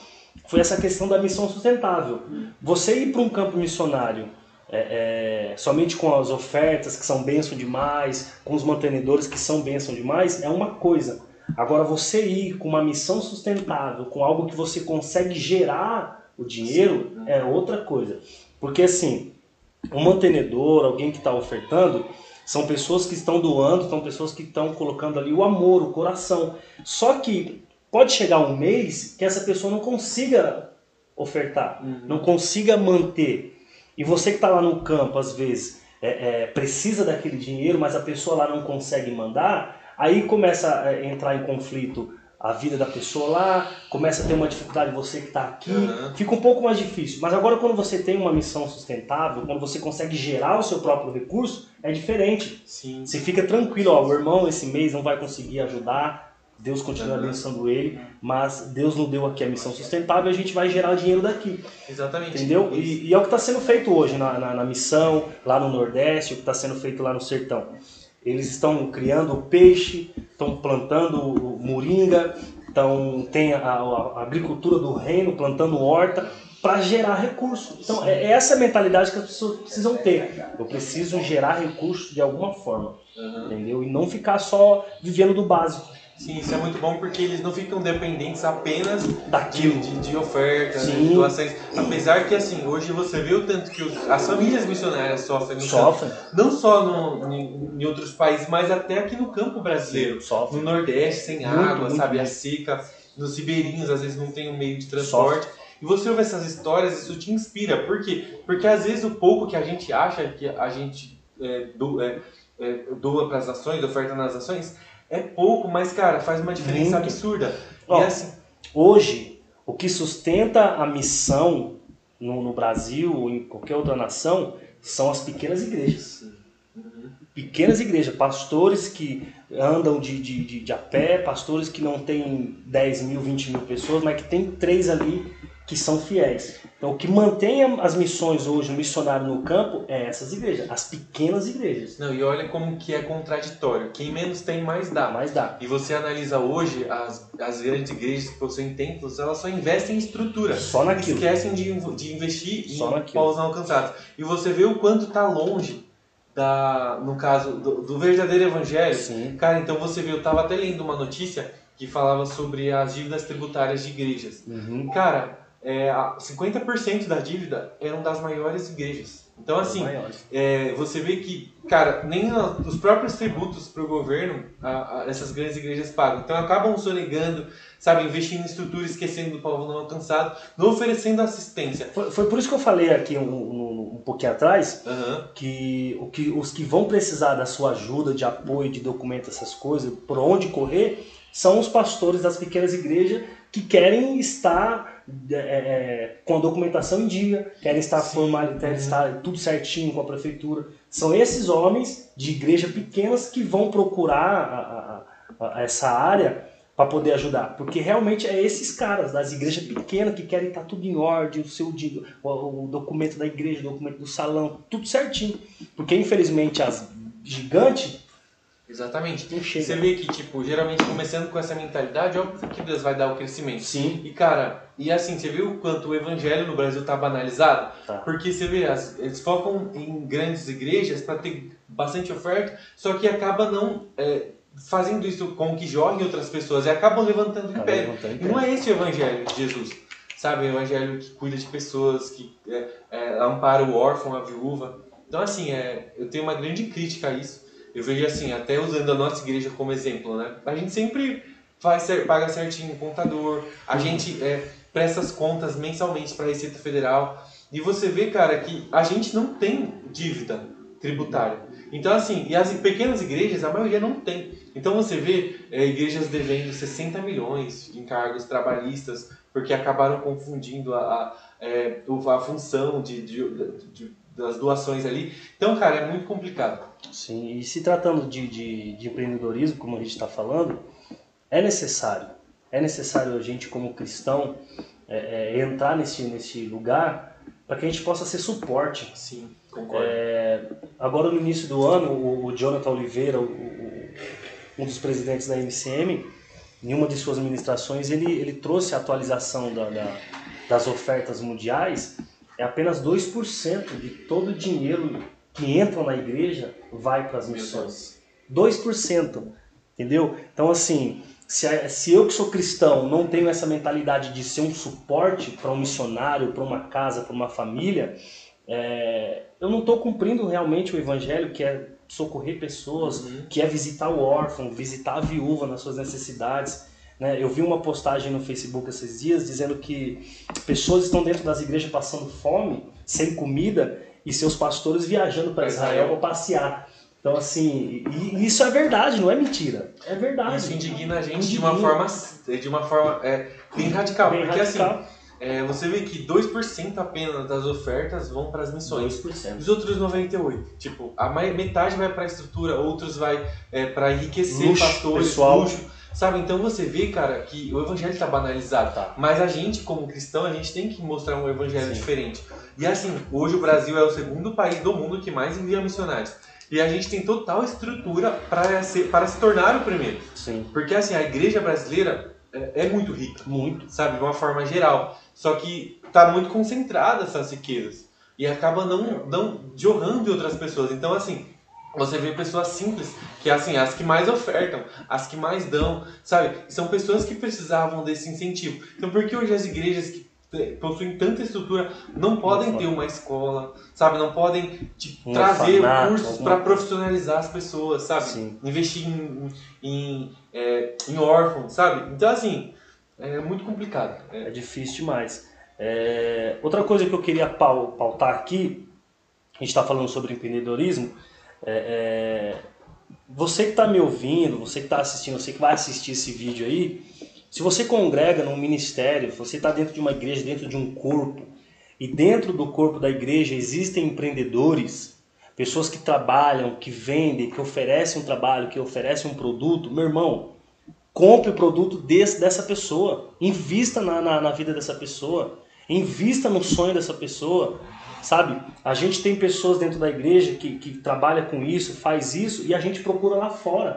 foi essa questão da missão sustentável. Você ir para um campo missionário é, é, somente com as ofertas que são bênção demais, com os mantenedores que são bênção demais, é uma coisa. Agora, você ir com uma missão sustentável, com algo que você consegue gerar o dinheiro, é outra coisa. Porque assim, um mantenedor, alguém que está ofertando, são pessoas que estão doando, são pessoas que estão colocando ali o amor, o coração. Só que pode chegar um mês que essa pessoa não consiga ofertar, não consiga manter. E você que está lá no campo, às vezes, é, é, precisa daquele dinheiro, mas a pessoa lá não consegue mandar, aí começa a é, entrar em conflito a vida da pessoa lá, começa a ter uma dificuldade você que está aqui, Uhum. fica um pouco mais difícil. Mas agora quando você tem uma missão sustentável, quando você consegue gerar o seu próprio recurso, é diferente. Sim. Você fica tranquilo, ó, o irmão esse mês não vai conseguir ajudar, Deus continua Uhum. abençoando ele, mas Deus não deu aqui a missão sustentável e a gente vai gerar dinheiro daqui, Exatamente. entendeu? E, e é o que está sendo feito hoje na, na, na missão, lá no Nordeste, o que está sendo feito lá no Sertão. eles estão criando peixe, estão plantando moringa, então tem a, a, agricultura do reino, plantando horta para gerar recursos. Então é, é essa mentalidade que as pessoas precisam ter. Eu preciso gerar recursos de alguma forma, uhum. entendeu? E não ficar só vivendo do básico. Sim, isso é muito bom porque eles não ficam dependentes apenas daquilo de, de, de ofertas, de doações. Apesar que assim, hoje você vê o tanto que os, as famílias missionárias sofrem sofrem. Não só no, em, em, outros países, mas até aqui no campo brasileiro. Sofrem. No Nordeste, sem muito, água, muito sabe? Muito. A seca, nos ribeirinhos, às vezes não tem um meio de transporte. Sofre. E você ouve essas histórias, isso te inspira. Por quê? Porque às vezes o pouco que a gente acha que a gente é, do, é, é, doa para as ações, oferta nas ações, é pouco, mas, cara, faz uma diferença Muito. absurda. Ó, assim... Hoje, o que sustenta a missão no, no, Brasil ou em qualquer outra nação são as pequenas igrejas. Uhum. Pequenas igrejas, pastores que andam de, de, de, de a pé, pastores que não têm 10 mil, 20 mil pessoas, mas que tem três ali que são fiéis. Então, o que mantém as missões hoje, o missionário no campo, é essas igrejas, as pequenas igrejas. Não, e olha como que é contraditório. Quem menos tem, mais dá. Mais dá. E você analisa hoje, as, as grandes igrejas que possuem templos, elas só investem em estrutura. Só naquilo. Esquecem de, de investir só em povos não alcançados. E você vê o quanto está longe da, no caso, do, do, verdadeiro evangelho. Sim. Cara, então você vê, eu estava até lendo uma notícia que falava sobre as dívidas tributárias de igrejas. Uhum. Cara, é, 50% da dívida eram das maiores igrejas. Então, assim, é, você vê que, cara, nem os próprios tributos para o governo a, a, essas grandes igrejas pagam. Então, acabam sonegando, sabe, investindo em estrutura, esquecendo do povo não alcançado, não oferecendo assistência. Foi, foi por isso que eu falei aqui um, um, um pouquinho atrás uhum. que, o que os que vão precisar da sua ajuda, de apoio, de documento, essas coisas, por onde correr, são os pastores das pequenas igrejas que querem estar é, é, com a documentação em dia, querem estar formal, querem estar tudo certinho com a prefeitura. São esses homens de igreja pequenas que vão procurar a, a, a essa área para poder ajudar, porque realmente é esses caras das igrejas pequenas que querem estar tudo em ordem, o seu o, o documento da igreja, o documento do salão, tudo certinho, porque infelizmente as gigantes Exatamente. Você vê que, tipo, geralmente começando com essa mentalidade, óbvio que Deus vai dar o crescimento. Sim. E, cara, e assim, você viu o quanto o evangelho no Brasil tá banalizado? Tá. Porque você vê, as, eles focam em grandes igrejas para ter bastante oferta, só que acaba não é, fazendo isso com que jorrem outras pessoas e acabam levantando tá império. E não é esse o evangelho de Jesus. Sabe, o evangelho que cuida de pessoas, que é, é, ampara o órfão, a viúva. Então, assim, é, eu tenho uma grande crítica a isso eu vejo assim, até usando a nossa igreja como exemplo, né? A gente sempre faz, paga certinho o contador, a uhum. gente é, presta as contas mensalmente para a Receita Federal. E você vê, cara, que a gente não tem dívida tributária. Então, assim, e as pequenas igrejas, a maioria não tem. Então você vê é, igrejas devendo 60 milhões de encargos trabalhistas, porque acabaram confundindo a, a, é, a função de, de, de, das doações ali. Então, cara, é muito complicado. Sim, e se tratando de, de, de empreendedorismo, como a gente está falando, é necessário. É necessário a gente, como cristão, é, é, entrar nesse, nesse lugar para que a gente possa ser suporte. Sim, concordo. É, agora, no início do ano, o, o Jonathan Oliveira, o, o, um dos presidentes da MCM, em uma de suas ministrações, ele, ele trouxe a atualização da, da, das ofertas mundiais. É apenas 2% de todo o dinheiro que entram na igreja vai para as missões. 2%. Entendeu? Então, assim, se, se eu que sou cristão não tenho essa mentalidade de ser um suporte para um missionário, para uma casa, para uma família, é, eu não estou cumprindo realmente o evangelho que é socorrer pessoas, uhum. que é visitar o órfão, visitar a viúva nas suas necessidades. Né? Eu vi uma postagem no Facebook esses dias dizendo que pessoas estão dentro das igrejas passando fome, sem comida, e seus pastores viajando para Israel para passear. Então, assim, isso é verdade, não é mentira. É verdade. Isso indigna a gente indigna. de uma forma, de uma forma é, bem radical. Bem porque assim, radical. assim, é, você vê que 2% apenas das ofertas vão para as missões. 2%. Os outros 98%. Tipo, a metade vai para a estrutura, outros vai é, para enriquecer luxo, pastores, pessoal. luxo. Sabe? Então você vê, cara, que o evangelho está banalizado. Tá. Mas a gente, como cristão, a gente tem que mostrar um evangelho Sim. diferente. E assim, hoje o Brasil é o segundo país do mundo que mais envia missionários. E a gente tem total estrutura para se, para se tornar o primeiro. Sim. Porque assim, a igreja brasileira é, é muito rica, Muito. sabe? De uma forma geral. Só que tá muito concentrada essas riquezas. E acaba não, não jorrando em outras pessoas. Então, assim, você vê pessoas simples, que assim, as que mais ofertam, as que mais dão, sabe? São pessoas que precisavam desse incentivo. Então, por que hoje as igrejas que possuem tanta estrutura não podem ter uma escola, sabe? Não podem tipo, Um trazer orfanato, cursos para profissionalizar as pessoas, sabe? Sim. Investir em, em, é, em órfãos, sabe? Então, assim, é muito complicado. É, É difícil demais. É, Outra coisa que eu queria pau- pautar aqui, a gente está falando sobre empreendedorismo, é, é, você que está me ouvindo, você que está assistindo, você que vai assistir esse vídeo aí, se você congrega num ministério, você está dentro de uma igreja, dentro de um corpo, e dentro do corpo da igreja existem empreendedores, pessoas que trabalham, que vendem, que oferecem um trabalho, que oferecem um produto, meu irmão, compre o produto desse, dessa pessoa, invista na, na, na vida dessa pessoa, invista no sonho dessa pessoa, sabe? A gente tem pessoas dentro da igreja que, que trabalha com isso, faz isso e a gente procura lá fora,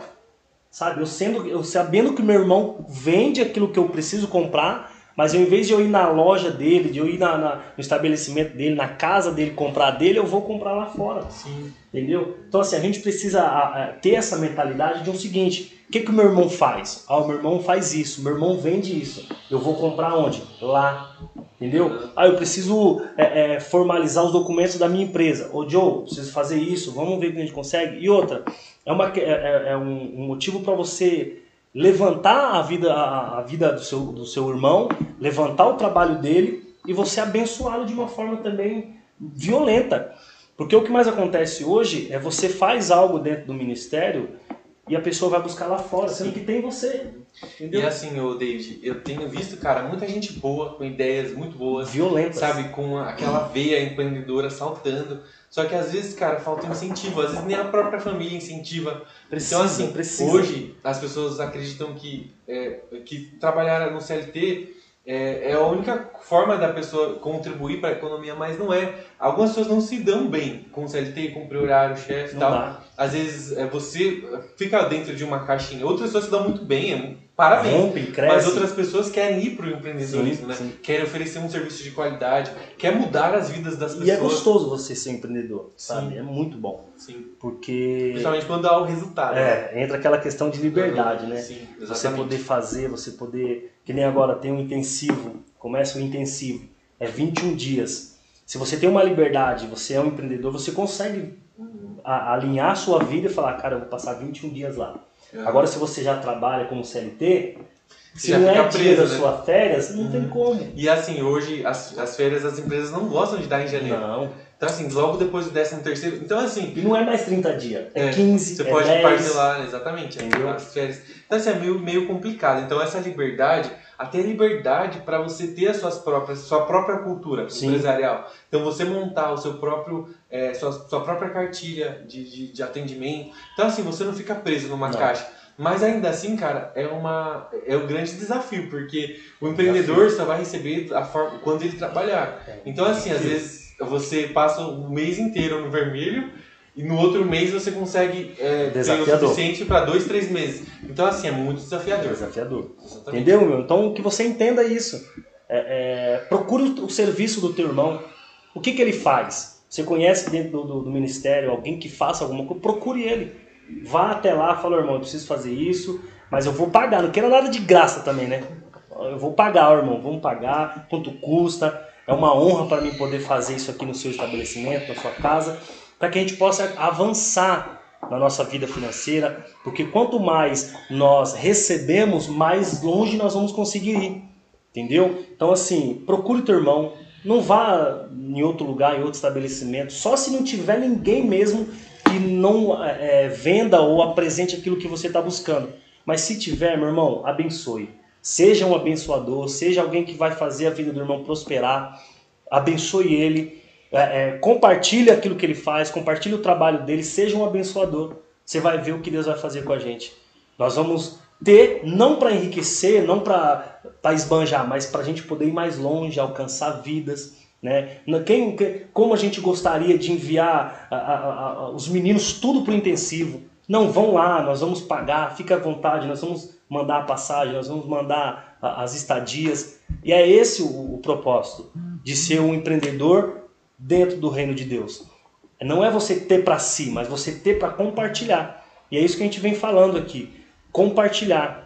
sabe? Eu sendo, eu sabendo que meu irmão vende aquilo que eu preciso comprar, mas ao invés de eu ir na loja dele, de eu ir na, na- no estabelecimento dele, na casa dele comprar dele, eu vou comprar lá fora. sim. Entendeu? Então, assim, a gente precisa a, a, ter essa mentalidade de um seguinte: o que, que o meu irmão faz? Ah, o meu irmão faz isso, meu irmão vende isso. Eu vou comprar onde? Lá. Entendeu? Ah, eu preciso é, é, formalizar os documentos da minha empresa. Ô, Joe, preciso fazer isso, vamos ver o que a gente consegue. E outra, é, uma, é, é- é um, um motivo para você levantar a vida, a, a vida do, seu, do seu irmão, levantar o trabalho dele e você abençoá-lo de uma forma também violenta. Porque o que mais acontece hoje é você faz algo dentro do ministério e a pessoa vai buscar lá fora, sendo que tem você. Entendeu? E assim, ô David, eu tenho visto, cara, muita gente boa, com ideias muito boas, Violentas. sabe, com aquela veia empreendedora saltando. Só que às vezes, cara, falta incentivo, às vezes nem a própria família incentiva. Precisa, então, assim, precisa. hoje as pessoas acreditam que, é, que trabalhar no CLT é, é a única forma da pessoa contribuir para a economia, mas não é. Algumas pessoas não se dão bem com o CLT, cumprir horário, chefe e tal. dá. Às vezes é, você fica dentro de uma caixinha. Outras pessoas se dão muito bem, é, parabéns. Rompe, cresce. Mas outras pessoas querem ir para o empreendedorismo, Sim, né? sim. Querem oferecer um serviço de qualidade, quer mudar as vidas das pessoas. E é gostoso você ser empreendedor, sabe? Sim. É muito bom. Sim. Porque Principalmente quando há o resultado. né? é, entra aquela questão de liberdade, né? Sim, Você exatamente. poder fazer, você poder. Que nem agora tem um intensivo, começa o intensivo, é 21 dias. Se você tem uma liberdade, você é um empreendedor, você consegue a- alinhar a sua vida e falar, cara, eu vou passar 21 dias lá. Uhum. Agora, se você já trabalha como CLT, se Já não é fica dia preso, da né? sua férias, não tem como. E assim, hoje as, as férias das empresas não gostam de dar em janeiro. Não. Então assim, logo depois do 13 terceiro. Então assim, E não é mais 30 dias, é, É, 15, você é pode 10. parcelar, exatamente, Entendeu? as férias. Então assim, é meio, meio complicado. Então essa liberdade, até a liberdade para você ter as suas próprias, sua própria cultura Sim. empresarial. Então você montar o seu próprio, é, sua, sua própria cartilha de, de, de atendimento. Então assim, você não fica preso numa Não. caixa. Mas ainda assim, cara, é, uma, é um grande desafio, porque o empreendedor só vai receber a forma, quando ele trabalhar. É. Então, assim, às vezes você passa o mês inteiro no vermelho e no outro mês você consegue é, ter o suficiente para dois, três meses. Então, assim, é muito desafiador. Desafiador. Exatamente. Entendeu, meu? Então, que você entenda isso. É, é, procure o, o serviço do teu irmão. O que, que ele faz? Você conhece dentro do, do- do ministério alguém que faça alguma coisa? Procure ele. Vá até lá, fala, irmão, eu preciso fazer isso, mas eu vou pagar. Não quero nada de graça também, né? Eu vou pagar, irmão. Vamos pagar. Quanto custa? É uma honra para mim poder fazer isso aqui no seu estabelecimento, na sua casa, para que a gente possa avançar na nossa vida financeira, porque quanto mais nós recebemos, mais longe nós vamos conseguir ir, entendeu? Então assim, procure teu irmão, não vá em outro lugar, em outro estabelecimento, só se não tiver ninguém mesmo que não é, venda ou apresente aquilo que você está buscando. Mas se tiver, meu irmão, abençoe. Seja um abençoador, seja alguém que vai fazer a vida do irmão prosperar, abençoe ele, é, é, compartilhe aquilo que ele faz, compartilhe o trabalho dele, seja um abençoador. Você vai ver o que Deus vai fazer com a gente. Nós vamos ter, não para enriquecer, não para esbanjar, mas para a gente poder ir mais longe, alcançar vidas, Né? Quem, como a gente gostaria de enviar a, a, a, os meninos tudo para o intensivo. Não, vão lá, nós vamos pagar, fica à vontade, nós vamos mandar a passagem, nós vamos mandar as estadias. E é esse o, o propósito, de ser um empreendedor dentro do reino de Deus. Não é você ter para si, mas você ter para compartilhar. E é isso que a gente vem falando aqui. Compartilhar.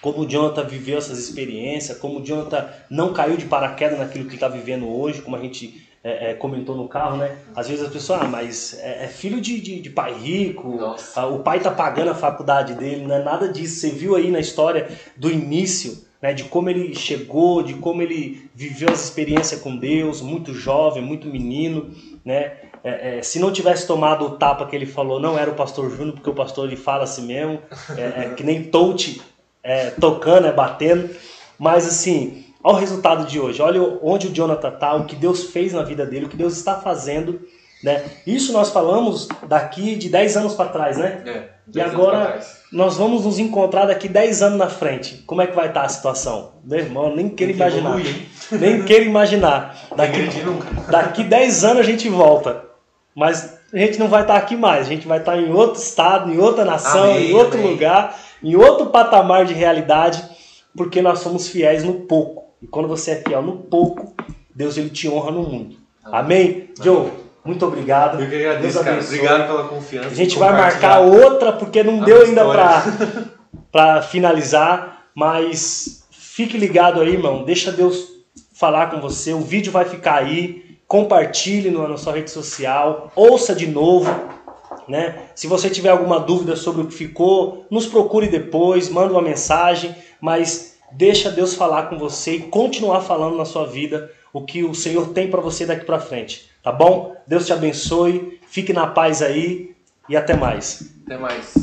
Como o Jonathan viveu essas experiências, como o Jonathan não caiu de paraquedas naquilo que está vivendo hoje, como a gente é, é, comentou no carro, né? Às vezes as pessoas, ah, mas é, é filho de, de, de, pai rico, Nossa. o pai tá pagando a faculdade dele, não é nada disso. Você viu aí na história do início, né? De como ele chegou, de como ele viveu as experiências com Deus, muito jovem, muito menino, né? É, é, se não tivesse tomado o tapa que ele falou, não era o pastor Júnior, porque o pastor ele fala assim mesmo, é, é que nem touch é, tocando, é batendo. Mas assim, olha o resultado de hoje, olha onde o Jonathan está, o que Deus fez na vida dele, o que Deus está fazendo. Né? Isso nós falamos daqui de 10 anos para trás, né? É, e agora nós vamos nos encontrar daqui 10 anos na frente. Como é que vai estar tá a situação? Meu irmão, (laughs) nem quero imaginar. nem quero imaginar. Daqui, (laughs) daqui 10 anos a gente volta. Mas a gente não vai estar aqui mais, a gente vai estar em outro estado, em outra nação, amém, em outro amém. lugar, em outro patamar de realidade, porque nós somos fiéis no pouco. E quando você é fiel no pouco, Deus ele te honra no muito. Amém? amém? Joe, muito obrigado. Eu que agradeço, cara. Obrigado pela confiança. A gente vai marcar outra, porque não deu ainda para (laughs) finalizar, mas fique ligado aí, irmão. Deixa Deus falar com você. O vídeo vai ficar aí compartilhe na sua rede social, ouça de novo. Né? Se você tiver alguma dúvida sobre o que ficou, nos procure depois, manda uma mensagem, mas deixa Deus falar com você e continuar falando na sua vida o que o Senhor tem para você daqui para frente, tá bom? Deus te abençoe, fique na paz aí e até mais. Até mais.